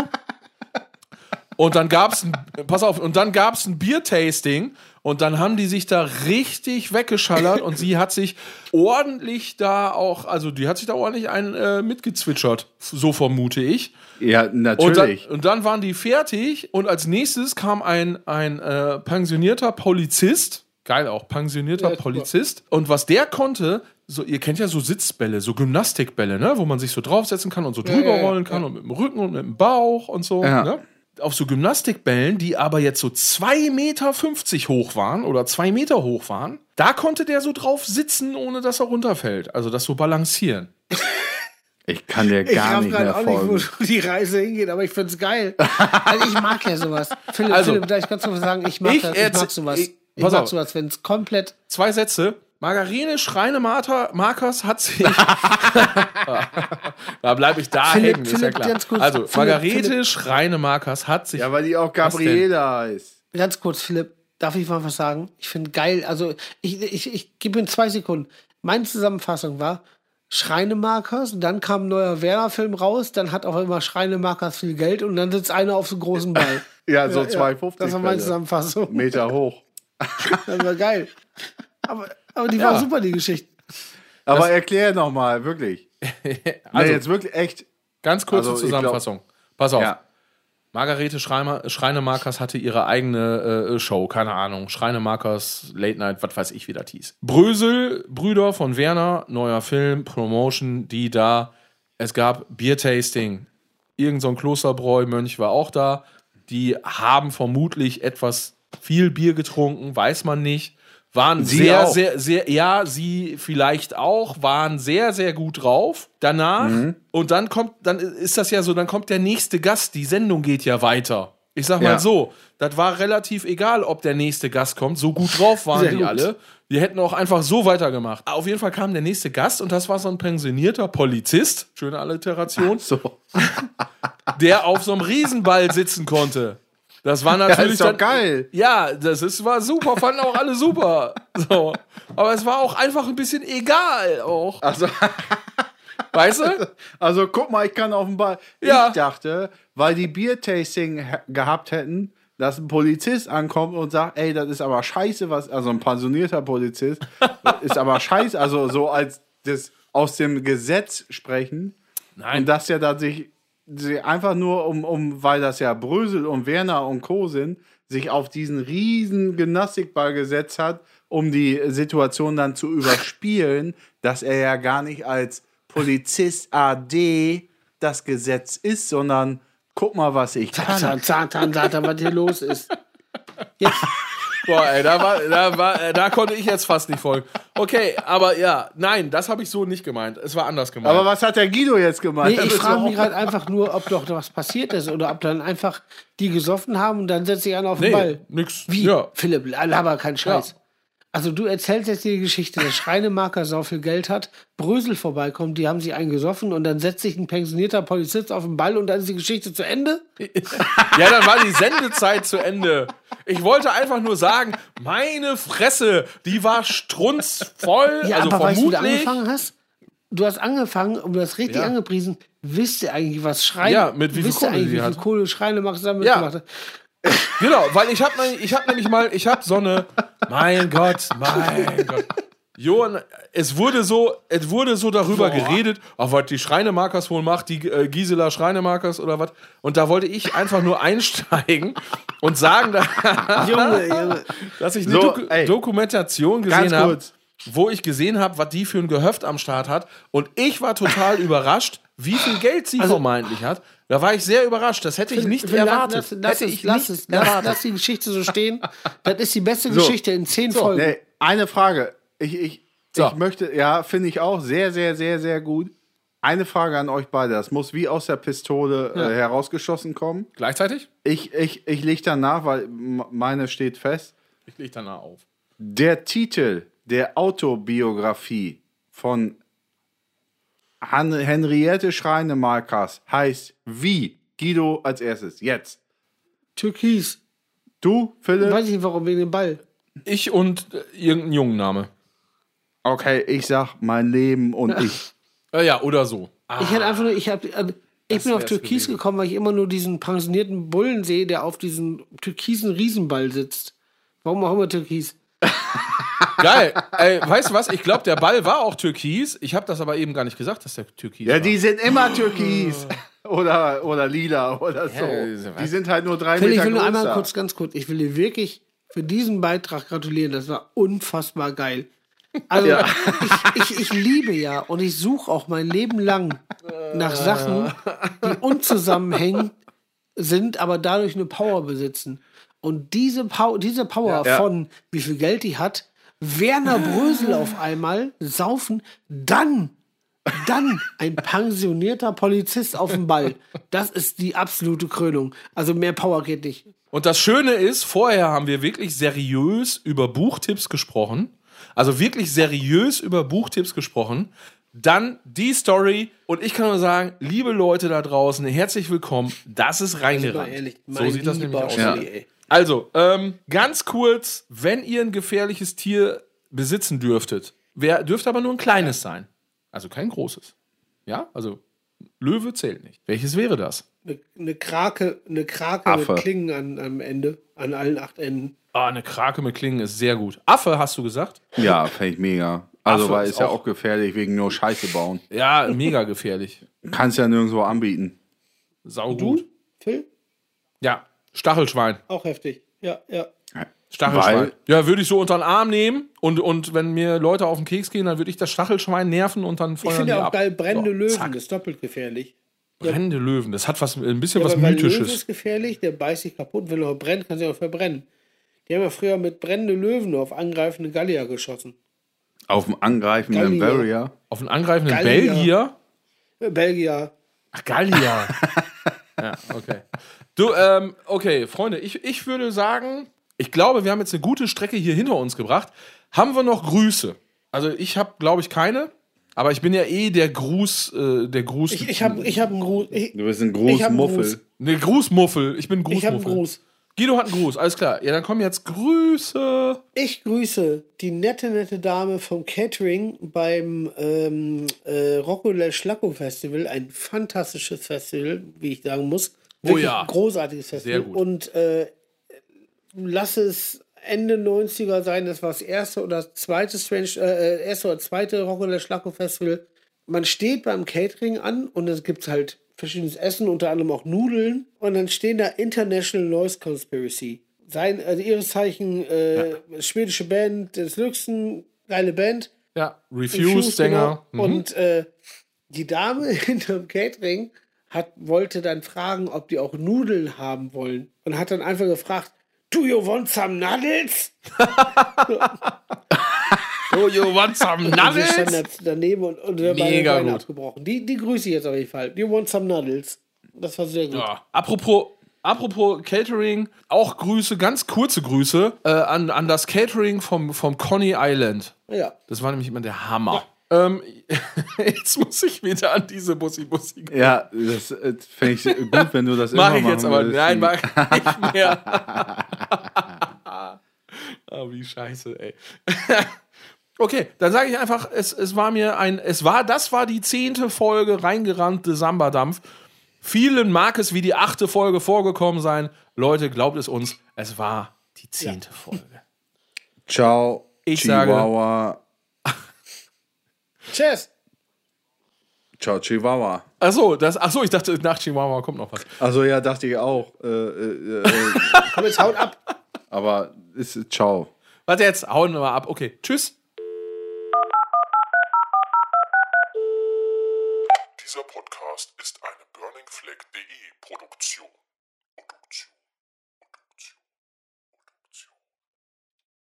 Und dann gab's ein, pass auf, und dann gab's ein Biertasting und dann haben die sich da richtig weggeschallert und sie hat sich ordentlich da auch, also die hat sich da ordentlich ein äh, mitgezwitschert, so vermute ich. Ja, Und dann, natürlich. und dann waren die fertig und als nächstes kam ein, ein äh, pensionierter Polizist. Geil auch, pensionierter Ja. Polizist. Und was der konnte, so, ihr kennt ja so Sitzbälle, so Gymnastikbälle, ne? wo man sich so draufsetzen kann und so drüber ja, ja, rollen kann und mit dem Rücken und mit dem Bauch und so. Ja. Ne? Auf so Gymnastikbällen, die aber jetzt so 2,50 Meter hoch waren oder 2 Meter hoch waren, da konnte der so drauf sitzen, ohne dass er runterfällt. Also das so balancieren. Ich kann dir Ich gar raff nicht mehr gerade auch folgen. nicht, wo die Reise hingeht, aber ich find's geil. Also ich mag ja sowas. Philipp, Also, Philipp, darf ich ganz kurz sagen, ich mag, ich das, ich mag sowas. ich- Ich, pass mag auf. sowas, wenn es komplett Zwei Sätze. Margarine Schreinemarkers hat sich. da bleibe ich da Philipp, hängen, ist ja Philipp, klar. ganz kurz, also, Philipp, Margarete Philipp. Schreinemarkers hat sich. Ja, weil die auch Gabriele heißt. Ganz kurz, Philipp, darf ich mal was sagen? Ich finde geil, also ich, ich, ich gebe in zwei Sekunden. Meine Zusammenfassung war Schreinemarkers, dann kam ein neuer Werner-Film raus, dann hat auch immer Schreinemarkers viel Geld und dann sitzt einer auf so einem großen Ball. Ja, so 2,50 Das war meine. Zusammenfassung. Meter hoch. Das war geil. Aber, aber die war super, die Geschichte. Aber erklär noch mal, wirklich. Also- nee, jetzt wirklich echt. Ganz kurze Also, Zusammenfassung. Pass auf. Ja. Margarete Schreimer, Schreinemarkers hatte ihre eigene äh, Show, keine Ahnung. Schreinemarkers, Late Night, was weiß ich, wie das hieß. Brösel, Brüder von Werner, neuer Film, Promotion, die da. Es gab Biertasting. Irgend so ein Klosterbräu-Mönch war auch da. Die haben vermutlich etwas viel Bier getrunken, weiß man nicht. Waren Sie sehr, auch. sehr, sehr, ja, sie vielleicht auch, waren sehr, sehr gut drauf. Danach, Mhm. und dann kommt, dann ist das ja so, dann kommt der nächste Gast, die Sendung geht ja weiter. Ich sag mal Ja. so, das war relativ egal, ob der nächste Gast kommt. So gut drauf waren Sehr die gut. alle. Die hätten auch einfach so weitergemacht. Auf jeden Fall kam der nächste Gast und das war so ein pensionierter Polizist, schöne Alliteration, So. der auf so einem Riesenball sitzen konnte. Das war natürlich ist doch geil. Ja, das ist, war super, fanden auch alle super. So. Aber es war auch einfach ein bisschen egal auch. Also, Weißt du? also guck mal, ich kann auf den Ball. Ja. Ich dachte, weil die Biertasting gehabt hätten, dass ein Polizist ankommt und sagt, ey, das ist aber scheiße, was, also ein pensionierter Polizist, ist aber scheiße, also so als das aus dem Gesetz sprechen. Nein. Und dass ja da sich einfach nur um, um, weil das ja Brösel und Werner und Co. sind, sich auf diesen riesen Gymnastikball gesetzt hat, um die Situation dann zu überspielen, dass er ja gar nicht als Polizist AD das Gesetz ist, sondern guck mal, was ich kann. Satan, Satan, Satan, was hier los ist. Jetzt, Boah, ey, da, war, da, war, äh, da konnte ich jetzt fast nicht folgen. Okay, aber ja, nein, das habe ich so nicht gemeint. Es war anders gemeint. Aber was hat der Guido jetzt gemeint? Nee, ich frage mich gerade einfach nur, ob doch was passiert ist oder ob dann einfach die gesoffen haben und dann setzt sich einer auf den nee, Ball. nix. Wie? Ja. Philipp, laber keinen Scheiß. Also du erzählst jetzt die Geschichte, der Schreinemarker so viel Geld hat, Brösel vorbeikommt, die haben sich einen gesoffen und dann setzt sich ein pensionierter Polizist auf den Ball und dann ist die Geschichte zu Ende? Ja, dann war die Sendezeit zu Ende. Ich wollte einfach nur sagen, meine Fresse, die war strunzvoll. Ja, also aber weißt du, du vermutlich. angefangen hast? Du hast angefangen und du hast richtig Ja. angepriesen. Wisst ihr eigentlich, was Schreine, Ja, mit wie viel wisst ihr Kohle eigentlich, die wie viel? Kohle Schreinemarker damit Ja. gemacht hat? Genau, weil ich habe ich hab nämlich mal, ich habe so eine, mein Gott, mein Gott. Johann, es wurde so, es wurde so darüber geredet, ach, was die Schreinemarkers wohl macht, die äh, Gisela Schreinemarkers oder was. Und da wollte ich einfach nur einsteigen und sagen, dass ich eine So, Doku ey, Dokumentation gesehen habe, wo ich gesehen habe, was die für ein Gehöft am Start hat. Und ich war total überrascht, wie viel Geld sie vermeintlich hat. Da war ich sehr überrascht. Das hätte ich nicht Phil, erwartet. Lass, lass, hätte ich lass, nicht erwartet. lass die Geschichte so stehen. Das ist die beste Geschichte in zehn Folgen. Nee, eine Frage. Ich, ich, So. ich möchte, ja, finde ich auch sehr, sehr, sehr, sehr gut. Eine Frage an euch beide. Das muss wie aus der Pistole äh, herausgeschossen kommen. Gleichzeitig? Ich, ich, ich leg danach, weil meine steht fest. Ich leg danach auf. Der Titel der Autobiografie von Han Henriette Schreinemarkers heißt wie? Guido als erstes. Jetzt. Türkis. Du, Philipp? Weiß ich nicht warum, wegen dem Ball. Ich und äh, irgendein Jungenname. Okay, ich sag mein Leben und ich. Äh, ja, oder so. Ich hätte einfach nur, ich hab, äh, ich bin auf wär's Türkis gewesen. gekommen, weil ich immer nur diesen pensionierten Bullen sehe, der auf diesem türkisen Riesenball sitzt. Warum auch immer Türkis? Geil. Ey, weißt du was? Ich glaube, der Ball war auch türkis. Ich habe das aber eben gar nicht gesagt, dass der türkis Ja, war. die sind immer türkis. Oder, oder lila oder so. Ja, die sind halt nur drei Phil, ich Meter will nur einmal kurz, ganz kurz, ich will dir wirklich für diesen Beitrag gratulieren. Das war unfassbar geil. Also, ich, ich, ich liebe ja und ich suche auch mein Leben lang nach Sachen, die unzusammenhängend sind, aber dadurch eine Power besitzen. Und diese, Pow diese Power Ja. von wie viel Geld die hat, Werner Brösel auf einmal saufen, dann, dann ein pensionierter Polizist auf dem Ball. Das ist die absolute Krönung. Also mehr Power geht nicht. Und das Schöne ist, vorher haben wir wirklich seriös über Buchtipps gesprochen. Also wirklich seriös über Buchtipps gesprochen. Dann die Story. Und ich kann nur sagen, liebe Leute da draußen, herzlich willkommen. Das ist reingerannt. so sieht das nämlich aus. Ja. Also, ähm, ganz kurz, wenn ihr ein gefährliches Tier besitzen dürftet, wer, dürfte aber nur ein kleines sein. Also kein großes. Ja, also Löwe zählt nicht. Welches wäre das? Eine, eine Krake, eine Krake Affe. mit Klingen an, am Ende, an allen acht Enden. Ah, eine Krake mit Klingen ist sehr gut. Affe, hast du gesagt? Ja, fände ich mega. Also, Affe weil ist ist ja auch- auch gefährlich wegen nur Scheiße bauen. Ja, mega gefährlich. Kannst ja nirgendwo anbieten. Sau gut. Phil? Ja, Stachelschwein. Auch heftig. Ja, ja. Stachelschwein. Weil- ja, würde ich so unter den Arm nehmen und, und wenn mir Leute auf den Keks gehen, dann würde ich das Stachelschwein nerven und dann Ich feuern finde die auch ab. geil, brennende So, Löwen, zack. das ist doppelt gefährlich. Brennende Löwen, das hat was, ein bisschen was aber weil Löwe Mythisches. ist gefährlich, der beißt sich kaputt. Wenn er brennt, kann sich auch verbrennen. Die haben ja früher mit brennenden Löwen auf angreifende Gallier geschossen. Auf dem angreifenden Gallier. Barrier. Auf einen angreifenden Gallier. Belgier. Belgier. Ach, Gallier. ja, okay. Du, ähm, okay, Freunde, ich, ich würde sagen, ich glaube, wir haben jetzt eine gute Strecke hier hinter uns gebracht. Haben wir noch Grüße? Also ich habe, glaube ich, keine. Aber ich bin ja eh der Gruß, äh, der Gruß. Ich, ich habe ich hab einen Gruß. Ich, Du bist ein Ich hab einen Großmuffel. Gruß. Ne, Grußmuffel. Ich bin ich habe einen Grußmuffel. Gruß. Guido hat einen Gruß, alles klar. Ja, dann kommen jetzt Grüße. Ich grüße die nette, nette Dame vom Catering beim ähm, äh, Rocco del Schlacco Festival. Ein fantastisches Festival, wie ich sagen muss. Oh Wirklich ja. ein großartiges Festival. Sehr gut. Und äh, lass es Ende 90er sein, das war das erste oder zweite Strange, äh, erste oder zweite Rocco del Schlacco Festival. Man steht beim Catering an und es gibt halt verschiedenes Essen, unter anderem auch Nudeln. Und dann stehen da International Noise Conspiracy. Sein, also ihres Zeichen, äh, schwedische Band des Luxen, geile Band. Ja, Refuse-Sänger. genau. Und äh, die Dame hinterm Catering hat, wollte dann fragen, ob die auch Nudeln haben wollen. Und hat dann einfach gefragt, Do you want some Nuddles? Do you want some Nuggets? da daneben und, und der Mega Beine gut. abgebrochen. Die, die grüße ich jetzt auf jeden Fall. Do you want some Nuddles? Das war sehr gut. Ja. Apropos, apropos Catering, auch Grüße, ganz kurze Grüße äh, an, an das Catering vom, vom Coney Island. Ja. Das war nämlich immer der Hammer. Ähm, jetzt muss ich wieder an diese Bussi-Bussi. Ja, das äh, fände ich gut, wenn du das Mach immer ich jetzt aber. Nein, mach ich nicht mehr. ah, wie scheiße, ey. Okay, dann sage ich einfach, es, es war mir ein, es war, das war die zehnte Folge reingerannte Samba-Dampf. Vielen mag es wie die achte Folge vorgekommen sein. Leute, glaubt es uns, es war die zehnte Folge. Ciao, Ich sage- Chihuahua. Tschüss. Ciao, Chihuahua. Achso, das, ach so, ich dachte, nach Chihuahua kommt noch was. Also ja, dachte ich auch. Äh, äh, äh, Komm jetzt haut ab. aber ist ciao. Warte jetzt, hauen wir mal ab. Okay, tschüss.